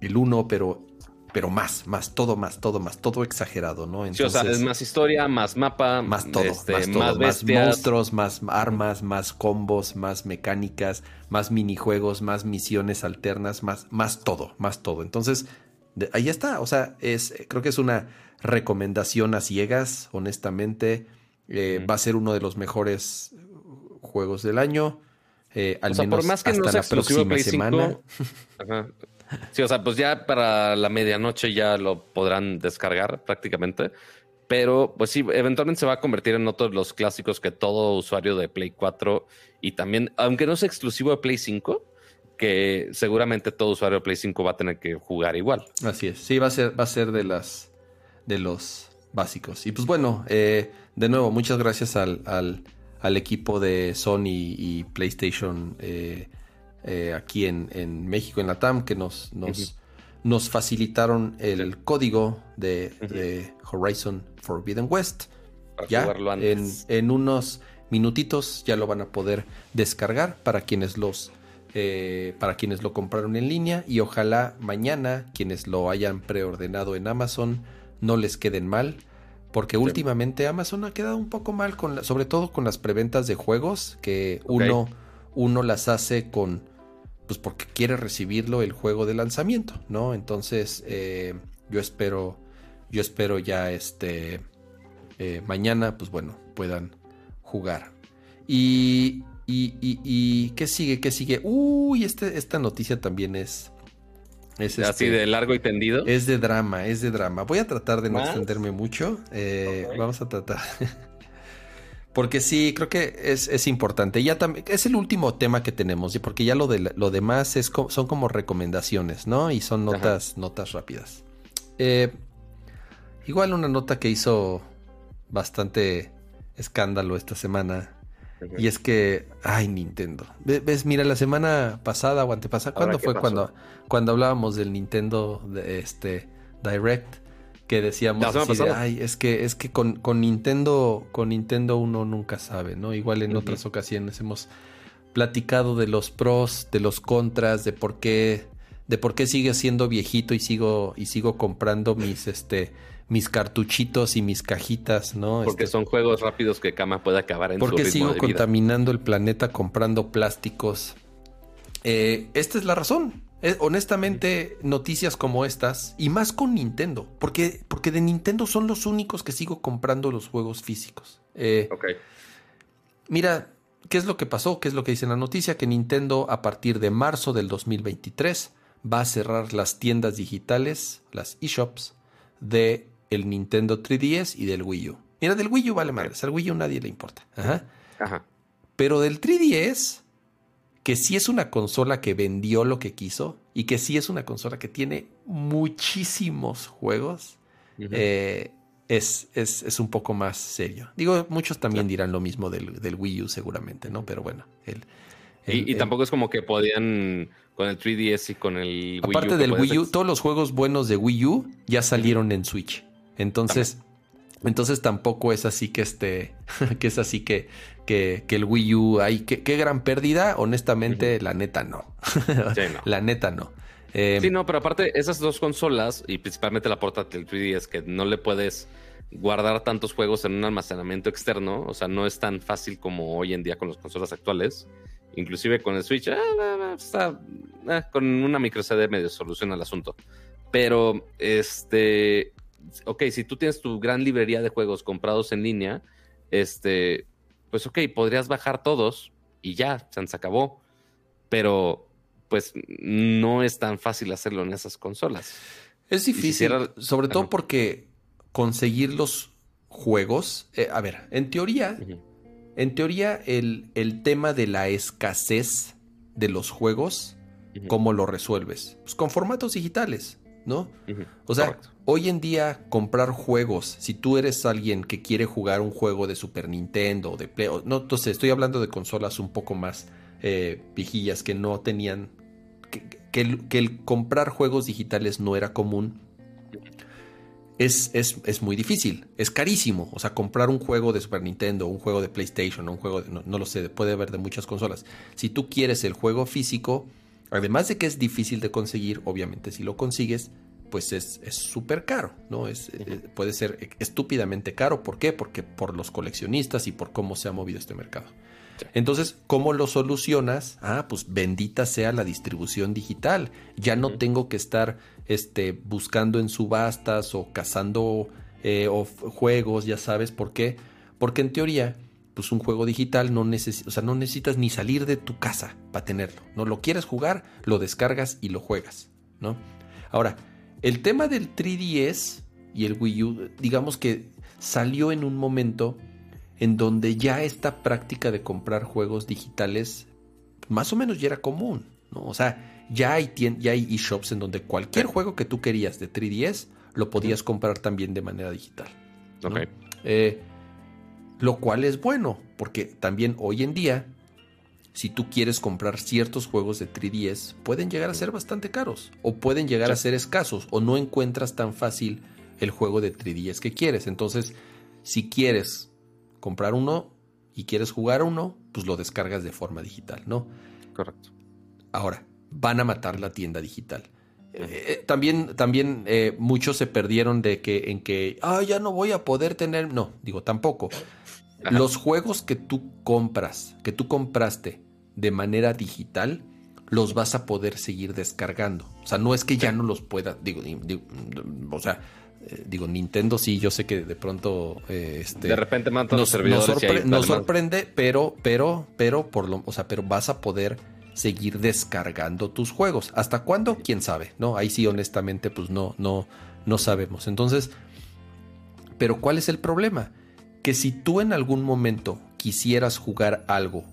el uno, pero, pero más, más, todo más, todo más, todo exagerado, ¿no? Entonces, sí, o sea, es más historia, más mapa, más todo, este, más, todo, más, monstruos, más armas, más combos, más mecánicas, más minijuegos, más misiones alternas, más, más todo, más todo. Entonces, ahí está. O sea, es, creo que es una recomendación a ciegas, honestamente. Eh, va a ser uno de los mejores juegos del año. Eh, al menos por más que hasta no sea la próxima semana. (laughs) Sí, o sea, pues ya para la medianoche ya lo podrán descargar prácticamente. Pero pues sí, eventualmente se va a convertir en otro de los clásicos que todo usuario de Play 4 y también, aunque no es exclusivo de Play 5, que seguramente todo usuario de Play 5 va a tener que jugar igual. Así es, sí, va a ser, va a ser de las de los básicos. Y pues bueno, eh, de nuevo, muchas gracias al al equipo de Sony y PlayStation eh, eh, aquí en, México, en la TAM, que nos, nos, facilitaron el código de, Horizon Forbidden West. ya en, unos minutitos ya lo van a poder descargar para quienes los eh, para quienes lo compraron en línea y ojalá mañana quienes lo hayan preordenado en Amazon no les queden mal porque últimamente Amazon ha quedado un poco mal, con sobre todo con las preventas de juegos, que uno, uno las hace con, pues porque quiere recibirlo el juego de lanzamiento, ¿no? Entonces, eh, yo espero, yo espero ya este, eh, mañana, pues bueno, puedan jugar. Y, y, y, y, ¿qué sigue? ¿Qué sigue? Uy, este, esta noticia también es, es Así este, de largo y tendido. Es de drama, es de drama. Voy a tratar de no extenderme mucho. Eh, vamos a tratar. (laughs) porque sí, creo que es, importante. Ya también es el último tema que tenemos, porque ya lo de lo demás es son como recomendaciones, ¿no? Y son notas, notas rápidas. Eh, igual una nota que hizo bastante escándalo esta semana y es que, ay, Nintendo. ¿Ves? Mira, la semana pasada o antepasada, ¿cuándo fue cuando, cuando hablábamos del Nintendo de este Direct? Que decíamos, ay, es que, es que con, con, Nintendo, con Nintendo uno nunca sabe, ¿no? Igual en otras ocasiones hemos platicado de los pros, de los contras, de por qué, de por qué sigue siendo viejito y sigo, y sigo comprando mis, este, mis cartuchitos y mis cajitas, ¿no? Porque este, son juegos rápidos que Kama puede acabar en Porque sigo contaminando el planeta comprando plásticos. Eh, esta es la razón. Eh, honestamente, noticias como estas, y más con Nintendo, porque, porque de Nintendo son los únicos que sigo comprando los juegos físicos. Eh, ok. Mira, ¿qué es lo que pasó? ¿Qué es lo que dice en la noticia? Que Nintendo a partir de marzo del 2023 va a cerrar las tiendas digitales, las eShops, de el Nintendo 3DS y del Wii U. Mira, del Wii U vale madre, al Wii U nadie le importa. Ajá. Pero del 3DS, que sí es una consola que vendió lo que quiso y que sí es una consola que tiene muchísimos juegos, eh, es, es, un poco más serio. Digo, muchos también dirán lo mismo del, Wii U seguramente, ¿no? Pero bueno, el, y, tampoco es como que podían con el 3DS y con el Wii U. Aparte del Wii U, todos los juegos buenos de Wii U ya salieron en Switch. Entonces, entonces tampoco es así que este, (laughs) que es así que, que, el Wii U hay, qué gran pérdida. Honestamente, la neta (laughs) no. La neta no. Eh, sí, no, pero aparte, esas dos consolas, y principalmente la portátil 3DS, que no le puedes guardar tantos juegos en un almacenamiento externo, o sea, no es tan fácil como hoy en día con las consolas actuales. Inclusive con el Switch, ah, ah, ah, con una micro CD medio soluciona el asunto. Pero, este, ok, si tú tienes tu gran librería de juegos comprados en línea, este, pues ok, podrías bajar todos y ya, se acabó. Pero pues no es tan fácil hacerlo en esas consolas. Es difícil, sobre todo porque conseguir los juegos, eh, a ver, en teoría, en teoría el, el, tema de la escasez de los juegos, ¿cómo lo resuelves? Pues con formatos digitales, ¿no? O sea, hoy en día comprar juegos, si tú eres alguien que quiere jugar un juego de Super Nintendo, de Play, no, entonces estoy hablando de consolas un poco más eh, vigillas que no tenían que, el, comprar juegos digitales no era común, es, es, muy difícil, es carísimo. O sea, comprar un juego de Super Nintendo, un juego de PlayStation, un juego de, no, lo sé, puede haber de muchas consolas. Si tú quieres el juego físico, además de que es difícil de conseguir, obviamente si lo consigues, pues es súper caro, ¿no? Es, eh, puede ser estúpidamente caro. ¿Por qué? Porque por los coleccionistas y por cómo se ha movido este mercado. Entonces, ¿cómo lo solucionas? Ah, pues bendita sea la distribución digital. Ya no tengo que estar este, buscando en subastas o cazando eh, juegos, ya sabes por qué. Porque en teoría, pues un juego digital no, o sea, no necesitas ni salir de tu casa para tenerlo. No lo quieres jugar, lo descargas y lo juegas, ¿no? Ahora, el tema del 3DS y el Wii U, digamos que salió en un momento en donde ya esta práctica de comprar juegos digitales más o menos ya era común, ¿no? O sea, ya hay, ya hay eShops en donde cualquier juego que tú querías de 3DS lo podías comprar también de manera digital. Eh, lo cual es bueno, porque también hoy en día, si tú quieres comprar ciertos juegos de 3DS, pueden llegar a ser bastante caros, o pueden llegar a ser escasos, o no encuentras tan fácil el juego de 3DS que quieres. Entonces, si quieres comprar uno y quieres jugar uno, pues lo descargas de forma digital, ¿no? Correcto. Ahora, van a matar la tienda digital. Eh, eh, también también eh, muchos se perdieron de que en que, ah, ya no voy a poder tener, no, digo, tampoco. Los juegos que tú compras, que tú compraste de manera digital, los vas a poder seguir descargando. O sea, no es que ya no los puedas, digo, digo o sea, eh, digo, Nintendo sí, yo sé que de pronto eh, este, de repente nos, los servidores nos, sorprende, pero, pero, pero, por lo, o sea, pero vas a poder seguir descargando tus juegos. ¿Hasta cuándo? Quién sabe, ¿no? Ahí sí, honestamente, pues no, no, no sabemos. Entonces, pero ¿cuál es el problema? Que si tú en algún momento quisieras jugar algo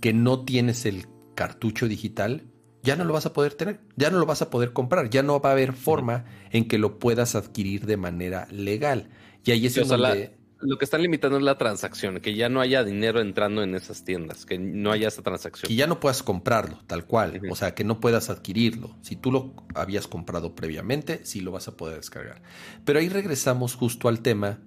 que no tienes el cartucho digital, ya no lo vas a poder tener, ya no lo vas a poder comprar, ya no va a haber forma en que lo puedas adquirir de manera legal. Y ahí es donde... lo que están limitando es la transacción, que ya no haya dinero entrando en esas tiendas, que no haya esa transacción. Que ya no puedas comprarlo, tal cual, o sea, que no puedas adquirirlo. Si tú lo habías comprado previamente, sí lo vas a poder descargar. Pero ahí regresamos justo al tema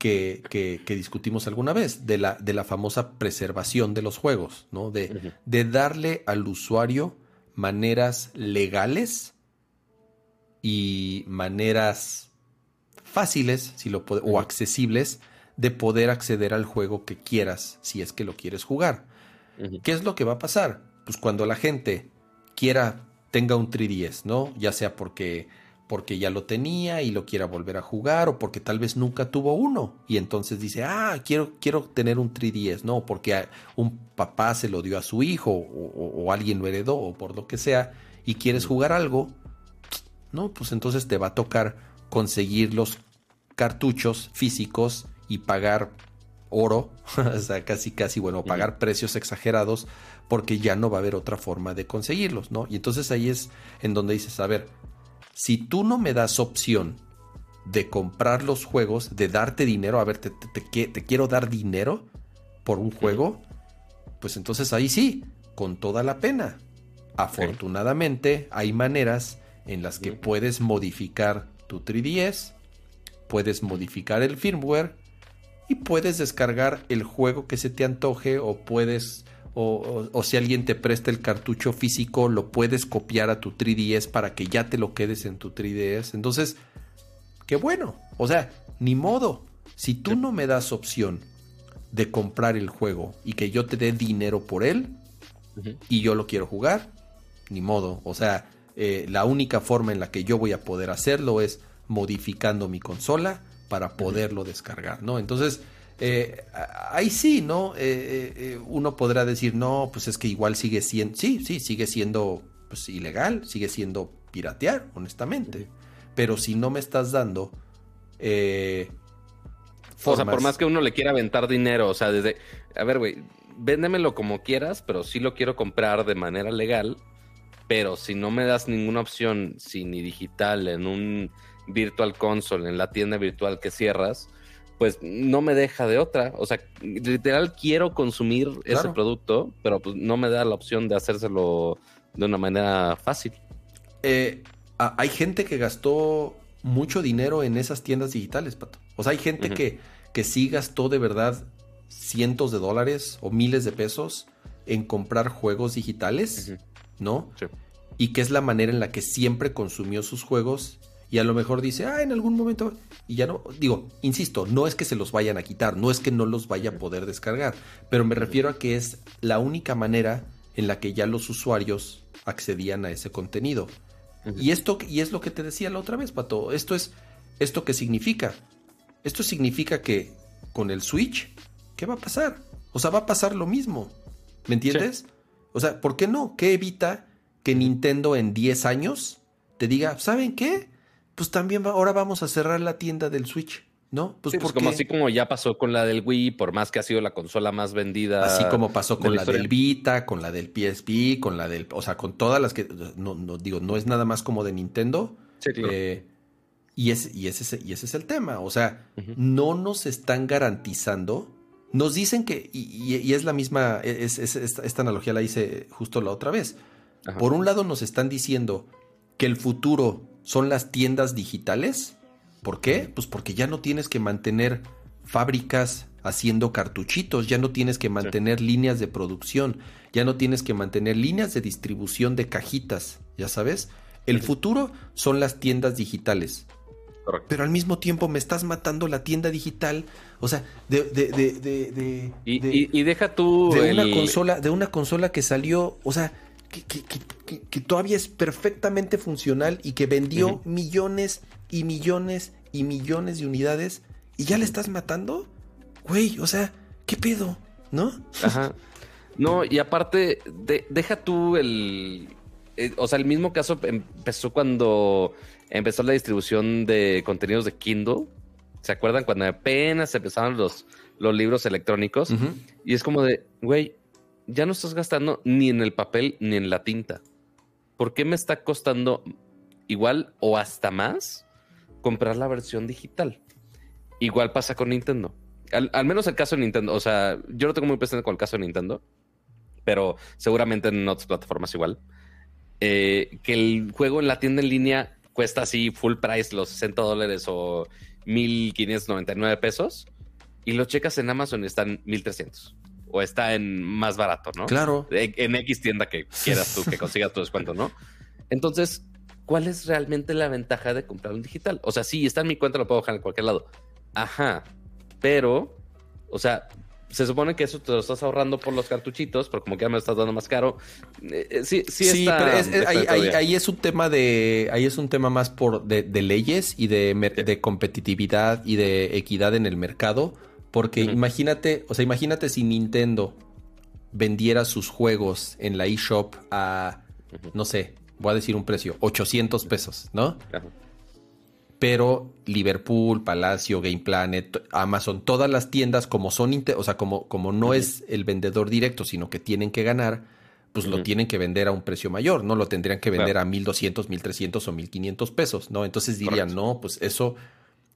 que, que, discutimos alguna vez, de la, de la famosa preservación de los juegos, ¿no? De, de darle al usuario maneras legales y maneras fáciles si lo o accesibles de poder acceder al juego que quieras si es que lo quieres jugar. ¿Qué es lo que va a pasar? Pues cuando la gente quiera, tenga un 3DS, ¿no? Ya sea porque porque ya lo tenía y lo quiera volver a jugar o porque tal vez nunca tuvo uno. Y entonces dice, ah, quiero, quiero tener un 3DS, no, porque un papá se lo dio a su hijo o, alguien lo heredó o por lo que sea y quieres jugar algo, no, pues entonces te va a tocar conseguir los cartuchos físicos y pagar oro, (laughs) o sea, casi, casi, bueno, pagar precios exagerados porque ya no va a haber otra forma de conseguirlos, ¿no? Y entonces ahí es en donde dices, a ver, si tú no me das opción de comprar los juegos, de darte dinero, a ver, te, te, quiero dar dinero por un juego, pues entonces ahí sí, con toda la pena. Afortunadamente, hay maneras en las que puedes modificar tu 3DS, puedes modificar el firmware y puedes descargar el juego que se te antoje o puedes o, si alguien te presta el cartucho físico lo puedes copiar a tu 3DS para que ya te lo quedes en tu 3DS. Entonces, qué bueno. O sea, ni modo. Si tú no me das opción de comprar el juego y que yo te dé dinero por él y yo lo quiero jugar, ni modo. O sea, eh, la única forma en la que yo voy a poder hacerlo es modificando mi consola para poderlo descargar, ¿no? Entonces, eh, ahí sí, ¿no? Eh, uno podrá decir, no, pues es que igual sigue siendo, sí, sí, sigue siendo pues, ilegal, sigue siendo piratear, honestamente. Pero si no me estás dando... O sea, por más que uno le quiera aventar dinero, o sea, desde, a ver, güey, véndemelo como quieras, pero sí lo quiero comprar de manera legal pero si no me das ninguna opción, si ni digital, en un virtual console, en la tienda virtual que cierras, pues no me deja de otra. O sea, literal quiero consumir ese producto, pero pues no me da la opción de hacérselo de una manera fácil. Eh, hay gente que gastó mucho dinero en esas tiendas digitales, Pato. O sea, hay gente que, que sí gastó de verdad cientos de dólares o miles de pesos en comprar juegos digitales. ¿no? Sí. Y que es la manera en la que siempre consumió sus juegos y a lo mejor dice, ah, en algún momento, y ya no, digo, insisto, no es que se los vayan a quitar, no es que no los vaya a poder descargar, pero me refiero a que es la única manera en la que ya los usuarios accedían a ese contenido. Y esto, y es lo que te decía la otra vez, Pato, esto es, ¿esto qué significa? Esto significa que con el Switch, ¿qué va a pasar? O sea, va a pasar lo mismo, ¿me entiendes? O sea, ¿por qué no? ¿Qué evita que Nintendo en 10 años te diga, ¿saben qué? Pues también ahora vamos a cerrar la tienda del Switch, ¿no? Pues, pues como así como ya pasó con la del Wii, por más que ha sido la consola más vendida. Así como pasó con la, del Vita, con la del PSP, con la del, o sea, con todas las que, no, no digo, no es nada más como de Nintendo. Sí, claro. Eh, y, es, y, ese, y ese es el tema, o sea, no nos están garantizando nos dicen que, y, es la misma, es, esta, analogía la hice justo la otra vez. Por un lado nos están diciendo que el futuro son las tiendas digitales. ¿Por qué? Pues porque ya no tienes que mantener fábricas haciendo cartuchitos, ya no tienes que mantener líneas de producción, ya no tienes que mantener líneas de distribución de cajitas, ya sabes. El futuro son las tiendas digitales. Pero al mismo tiempo me estás matando la tienda digital. O sea, de. de, de, y, deja tú. De una consola, de una consola que salió. O sea, que, todavía es perfectamente funcional y que vendió millones y millones y millones de unidades. Y ya le estás matando. Güey, o sea, ¿qué pedo? ¿No? Ajá. No, y aparte, deja tú el. Eh, o sea, el mismo caso empezó cuando empezó la distribución de contenidos de Kindle. ¿Se acuerdan cuando apenas empezaron los, los libros electrónicos? Y es como de, güey, ya no estás gastando ni en el papel ni en la tinta. ¿Por qué me está costando igual o hasta más comprar la versión digital? Igual pasa con Nintendo. Al, menos el caso de Nintendo. O sea, yo no tengo muy presente con el caso de Nintendo, pero seguramente en otras plataformas igual. Eh, que el juego en la tienda en línea cuesta así full price los 60 dólares o 1599 pesos y lo checas en Amazon y están 1300 o está en más barato, ¿no? Claro. En X tienda que quieras tú que (laughs) consigas tu descuento, ¿no? Entonces, ¿cuál es realmente la ventaja de comprar un digital? O sea, sí, está en mi cuenta, lo puedo dejar en cualquier lado. Ajá, pero, o sea, se supone que eso te lo estás ahorrando por los cartuchitos, pero como que ya me estás dando más caro. Eh, eh, sí, sí, sí pero ahí, es un tema de, ahí es un tema más por de, leyes y de, competitividad y de equidad en el mercado, porque imagínate, o sea, imagínate si Nintendo vendiera sus juegos en la eShop a, no sé, voy a decir un precio, 800 pesos, ¿no? pero Liverpool, Palacio, Game Planet, Amazon, todas las tiendas como son, o sea, como, como no es el vendedor directo, sino que tienen que ganar, pues lo tienen que vender a un precio mayor, no lo tendrían que vender a 1200, 1300 o 1500 pesos, ¿no? Entonces dirían, no, pues eso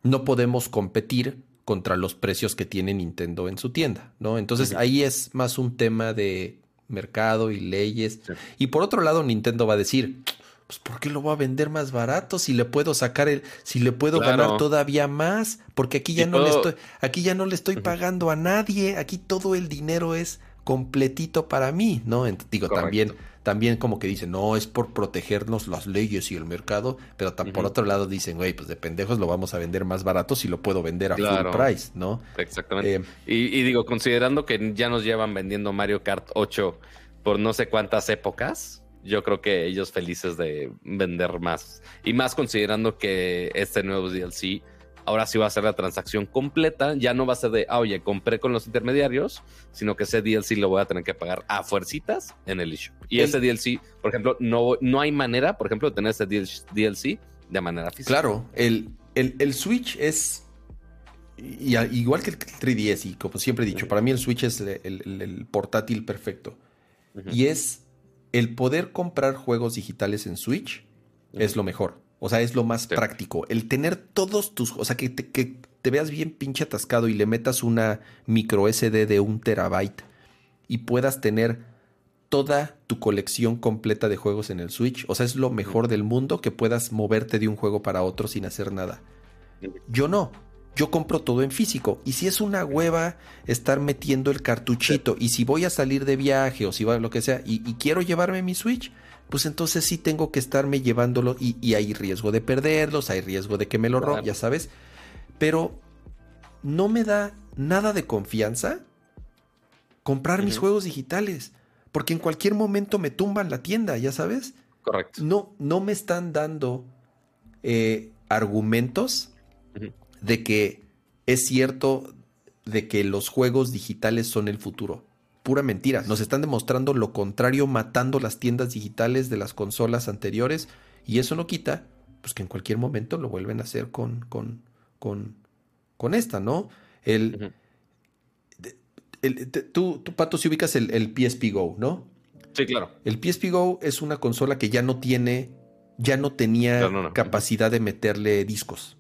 no podemos competir contra los precios que tiene Nintendo en su tienda, ¿no? Entonces ahí es más un tema de, mercado y leyes. Y por otro lado, Nintendo va a decir, pues ¿por qué lo voy a vender más barato si le puedo sacar el, si le puedo ganar todavía más? Porque aquí ya no le estoy, aquí ya no le estoy pagando a nadie, aquí todo el dinero es completito para mí, ¿no? Digo, también, también como que dicen, no, es por protegernos las leyes y el mercado, pero por otro lado dicen, güey, pues de pendejos lo vamos a vender más barato si lo puedo vender a full price, ¿no? Exactamente. Eh, y, y, digo, considerando que ya nos llevan vendiendo Mario Kart 8 por no sé cuántas épocas, yo creo que ellos felices de vender más. Y más considerando que este nuevo DLC ahora sí va a ser la transacción completa. Ya no va a ser de, ah, oye, compré con los intermediarios, sino que ese DLC lo voy a tener que pagar a fuercitas en el issue. Y ese DLC, por ejemplo, no, no hay manera, por ejemplo, de tener ese DLC de manera física. Claro, el, el, Switch es. igual que el 3DS, y como siempre he dicho, para mí el Switch es el, portátil perfecto. Y es el poder comprar juegos digitales en Switch es lo mejor. O sea, es lo más práctico. El tener todos tus... O sea, que te, que te veas bien pinche atascado y le metas una micro SD de un terabyte y puedas tener toda tu colección completa de juegos en el Switch. O sea, es lo mejor del mundo que puedas moverte de un juego para otro sin hacer nada. Yo no yo compro todo en físico. Y si es una hueva estar metiendo el cartuchito, y si voy a salir de viaje o si va lo que sea, y, quiero llevarme mi Switch, pues entonces sí tengo que estarme llevándolo y, hay riesgo de perderlos, hay riesgo de que me lo roben, ya sabes. Pero no me da nada de confianza comprar mis juegos digitales, porque en cualquier momento me tumban la tienda, ya sabes. Correcto. No, no me están dando eh, argumentos de que es cierto de que los juegos digitales son el futuro. Pura mentira. Nos están demostrando lo contrario, matando las tiendas digitales de las consolas anteriores. Y eso no quita, pues que en cualquier momento lo vuelven a hacer con, con, con, con esta, ¿no? El, tú, Pato, si ubicas el, el PSP Go, ¿no? Sí, claro. El PSP Go es una consola que ya no tiene, ya no tenía capacidad de meterle discos.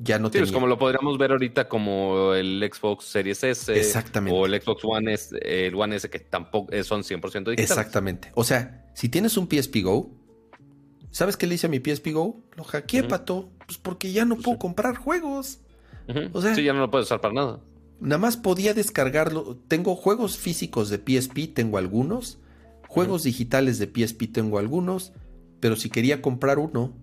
Ya no sí, es como lo podríamos ver ahorita como el Xbox Series S. Exactamente. O el Xbox One S, el One S que tampoco eh, son 100% digitales. Exactamente. O sea, si tienes un PSP Go, ¿sabes qué le hice a mi PSP Go? Lo hackeé, pato. Pues porque ya no pues puedo comprar juegos. O sea, sí, ya no lo puedo usar para nada. Nada más podía descargarlo. Tengo juegos físicos de PSP, tengo algunos. Juegos digitales de PSP tengo algunos. Pero si quería comprar uno,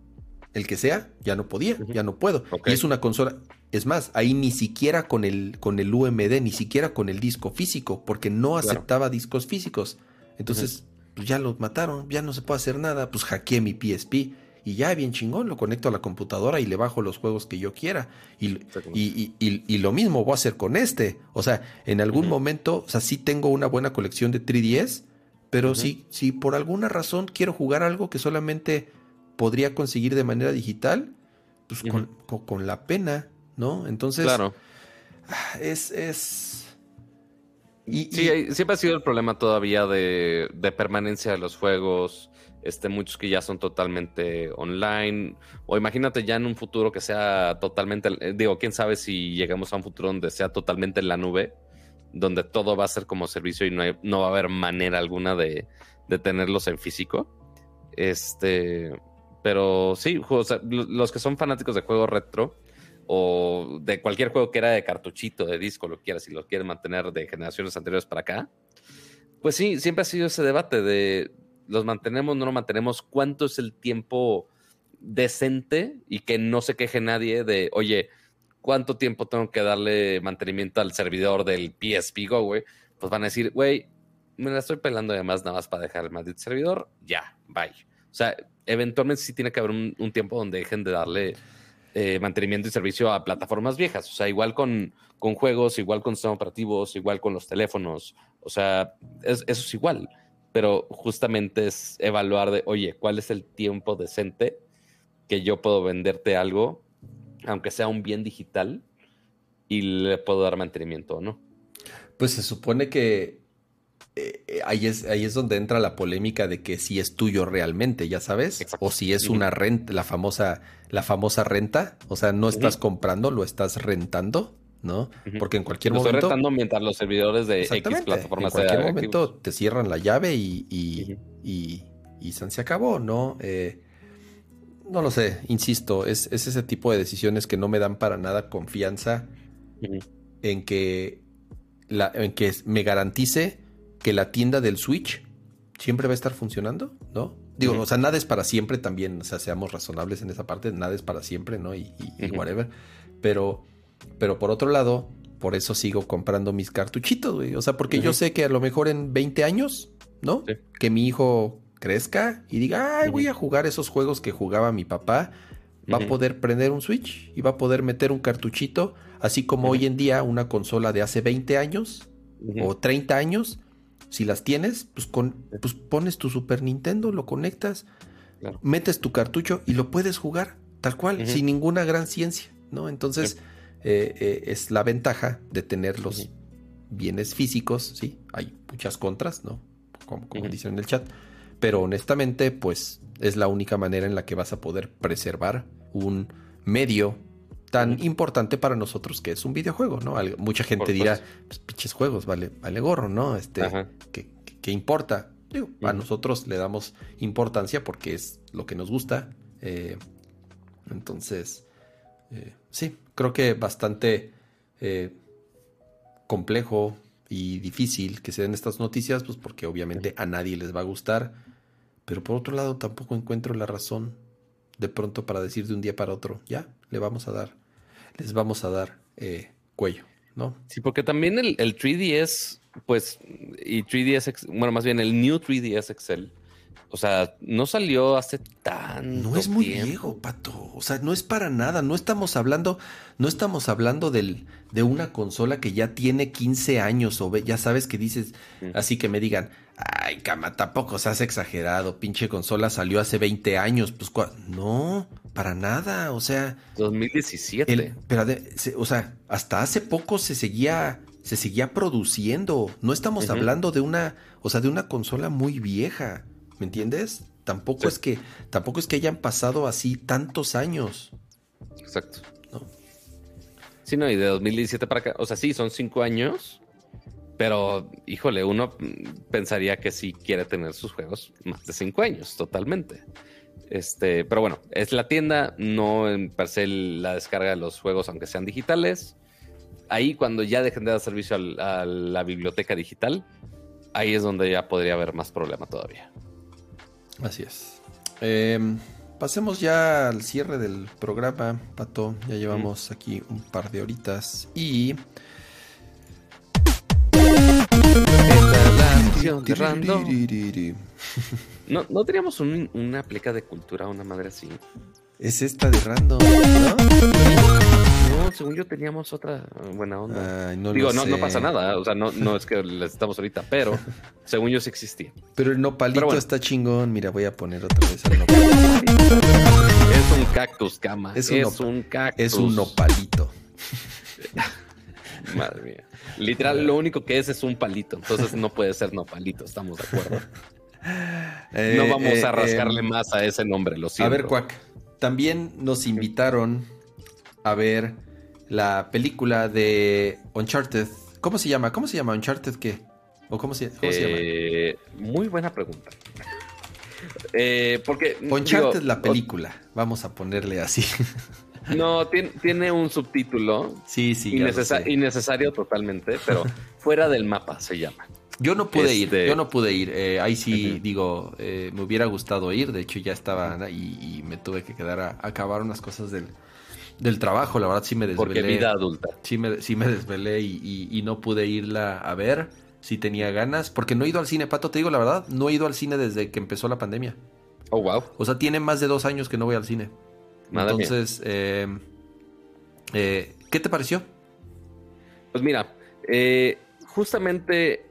el que sea, ya no podía, ya no puedo. Y es una consola, es más, ahí ni siquiera con el, con el UMD, ni siquiera con el disco físico, porque no aceptaba discos físicos. Entonces, pues ya los mataron, ya no se puede hacer nada, pues hackeé mi PSP y ya bien chingón, lo conecto a la computadora y le bajo los juegos que yo quiera. Y, y, lo mismo voy a hacer con este. O sea, en algún momento, o sea, sí tengo una buena colección de 3DS, pero si, si por alguna razón quiero jugar algo que solamente podría conseguir de manera digital, pues con, la pena, ¿no? Entonces, claro. es... es... Y, sí, siempre ha sido el problema todavía de, permanencia de los juegos, este, muchos que ya son totalmente online, o imagínate ya en un futuro que sea totalmente, eh, digo, quién sabe si llegamos a un futuro donde sea totalmente en la nube, donde todo va a ser como servicio y no, no va a haber manera alguna de, de tenerlos en físico. Este, pero sí, los que son fanáticos de juegos retro o de cualquier juego que era de cartuchito, de disco, lo quieras, y lo quieres mantener de generaciones anteriores para acá, pues sí, siempre ha sido ese debate de los mantenemos, no los mantenemos, cuánto es el tiempo decente y que no se queje nadie de, oye, ¿cuánto tiempo tengo que darle mantenimiento al servidor del PSP Go, güey? Pues van a decir, güey, me la estoy pelando además nada más para dejar el maldito servidor, ya, bye. O sea, eventualmente sí tiene que haber un, tiempo donde dejen de darle eh, mantenimiento y servicio a plataformas viejas. O sea, igual con, con juegos, igual con sistemas operativos, igual con los teléfonos. O sea, eso es igual. Pero justamente es evaluar de, oye, ¿cuál es el tiempo decente que yo puedo venderte algo, aunque sea un bien digital, y le puedo dar mantenimiento o no? Pues se supone que eh, ahí, es, ahí es donde entra la polémica de que si es tuyo realmente, ya sabes, o si es una renta, la famosa, la famosa renta, o sea, no estás comprando, lo estás rentando, ¿no? Porque en cualquier Lo momento... Estoy retando mientras los servidores de X plataformas... En cualquier momento te cierran la llave y, y, y, se acabó, ¿no? Eh, no lo sé, insisto, es, ese tipo de decisiones que no me dan para nada confianza en, que la, en que me garantice que la tienda del Switch siempre va a estar funcionando, ¿no? Digo, o sea, nada es para siempre también, o sea, seamos razonables en esa parte, nada es para siempre, ¿no? Y, whatever. Pero, pero por otro lado, por eso sigo comprando mis cartuchitos, güey. O sea, porque yo sé que a lo mejor en 20 años, ¿no? Que mi hijo crezca y diga, ay, voy a jugar esos juegos que jugaba mi papá, va a poder prender un Switch y va a poder meter un cartuchito, así como hoy en día una consola de hace 20 años o 30 años si las tienes, pues, con, pues pones tu Super Nintendo, lo conectas, metes tu cartucho y lo puedes jugar tal cual, sin ninguna gran ciencia, ¿no? Entonces, eh, eh, es la ventaja de tener los bienes físicos, ¿sí? Hay muchas contras, ¿no? Como, como dicen en el chat. Pero honestamente, pues es la única manera en la que vas a poder preservar un medio tan importante para nosotros que es un videojuego, ¿no? mucha gente dirá, pues pinches juegos, vale, vale gorro, ¿no? Este, ¿qué, importa? Digo, a nosotros le damos importancia porque es lo que nos gusta. Eh, entonces, eh, sí, creo que bastante eh, complejo y difícil que se den estas noticias, pues porque obviamente a nadie les va a gustar. Pero por otro lado, tampoco encuentro la razón de pronto para decir de un día para otro, ya, le vamos a dar, les vamos a dar eh, cuello, ¿no? Sí, porque también el, el 3DS, pues, y 3DS, bueno, más bien el New 3DS Excel, o sea, no salió hace tan. No es muy viejo, pato. O sea, no es para nada. No estamos hablando, no estamos hablando del, de una consola que ya tiene 15 años o ya sabes que dices, así que me digan, ay, cama, tampoco se hace exagerado. Pinche consola salió hace 20 años. Pues, no, para nada. O sea. 2017. pero, o sea, hasta hace poco se seguía se seguía produciendo. No estamos hablando de una, o sea, de una consola muy vieja. ¿Me entiendes? Tampoco es que tampoco es que hayan pasado así tantos años. Exacto. ¿No? Sí, no, y de 2017 para acá, o sea, sí, son cinco años, pero híjole, uno pensaría que sí quiere tener sus juegos más de cinco años, totalmente. Este, pero bueno, es la tienda, no en per se la descarga de los juegos, aunque sean digitales. Ahí, cuando ya dejen de dar servicio a la biblioteca digital, ahí es donde ya podría haber más problema todavía. Así es. Em, pasemos ya al cierre del programa, Pato. Ya llevamos aquí un par de horitas y... No, no teníamos una pleca de cultura, una madre así. Es esta de random, ¿no? Según yo teníamos otra buena onda. Digo, no, no pasa nada, o sea, no, no es que les estamos ahorita, pero (laughs) según yo sí existía. Pero el nopalito está chingón. Mira, voy a poner otra vez el nopalito. es un cactus, cama. Es un, cactus. Es un nopalito. (laughs) Madre mía. Literal, lo único que es es un palito. Entonces no puede ser nopalito, estamos de acuerdo. (laughs) Eh, no vamos a eh, rascarle em, más a ese nombre, lo siento. A ver, Cuac. También nos invitaron a ver la película de Uncharted. ¿Cómo se llama? ¿Cómo se llama? ¿Uncharted qué? ¿O cómo se, llama? Eh, muy buena pregunta. (laughs) Eh, porque. Uncharted la película. Vamos a ponerle así. (laughs) No, tiene, un subtítulo. Sí, sí. innecesario totalmente, pero (laughs) fuera del mapa se llama. Yo no pude ir, este yo no pude ir. Eh, ahí sí, digo, me hubiera gustado ir. De hecho, ya estaba y, y me tuve que quedar a acabar unas cosas del, del trabajo, la verdad sí me desvelé. Porque vida adulta. Sí me, sí me desvelé y, no pude irla a ver. Si tenía ganas. Porque no he ido al cine, Pato, te digo la verdad. No he ido al cine desde que empezó la pandemia. Oh, wow. O sea, tiene más de dos años que no voy al cine. Entonces, eh, eh, ¿qué te pareció? Pues mira, eh, justamente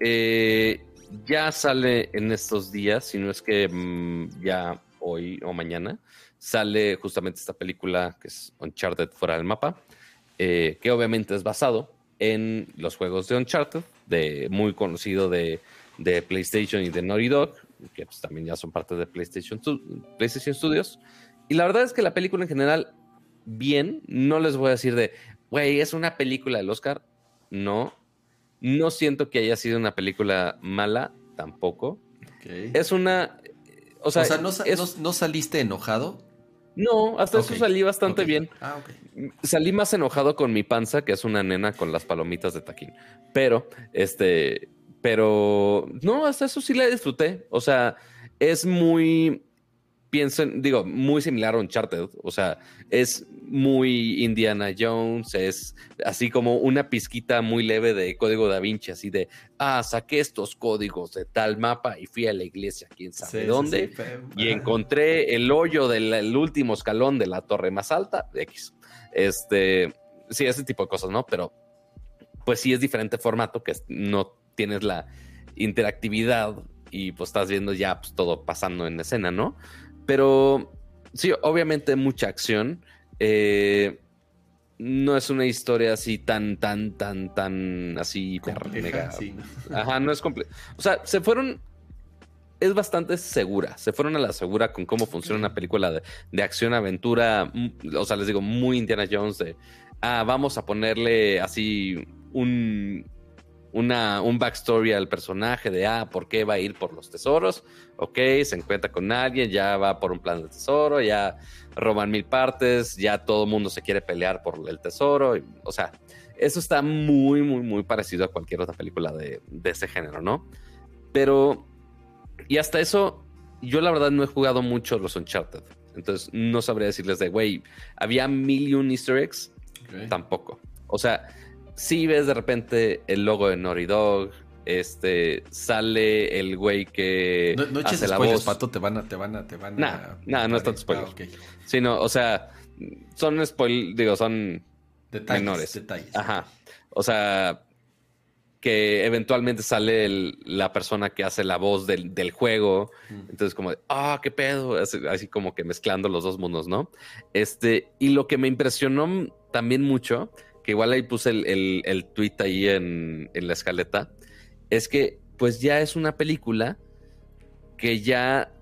ya sale en estos días, si no es que mm, ya hoy o mañana, sale justamente esta película que es Uncharted fuera del mapa, eh, que obviamente es basado en los juegos de Uncharted, de, muy conocido de, PlayStation y de Naughty Dog, que pues, también ya son parte de PlayStation, PlayStation Studios. Y la verdad es que la película en general, bien, no les voy a decir de, güey, es una película del Oscar. No. No siento que haya sido una película mala, tampoco. Es una. O sea, no, saliste enojado? No, hasta eso salí bastante bien. Ah, salí más enojado con mi panza, que es una nena con las palomitas de taquín. Pero, este, pero no, hasta eso sí la disfruté. O sea, es muy piensen, digo, muy similar a Uncharted. O sea, es muy Indiana Jones, es así como una pizquita muy leve de código da Vinci, así de, ah, saqué estos códigos de tal mapa y fui a la iglesia, quién sabe dónde, y encontré el hoyo del último escalón de la torre más alta, de X. Este, sí, ese tipo de cosas, ¿no? Pero, pues sí es diferente formato, que no tienes la interactividad y pues estás viendo ya pues, todo pasando en escena, ¿no? Pero sí, obviamente mucha acción. Eh, no es una historia así tan, tan, tan, tan así mega. Ajá, no es complejo. O sea, se fueron. Es bastante segura. Se fueron a la segura con cómo funciona una película de, de acción, aventura. O sea, les digo, muy Indiana Jones de. Ah, vamos a ponerle así un una, un backstory al personaje de, ah, ¿por qué va a ir por los tesoros? Ok, se encuentra con alguien, ya va por un plan de tesoro, ya roban mil partes, ya todo el mundo se quiere pelear por el tesoro. o sea, eso está muy, muy, muy parecido a cualquier otra película de, de ese género, ¿no? Pero, y hasta eso, yo la verdad no he jugado mucho los Uncharted. Entonces, no sabría decirles de, güey, había mil y un easter eggs. Tampoco. O sea, si ves de repente el logo de Naughty Dog, este, sale el güey que no, no eches hace la voz. Pato, te van a, te van a, te van a... Nah, no es tanto spoiler. Ah, Sino, o sea, son spoil, digo, son detalles, menores. Detalles. Ajá. O sea, que eventualmente sale la persona que hace la voz del, del juego. Mm. Entonces, como de, ah, qué pedo. Así, así, como que mezclando los dos mundos, ¿no? Este, y lo que me impresionó también mucho que igual ahí puse el, el, tweet ahí en, la escaleta, es que pues ya es una película que ya,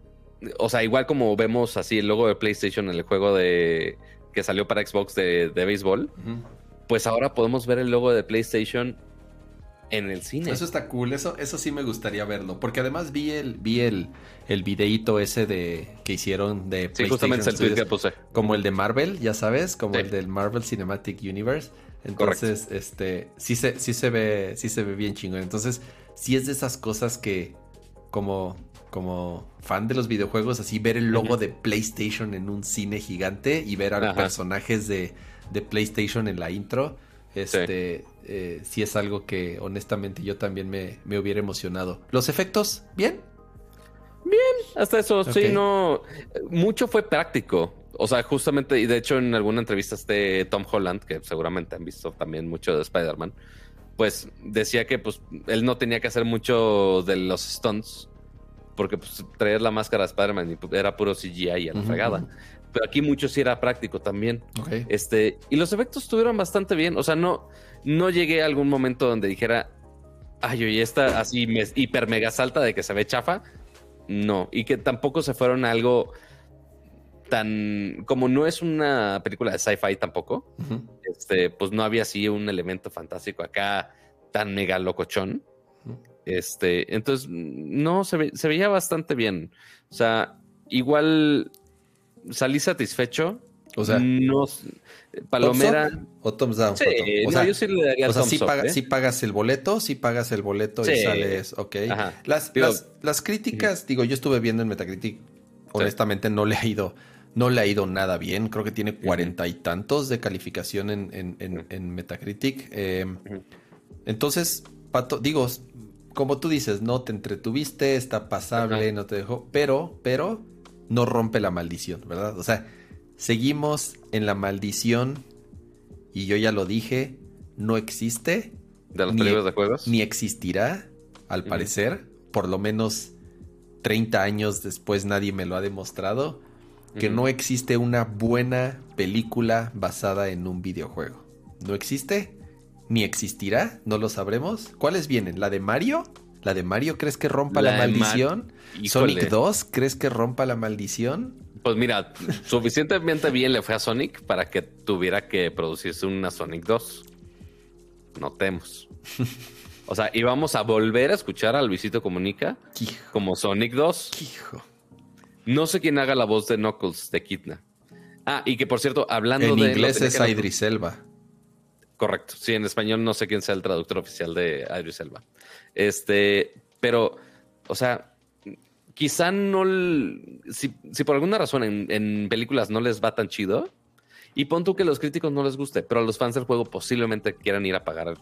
o sea, igual como vemos así el logo de PlayStation en el juego de que salió para Xbox de, de béisbol, pues ahora podemos ver el logo de PlayStation en el cine. Eso está cool, eso, eso sí me gustaría verlo, porque además vi el, vi el, el videíto ese de que hicieron de sí, justamente el tweet que puse. Como el de Marvel, ya sabes, como el del Marvel Cinematic Universe. Entonces, este, sí se, sí se ve, sí se ve bien chingón. Entonces, sí es de esas cosas que, como, como fan de los videojuegos, así ver el logo de PlayStation en un cine gigante y ver a los personajes de, de, PlayStation en la intro, este, sí. Eh, sí. es algo que honestamente yo también me, me hubiera emocionado. ¿Los efectos? ¿Bien? Bien, hasta eso, sí, no. Mucho fue práctico. O sea, justamente, y de hecho en alguna entrevista este Tom Holland, que seguramente han visto también mucho de Spider-Man, pues decía que pues él no tenía que hacer mucho de los stunts, porque pues traer la máscara de Spider-Man pues, era puro CGI y a la fregada. Pero aquí mucho sí era práctico también. Este, y los efectos estuvieron bastante bien. O sea, no, no llegué a algún momento donde dijera, ay, oye, esta así hiper mega salta de que se ve chafa. No, y que tampoco se fueron a algo tan como no es una película de sci-fi tampoco, este, pues no había así un elemento fantástico acá tan mega locochón. Este, entonces no se, veía bastante bien. O sea, igual salí satisfecho. O sea, no Palomera o thumbs down. Sí, o sea, yo sí le daría o sea, si, ¿eh? pagas el boleto, si pagas el boleto y sales, ok. Las, las, críticas, digo, yo estuve viendo en Metacritic, honestamente no le ha ido no le ha ido nada bien. Creo que tiene cuarenta y tantos de calificación en, Metacritic. Em, entonces, Pato, digo, como tú dices, no te entretuviste, está pasable, no te dejó, pero, pero no rompe la maldición, ¿verdad? O sea, seguimos en la maldición y yo ya lo dije, no existe. ¿De los ni, de juegos? Ni existirá, al parecer, por lo menos 30 años después nadie me lo ha demostrado que no existe una buena película basada en un videojuego. No existe, ni existirá, no lo sabremos. ¿Cuáles vienen? ¿La de Mario? ¿La de Mario crees que rompa la, maldición? ¿Sonic 2 crees que rompa la maldición? Pues mira, suficientemente bien le fue a Sonic para que tuviera que producirse una Sonic 2. Notemos. (laughs) O sea, íbamos a volver a escuchar a Luisito Comunica como Sonic 2. No sé quién haga la voz de Knuckles de Kidna. Ah, y que por cierto, hablando en de. En inglés es Idris Elba. Correcto. Sí, en español no sé quién sea el traductor oficial de Idris Elba. Este, pero, o sea, quizá no. Si, por alguna razón en, películas no les va tan chido, y pon tú que a los críticos no les guste, pero a los fans del juego posiblemente quieran ir a pagar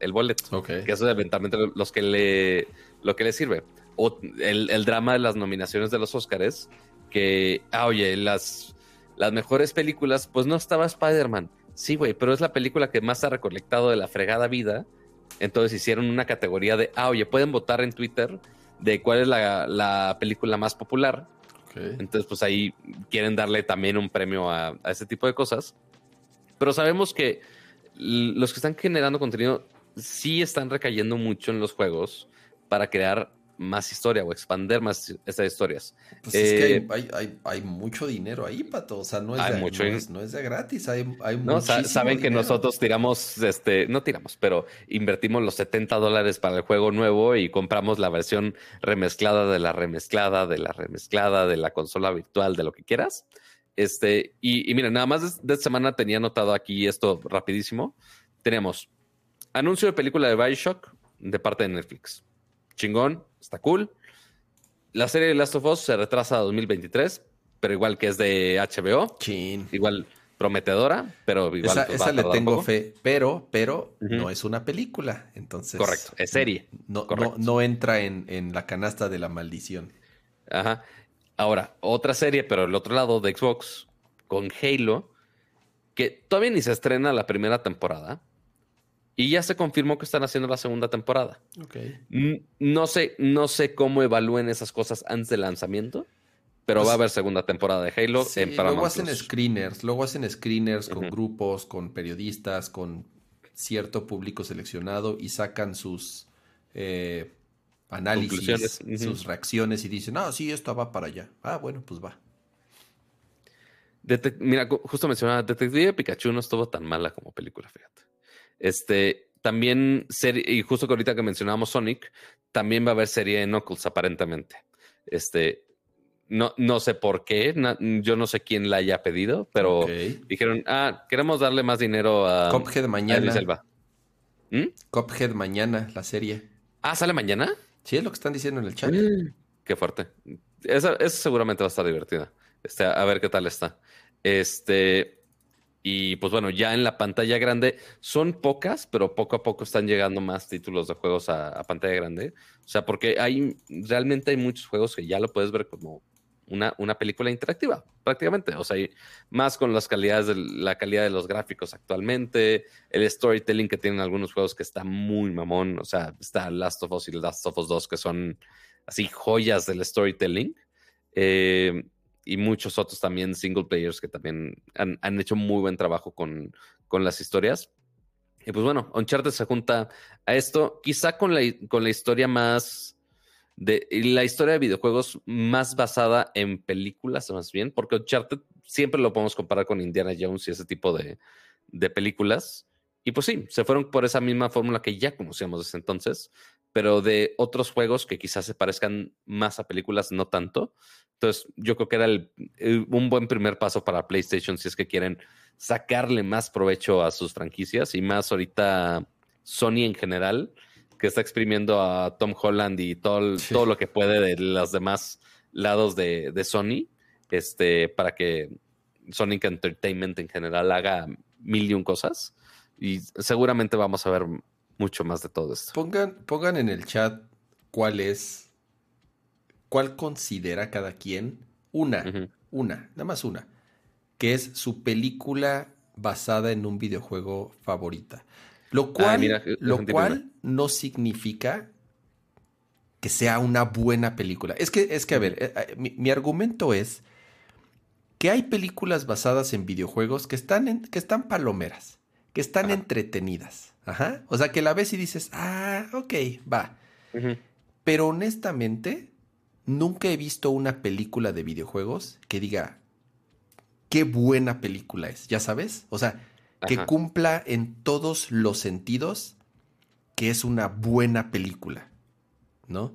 el boleto. Que eso es eventualmente los que le, lo que le sirve. O el, el drama de las nominaciones de los Oscars, que, ah, oye, las, las mejores películas, pues no estaba Spider-Man. Sí, güey, pero es la película que más ha recolectado de la fregada vida. Entonces hicieron una categoría de, ah, oye, pueden votar en Twitter de cuál es la, película más popular. Entonces, pues ahí quieren darle también un premio a, a ese tipo de cosas. Pero sabemos que los que están generando contenido sí están recayendo mucho en los juegos para crear más historia o expander más estas historias. Pues es que eh, hay, mucho dinero ahí, Pato. O sea, no es, de, mucho no, es, de gratis. Hay, hay no, saben que nosotros tiramos, este, no tiramos, pero invertimos los 70 dólares para el juego nuevo y compramos la versión remezclada de la remezclada, de la remezclada, de la consola virtual, de lo que quieras. Este, y, y nada más de, esta semana tenía notado aquí esto rapidísimo. Tenemos anuncio de película de Bioshock de parte de Netflix. Chingón, está cool. La serie de Last of Us se retrasa a 2023, pero igual que es de HBO. Chin. Igual prometedora, pero igual. Esa, pues, le tengo fe, pero, pero no es una película. Entonces. Correcto, es serie. No, no, entra en, en la canasta de la maldición. Ajá. Ahora, otra serie, pero el otro lado de Xbox, con Halo, que todavía ni se estrena la primera temporada. Y ya se confirmó que están haciendo la segunda temporada. No sé, no sé cómo evalúen esas cosas antes del lanzamiento, pero pues va a haber segunda temporada de Halo en Paramount Luego hacen screeners, luego hacen screeners con grupos, con periodistas, con cierto público seleccionado y sacan sus eh, análisis, sus reacciones y dicen, ah, sí, esto va para allá. Ah, bueno, pues va. Mira, justo mencionaba, Detective Pikachu no estuvo tan mala como película, fíjate. Este, también, serie, y justo que ahorita que mencionábamos Sonic, también va a haber serie de Knuckles, aparentemente. Este, no, no sé por qué, yo no sé quién la haya pedido, pero dijeron, ah, queremos darle más dinero a Cophead mañana. ¿Mm? Cophead mañana, la serie. Ah, ¿sale mañana? Sí, es lo que están diciendo en el chat. (gasps) qué fuerte. Esa, seguramente va a estar divertida. Este, a ver qué tal está. Este, y pues bueno, ya en la pantalla grande son pocas, pero poco a poco están llegando más títulos de juegos a, pantalla grande. O sea, porque hay realmente hay muchos juegos que ya lo puedes ver como una, una película interactiva, prácticamente. O sea, más con las calidades de la calidad de los gráficos actualmente, el storytelling que tienen algunos juegos que está muy mamón. O sea, está Last of Us y Last of Us 2 que son así joyas del storytelling. Eh, y muchos otros también single players que también han, hecho muy buen trabajo con, con, las historias. Y pues bueno, Uncharted se junta a esto, quizá con la, con la historia más de la historia de videojuegos más basada en películas, más bien, porque Uncharted siempre lo podemos comparar con Indiana Jones y ese tipo de, de películas. Y pues sí, se fueron por esa misma fórmula que ya conocíamos desde entonces, pero de otros juegos que quizás se parezcan más a películas, no tanto. Entonces, yo creo que era un buen primer paso para PlayStation si es que quieren sacarle más provecho a sus franquicias y más ahorita Sony en general, que está exprimiendo a Tom Holland y todo, todo lo que puede de los demás lados de, Sony, este, para que Sonic Entertainment en general haga mil y un cosas. Y seguramente vamos a ver mucho más de todo esto. Pongan, pongan en el chat cuál es, cuál considera cada quien una, una, nada más una, que es su película basada en un videojuego favorita. Lo ah, cual, lo cual no significa que sea una buena película. Es que, es que a ver, eh, eh, mi, argumento es que hay películas basadas en videojuegos que están, en, que están palomeras, que están entretenidas. Ajá. O sea, que la ves y dices, ah, ok, va. Pero honestamente, nunca he visto una película de videojuegos que diga, qué buena película es, ¿ya sabes? O sea, que cumpla en todos los sentidos que es una buena película, ¿no?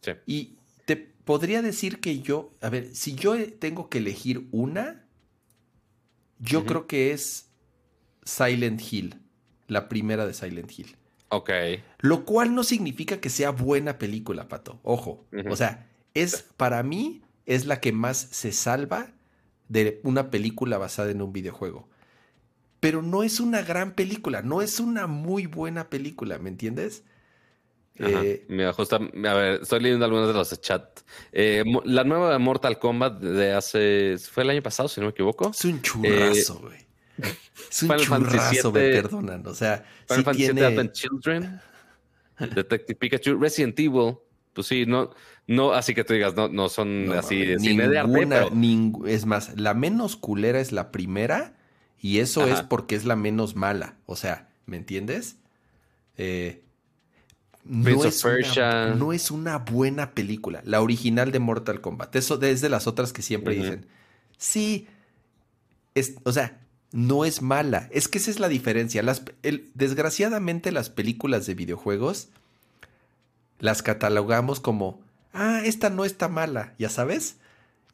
Sí. Y te podría decir que yo, a ver, si yo tengo que elegir una, yo creo que es Silent Hill, la primera de Silent Hill. Ok. Lo cual no significa que sea buena película, Pato. Ojo. O sea, es para mí es la que más se salva de una película basada en un videojuego. Pero no es una gran película, no es una muy buena película, ¿me entiendes? Eh, Mira, justo, a ver, estoy leyendo algunos de los chats. Eh, la nueva Mortal Kombat de hace. ¿Fue el año pasado, si no me equivoco? Es un churrazo, güey. (laughs) es un churrazo, me perdonan. O sea, Final Fantasy tiene... Advent Children, Detective Pikachu, Resident Evil. Pues sí, no, no, así que tú digas, no, no son así de cine de arte. es más, la menos culera es la primera, y eso es porque es la menos mala. O sea, ¿me entiendes? Eh, no, es una, no, es una, buena película. La original de Mortal Kombat. Eso es de las otras que siempre dicen. Sí. Es, o sea, no es mala. Es que esa es la diferencia. Las, desgraciadamente las películas de videojuegos las catalogamos como, ah, esta no está mala, ya sabes.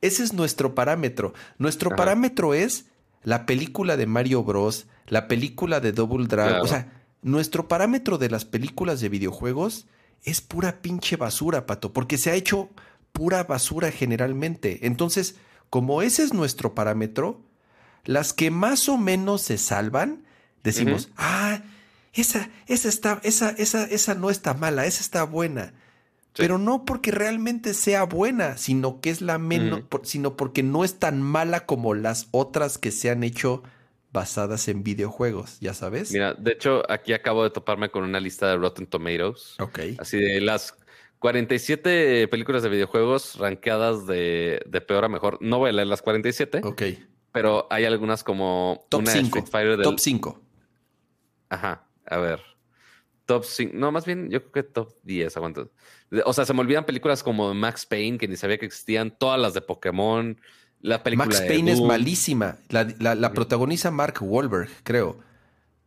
Ese es nuestro parámetro. Nuestro parámetro es la película de Mario Bros, la película de Double Dragon. O sea, nuestro parámetro de las películas de videojuegos es pura pinche basura, pato, porque se ha hecho pura basura generalmente. Entonces, como ese es nuestro parámetro, las que más o menos se salvan, decimos, ah, esa, esa está, esa, esa, esa no está mala, esa está buena. Pero no porque realmente sea buena, sino que es la menos, sino porque no es tan mala como las otras que se han hecho basadas en videojuegos, ya sabes. Mira, de hecho, aquí acabo de toparme con una lista de Rotten Tomatoes. Ok. Así de las 47 películas de videojuegos rankeadas de, de peor a mejor. No voy a leer las 47. Ok pero hay algunas como top 5. Top 5. Ajá, a ver. Top 5. No, más bien yo creo que top 10. Aguanta. O sea, se me olvidan películas como Max Payne, que ni sabía que existían. Todas las de Pokémon. La película Max Payne es malísima. La, protagoniza Mark Wahlberg, creo.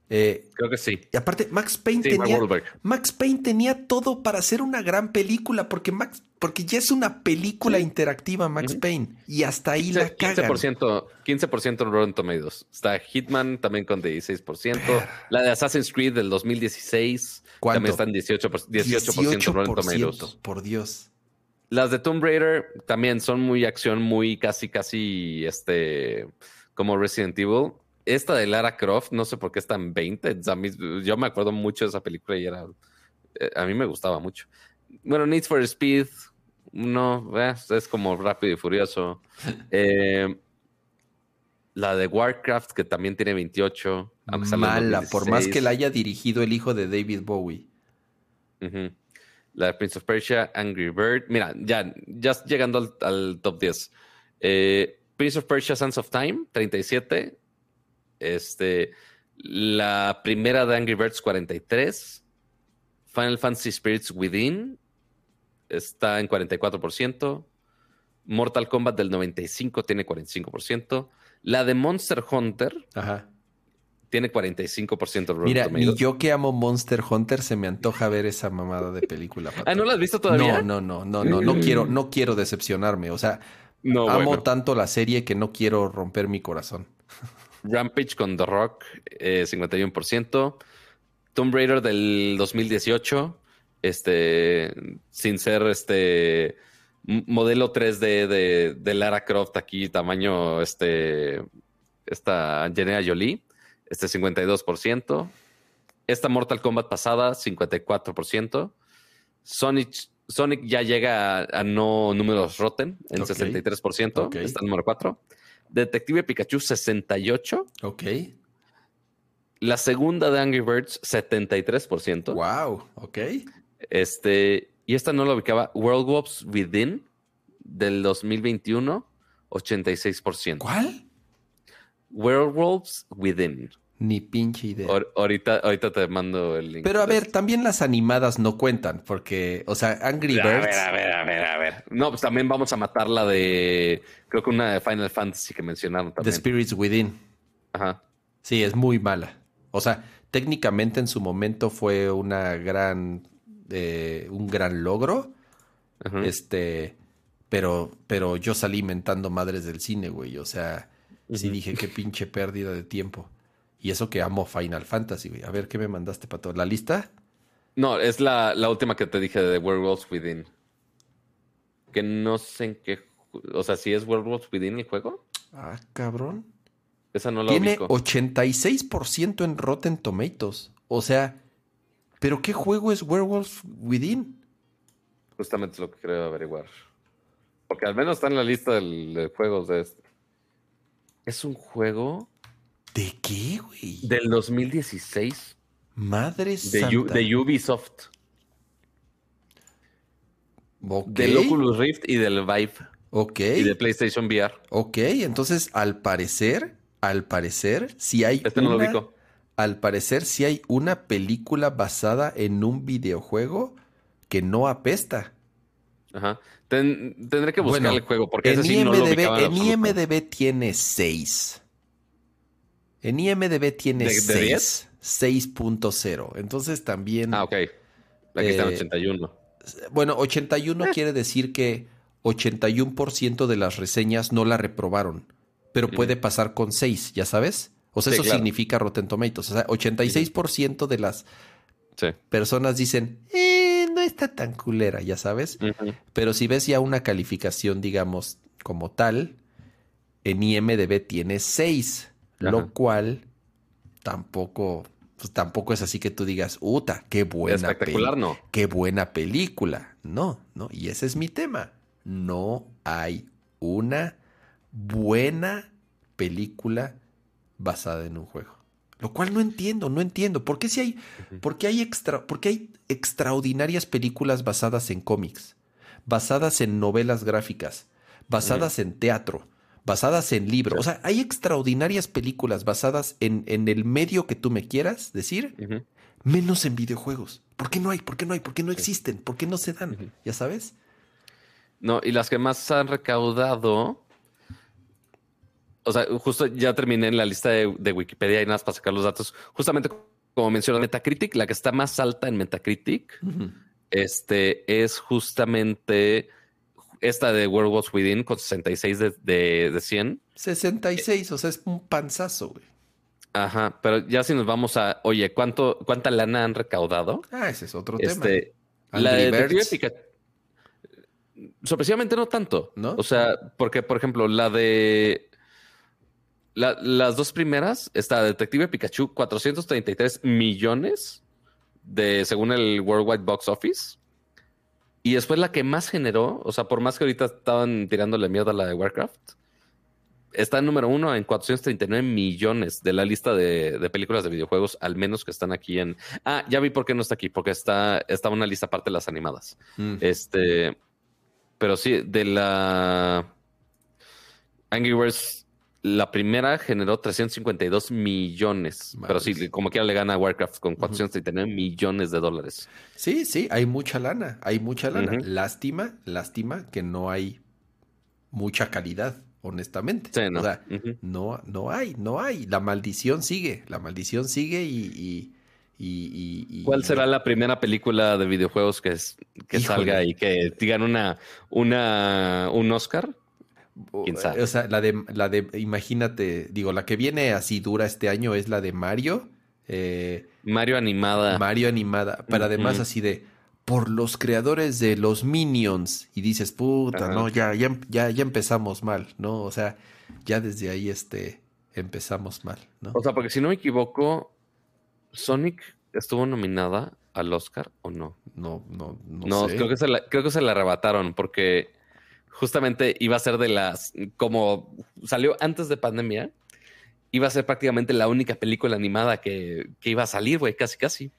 Eh, Creo que sí. Y aparte, Max Payne tenía. Max Payne tenía todo para hacer una gran película, porque Max, porque ya es una película interactiva, Max Payne. Y hasta ahí la cagan. 15%, 15% en Rotten Tomatoes. Está Hitman también con 16%. La de Assassin's Creed del 2016 también está en 18%, 18, Rotten Tomatoes. Por Dios. Las de Tomb Raider también son muy acción, muy casi, casi este como Resident Evil esta de Lara Croft, no sé por qué está en 20. yo me acuerdo mucho de esa película y era. Eh, a mí me gustaba mucho. Bueno, Need for Speed, no, eh, es como rápido y furioso. (laughs) Eh, la de Warcraft, que también tiene 28. Mala, por más que la haya dirigido el hijo de David Bowie. La de Prince of Persia, Angry Bird. Mira, ya, ya llegando al, al top 10. Prince of Persia, Sands of Time, 37. Este, la primera de Angry Birds 43. Final Fantasy Spirits Within está en 44%. Mortal Kombat del 95 tiene 45%. La de Monster Hunter tiene 45% Mira, ni yo que amo Monster Hunter se me antoja ver esa mamada de película. ah, ¿no la has visto todavía? No, no, no, no, no, quiero, no quiero decepcionarme. O sea, amo tanto la serie que no quiero romper mi corazón. Rampage con The Rock, 51%. Eh, Tomb Raider del 2018, este, sin ser este modelo 3D de, Lara Croft aquí, tamaño, este, esta Angelina Jolie, este 52%. Esta Mortal Kombat pasada, 54%. Sonic, Sonic ya llega a, no números rotten en 63%, está número 4. Detective Pikachu 68. Ok. La segunda de Angry Birds 73%. Wow, ok. Este, y esta no la ubicaba. World Wolves Within del 2021, 86%. ¿Cuál? Werewolves Within. Ni pinche idea. ahorita, ahorita te mando el link. Pero a ver, también las animadas no cuentan, porque, o sea, Angry Birds. A ver, a ver, a ver, a ver. No, pues también vamos a matar la de. Creo que una de Final Fantasy que mencionaron también. The Spirits Within. Ajá. Sí, es muy mala. O sea, técnicamente en su momento fue una gran. Eh, un gran logro. Este. Pero, pero yo salí mentando madres del cine, güey. O sea, sí dije qué pinche pérdida de tiempo. Y eso que amo Final Fantasy, güey. A ver, ¿qué me mandaste, Pato? ¿La lista? No, es la, última que te dije de Werewolves Within. Que no sé en qué... O sea, si es Werewolves Within el juego. Ah, cabrón. Esa no la Tiene 86% en Rotten Tomatoes. O sea, ¿pero qué juego es Werewolves Within? Justamente es lo que creo averiguar. Porque al menos está en la lista de juegos de este. Es un juego ¿De qué, güey? Del 2016. Madre de, santa. de Ubisoft. Del Oculus Rift y del Vive. Ok. Y de PlayStation VR. Ok, entonces al parecer, al parecer, si hay este no lo Al parecer, si hay una película basada en un videojuego que no apesta. Ajá. tendré que buscar el juego porque en ese sí no lo En IMDB tiene 6. En IMDB tiene 6. 6.0. Entonces también. Ah, ok. Aquí está 81. Eh, bueno, 81 eh. quiere decir que 81% de las reseñas no la reprobaron. Pero puede pasar con 6, ¿ya sabes? O sea, eso significa Rotten Tomatoes. O sea, 86% de las personas dicen, eh, no está tan culera, ya sabes. Pero si ves ya una calificación, digamos, como tal, en IMDB tiene 6. Lo cual tampoco, pues tampoco es así que tú digas, uta, qué buena Espectacular, no. Qué buena película. No, no. Y ese es mi tema. No hay una buena película basada en un juego. Lo cual no entiendo, no entiendo. ¿Por qué si hay, hay extra, por qué hay extraordinarias películas basadas en cómics, basadas en novelas gráficas, basadas en teatro? Basadas en libros. O sea, hay extraordinarias películas basadas en, en el medio que tú me quieras decir, menos en videojuegos. ¿Por qué no hay? ¿Por qué no hay? ¿Por qué no existen? ¿Por qué no se dan? ¿Ya sabes? No, y las que más han recaudado. O sea, justo ya terminé en la lista de, Wikipedia y nada más para sacar los datos. Justamente como mencionó Metacritic, la que está más alta en Metacritic este, es justamente esta de World Wars Within con 66 de, de, de 100. 66, o sea, es un panzazo, güey. Ajá, pero ya si nos vamos a, oye, ¿cuánto, ¿cuánta lana han recaudado? Ah, ese es otro este, tema. La de Detective Sorpresivamente no tanto. ¿No? O sea, porque, por ejemplo, la de. las dos primeras, está Detective Pikachu, 433 millones de, según el Worldwide Box Office. Y después la que más generó, o sea, por más que ahorita estaban tirándole miedo a la de Warcraft, está en número uno en 439 millones de la lista de, películas de videojuegos, al menos que están aquí en. Ah, ya vi por qué no está aquí, porque está, está una lista aparte de las animadas. Mm. Este. Pero sí, de la. Angry Birds la primera generó 352 millones, pero sí, como quiera le gana a Warcraft con 439 millones de dólares. Sí, sí, hay mucha lana, hay mucha lana. Lástima, lástima que no hay mucha calidad, honestamente. Sí, no. O sea, no, no hay, no hay. La maldición sigue, la maldición sigue y... y, ¿Cuál será la primera película de videojuegos que, que salga y que digan una, una, un Oscar? O sea, la de, la de, imagínate, digo, la que viene así dura este año es la de Mario. Eh, Mario animada. Mario animada. Pero además así de, por los creadores de los Minions. Y dices, puta, no, ya, ya, ya, ya empezamos mal, ¿no? O sea, ya desde ahí este, empezamos mal, ¿no? O sea, porque si no me equivoco, Sonic estuvo nominada al Oscar o no? No, no, no. No, Creo, que se la, creo que se la arrebataron porque justamente iba a ser de las, como salió antes de pandemia, iba a ser prácticamente la única película animada que, iba a salir, güey, casi, casi.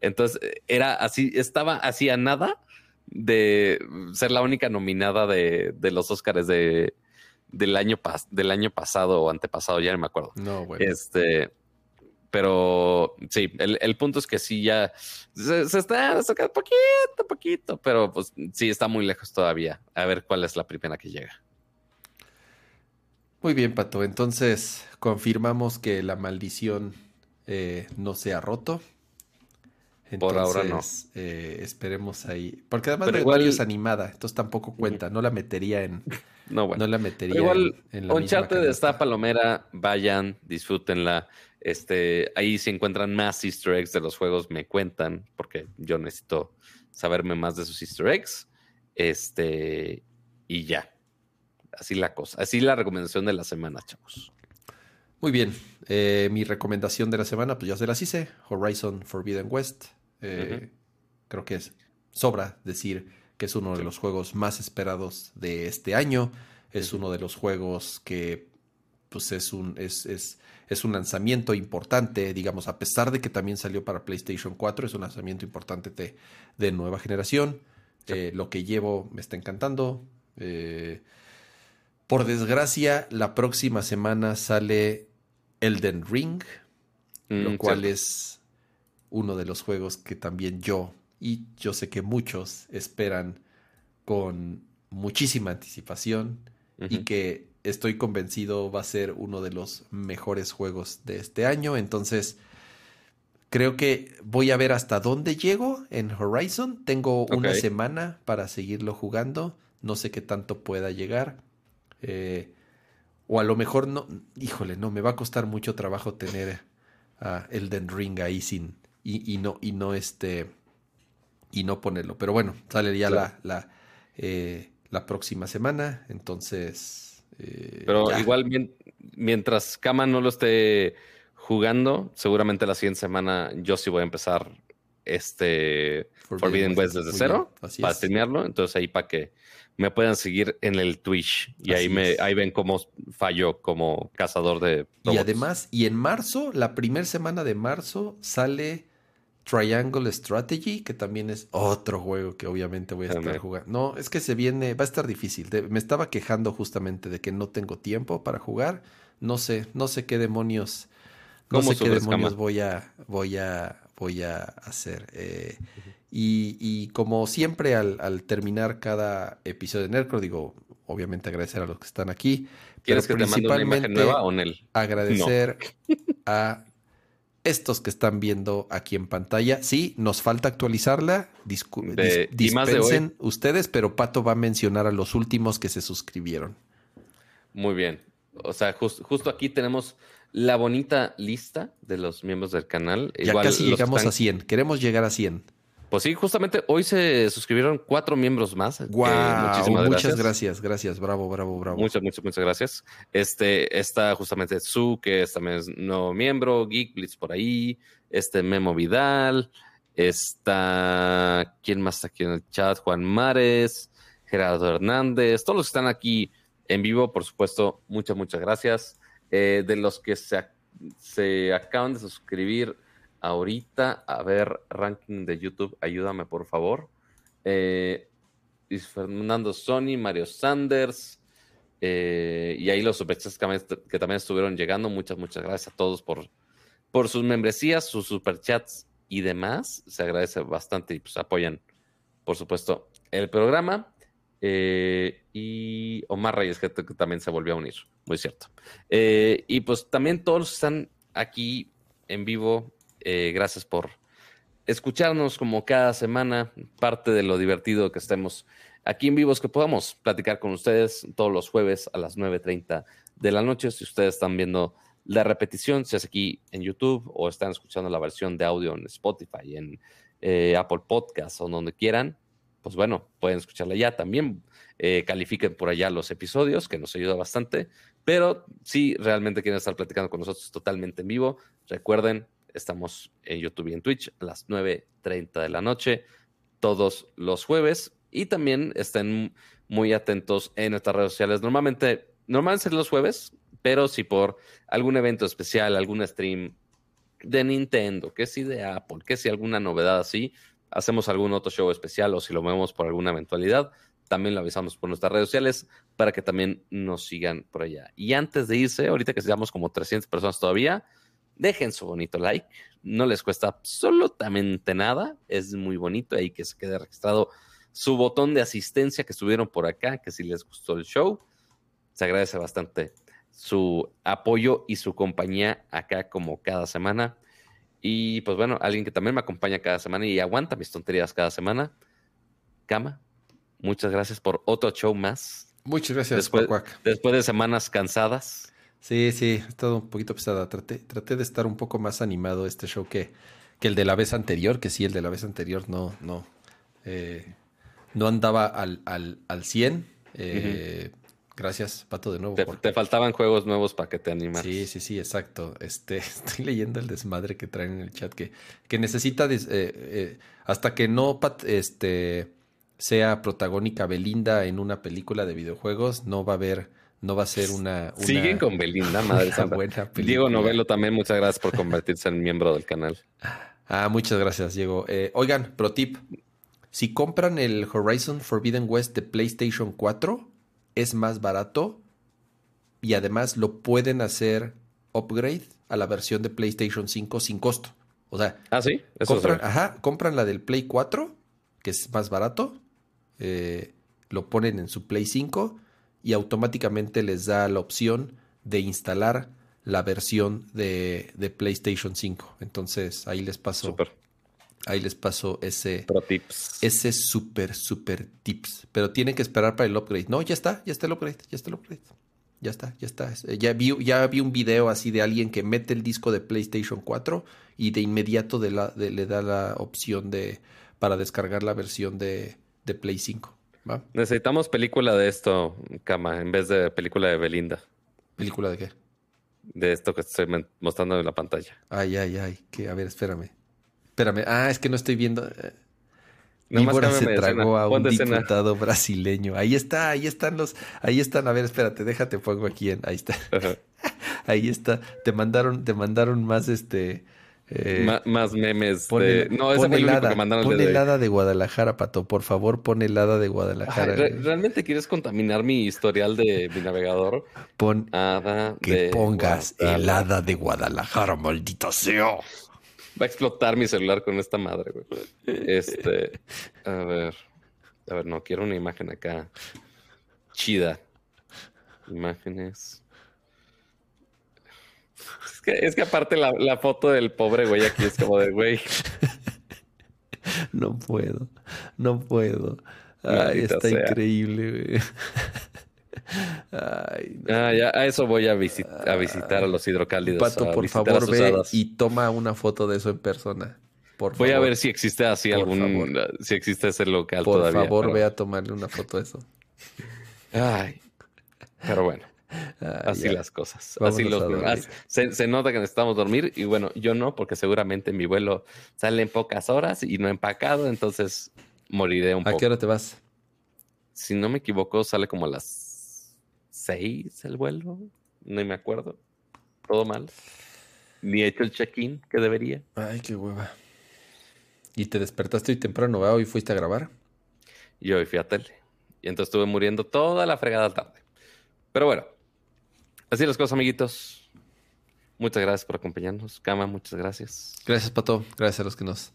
Entonces era así, estaba así a nada de ser la única nominada de, los Oscars de, del, año del año pasado o antepasado, ya no me acuerdo. No, güey. Este, pero sí, el, punto es que sí ya se, está sacando poquito, poquito, pero pues sí está muy lejos todavía. A ver cuál es la primera que llega. Muy bien, Pato. Entonces confirmamos que la maldición eh, no se ha roto. Por ahora no. Eh, esperemos ahí. Porque además Pero igual... es animada, entonces tampoco cuenta. No la metería en. No, bueno. No la metería igual, en, la Uncharted está palomera. Vayan, disfrútenla. Este, ahí si encuentran más Easter eggs de los juegos, me cuentan, porque yo necesito saberme más de esos Easter eggs. Este, y ya. Así la cosa. Así la recomendación de la semana, chavos. Muy bien. Eh, mi recomendación de la semana, pues ya se las hice. Horizon Forbidden West. Eh, creo que es, sobra decir que es uno de los juegos más esperados de este año. Es uno de los juegos que pues es un, es, es, es, un lanzamiento importante, digamos, a pesar de que también salió para PlayStation 4, es un lanzamiento importante de, de nueva generación. Eh, lo que llevo me está encantando. Eh, por desgracia, la próxima semana sale Elden Ring, lo mm, cual es uno de los juegos que también yo y yo sé que muchos esperan con muchísima anticipación y que estoy convencido va a ser uno de los mejores juegos de este año. Entonces, creo que voy a ver hasta dónde llego en Horizon. Tengo una semana para seguirlo jugando. No sé qué tanto pueda llegar. Eh, o a lo mejor no, híjole, no, me va a costar mucho trabajo tener a Elden Ring ahí sin, y, no, y no este, y no ponerlo. Pero bueno, sale ya la, la, eh, la próxima semana, entonces... Eh, Pero igual mientras Kama no lo esté jugando, seguramente la siguiente semana yo sí voy a empezar este Forbidden, West desde cero para tenerlo. Entonces ahí para que me puedan seguir en el Twitch y ahí me ahí ven cómo fallo como cazador de Y además, y en marzo, la primera semana de marzo sale Triangle Strategy, que también es otro juego que obviamente voy a estar jugando. No, es que se viene, va a estar difícil. me estaba quejando justamente de que no tengo tiempo para jugar. No sé, no sé qué demonios, no sé qué demonios voy a, voy a, voy a hacer. Eh, y, como siempre, al, terminar cada episodio de Nerdcore, digo, obviamente agradecer a los que están aquí. ¿Quieres que principalmente te nueva o Nel? Agradecer a estos que están viendo aquí en pantalla. Sí, nos falta actualizarla. dispensen ustedes, pero Pato va a mencionar a los últimos que se suscribieron. Muy bien. O sea, justo aquí tenemos la bonita lista de los miembros del canal. Ya casi llegamos a 100. Queremos llegar a 100. Pues sí, justamente hoy se suscribieron cuatro miembros más. muchísimas muchas gracias. gracias, bravo, bravo, bravo. Muchas, muchas, muchas gracias. Este está justamente Su, que es también nuevo miembro, Geek Blitz por ahí, este Memo Vidal, está quién más está aquí en el chat, Juan Mares, Gerardo Hernández, todos los que están aquí en vivo, por supuesto, muchas, muchas gracias. Eh, de los que se, se acaban de suscribir ahorita, a ver, ranking de YouTube, ayúdame por favor. Eh, Fernando Sony, Mario Sanders, eh, y ahí los superchats que, también estuvieron llegando. Muchas, muchas gracias a todos por, por sus membresías, sus superchats y demás. Se agradece bastante y pues apoyan, por supuesto, el programa. Eh, y Omar Reyes, que, también se volvió a unir, muy cierto. y pues también todos están aquí en vivo eh, gracias por escucharnos como cada semana, parte de lo divertido que estemos aquí en vivos, que podamos platicar con ustedes todos los jueves a las 9.30 de la noche. Si ustedes están viendo la repetición, si es aquí en YouTube o están escuchando la versión de audio en Spotify, en eh, Apple Podcasts o donde quieran, pues bueno, pueden escucharla ya. También eh, califiquen por allá los episodios, que nos ayuda bastante. Pero si realmente quieren estar platicando con nosotros totalmente en vivo, recuerden, Estamos en YouTube y en Twitch a las 9.30 de la noche todos los jueves. Y también estén muy atentos en nuestras redes sociales. Normalmente, normalmente es los jueves, pero si por algún evento especial, algún stream de Nintendo, que si de Apple, que si alguna novedad así, hacemos algún otro show especial o si lo vemos por alguna eventualidad, también lo avisamos por nuestras redes sociales para que también nos sigan por allá. Y antes de irse, ahorita que seamos como 300 personas todavía, dejen su bonito like. No les cuesta absolutamente nada. Es muy bonito ahí que se quede registrado su botón de asistencia que estuvieron por acá, que si les gustó el show, se agradece bastante su apoyo y su compañía acá como cada semana. Y pues bueno, alguien que también me acompaña cada semana y aguanta mis tonterías cada semana. Cama, muchas gracias por otro show más. Muchas gracias, después, después de semanas cansadas. Sí, sí, he estado un poquito pesada. Traté, traté de estar un poco más animado este show que, que el de la vez anterior, que sí, el de la vez anterior no, no. Eh, no andaba al, al, al 100. Eh, Gracias, Pato, de nuevo. Te, faltaban juegos nuevos para que te animaras. Sí, sí, sí, exacto. Este, (laughs) estoy leyendo el desmadre que traen en el chat que, que necesita, eh, eh, hasta que no este, sea protagónica Belinda en una película de videojuegos, no va a haber, no va a ser una... Siguen con Belinda, (laughs) madre santa. Diego Novelo también, muchas gracias por convertirse en miembro del canal. Ah, muchas gracias, Diego. Eh, oigan, pro tip. Si compran el Horizon Forbidden West de PlayStation 4, es más barato y además lo pueden hacer upgrade a la versión de PlayStation 5 sin costo. O sea, ah, sí, compran, ajá, compran la del Play 4, que es más barato, eh, lo ponen en su Play 5 y automáticamente les da la opción de instalar la versión de, de PlayStation 5. Entonces ahí les paso. Super. Ahí les paso ese. tips. Ese super, super tips. Pero tienen que esperar para el upgrade. No, ya está, ya está el upgrade, ya está el upgrade. Ya está, ya está. Eh, ya vi, ya vi un video así de alguien que mete el disco de PlayStation 4 y de inmediato de la, le da la opción de para descargar la versión de, de Play 5. Necesitamos película de esto, Cama, en vez de película de Belinda. ¿Película de qué? De esto que estoy mostrando en la pantalla. Ay, ay, ay. Que, a ver, espérame. Espérame. Ah, es que no estoy viendo. Eh, Víbora se tragó a un diputado brasileño. Ahí está, ahí están los, ahí están. A ver, espérate, déjate pongo aquí en, ahí está. (laughs) ahí está. Te mandaron, te mandaron más este. Eh, más memes. de... No, ese fue el único que mandaron pon helada de Guadalajara, Pato. Por favor, pon helada de Guadalajara. ¿Realmente quieres contaminar mi historial de mi navegador? Pon que pongas helada de Guadalajara, maldita sea. Va a explotar mi celular con esta madre, güey. Este, a ver. A ver, no, quiero una imagen acá. Chida. Imágenes. Es que, es que aparte la, la, foto del pobre güey aquí es como de güey. No puedo, no puedo. Ay, está increíble, güey. Ay, ah, ya, a eso voy a, a visitar a los hidrocálidos. Pato, por favor, ve y toma una foto de eso en persona. Por voy a ver si existe así algún, si existe ese local todavía. Por favor, ve a tomarle una foto de eso. Ay, pero bueno. Así las cosas. así los, se, se, nota que necesitamos dormir y bueno, yo no, porque seguramente mi vuelo sale en pocas horas y no empacado, entonces moriré un poco. ¿A qué hora te vas? Si no me equivoco, sale como a las seis el vuelo, no me acuerdo. Todo mal. Ni he hecho el check-in que debería. Ay, qué hueva. ¿Y te despertaste hoy temprano. ¿Hoy fuiste a grabar? Y hoy fui a tele. Y entonces estuve muriendo toda la fregada tarde. Pero bueno, así las cosas, amiguitos. Muchas gracias por acompañarnos. Cama, muchas gracias. Gracias, Pato. Gracias a los que nos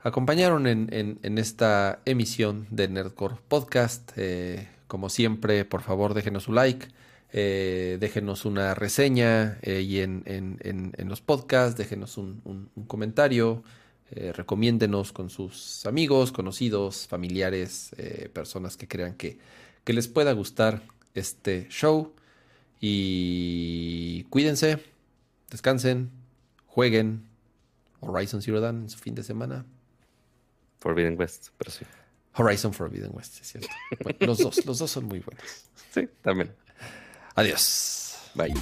acompañaron en, en, esta emisión de Nerdcore Podcast. Eh, como siempre, por favor, déjenos un like, eh, déjenos una reseña eh, y en, en, los podcasts, déjenos un, comentario, recomiéndenos con sus amigos, conocidos, familiares, personas que crean que, que les pueda gustar este show. Y cuídense, descansen, jueguen Horizon Zero Dawn en su fin de semana. Forbidden West, pero sí. Horizon Forbidden West, es cierto. los dos, los dos son muy buenos. Sí, también. Adiós. Bye.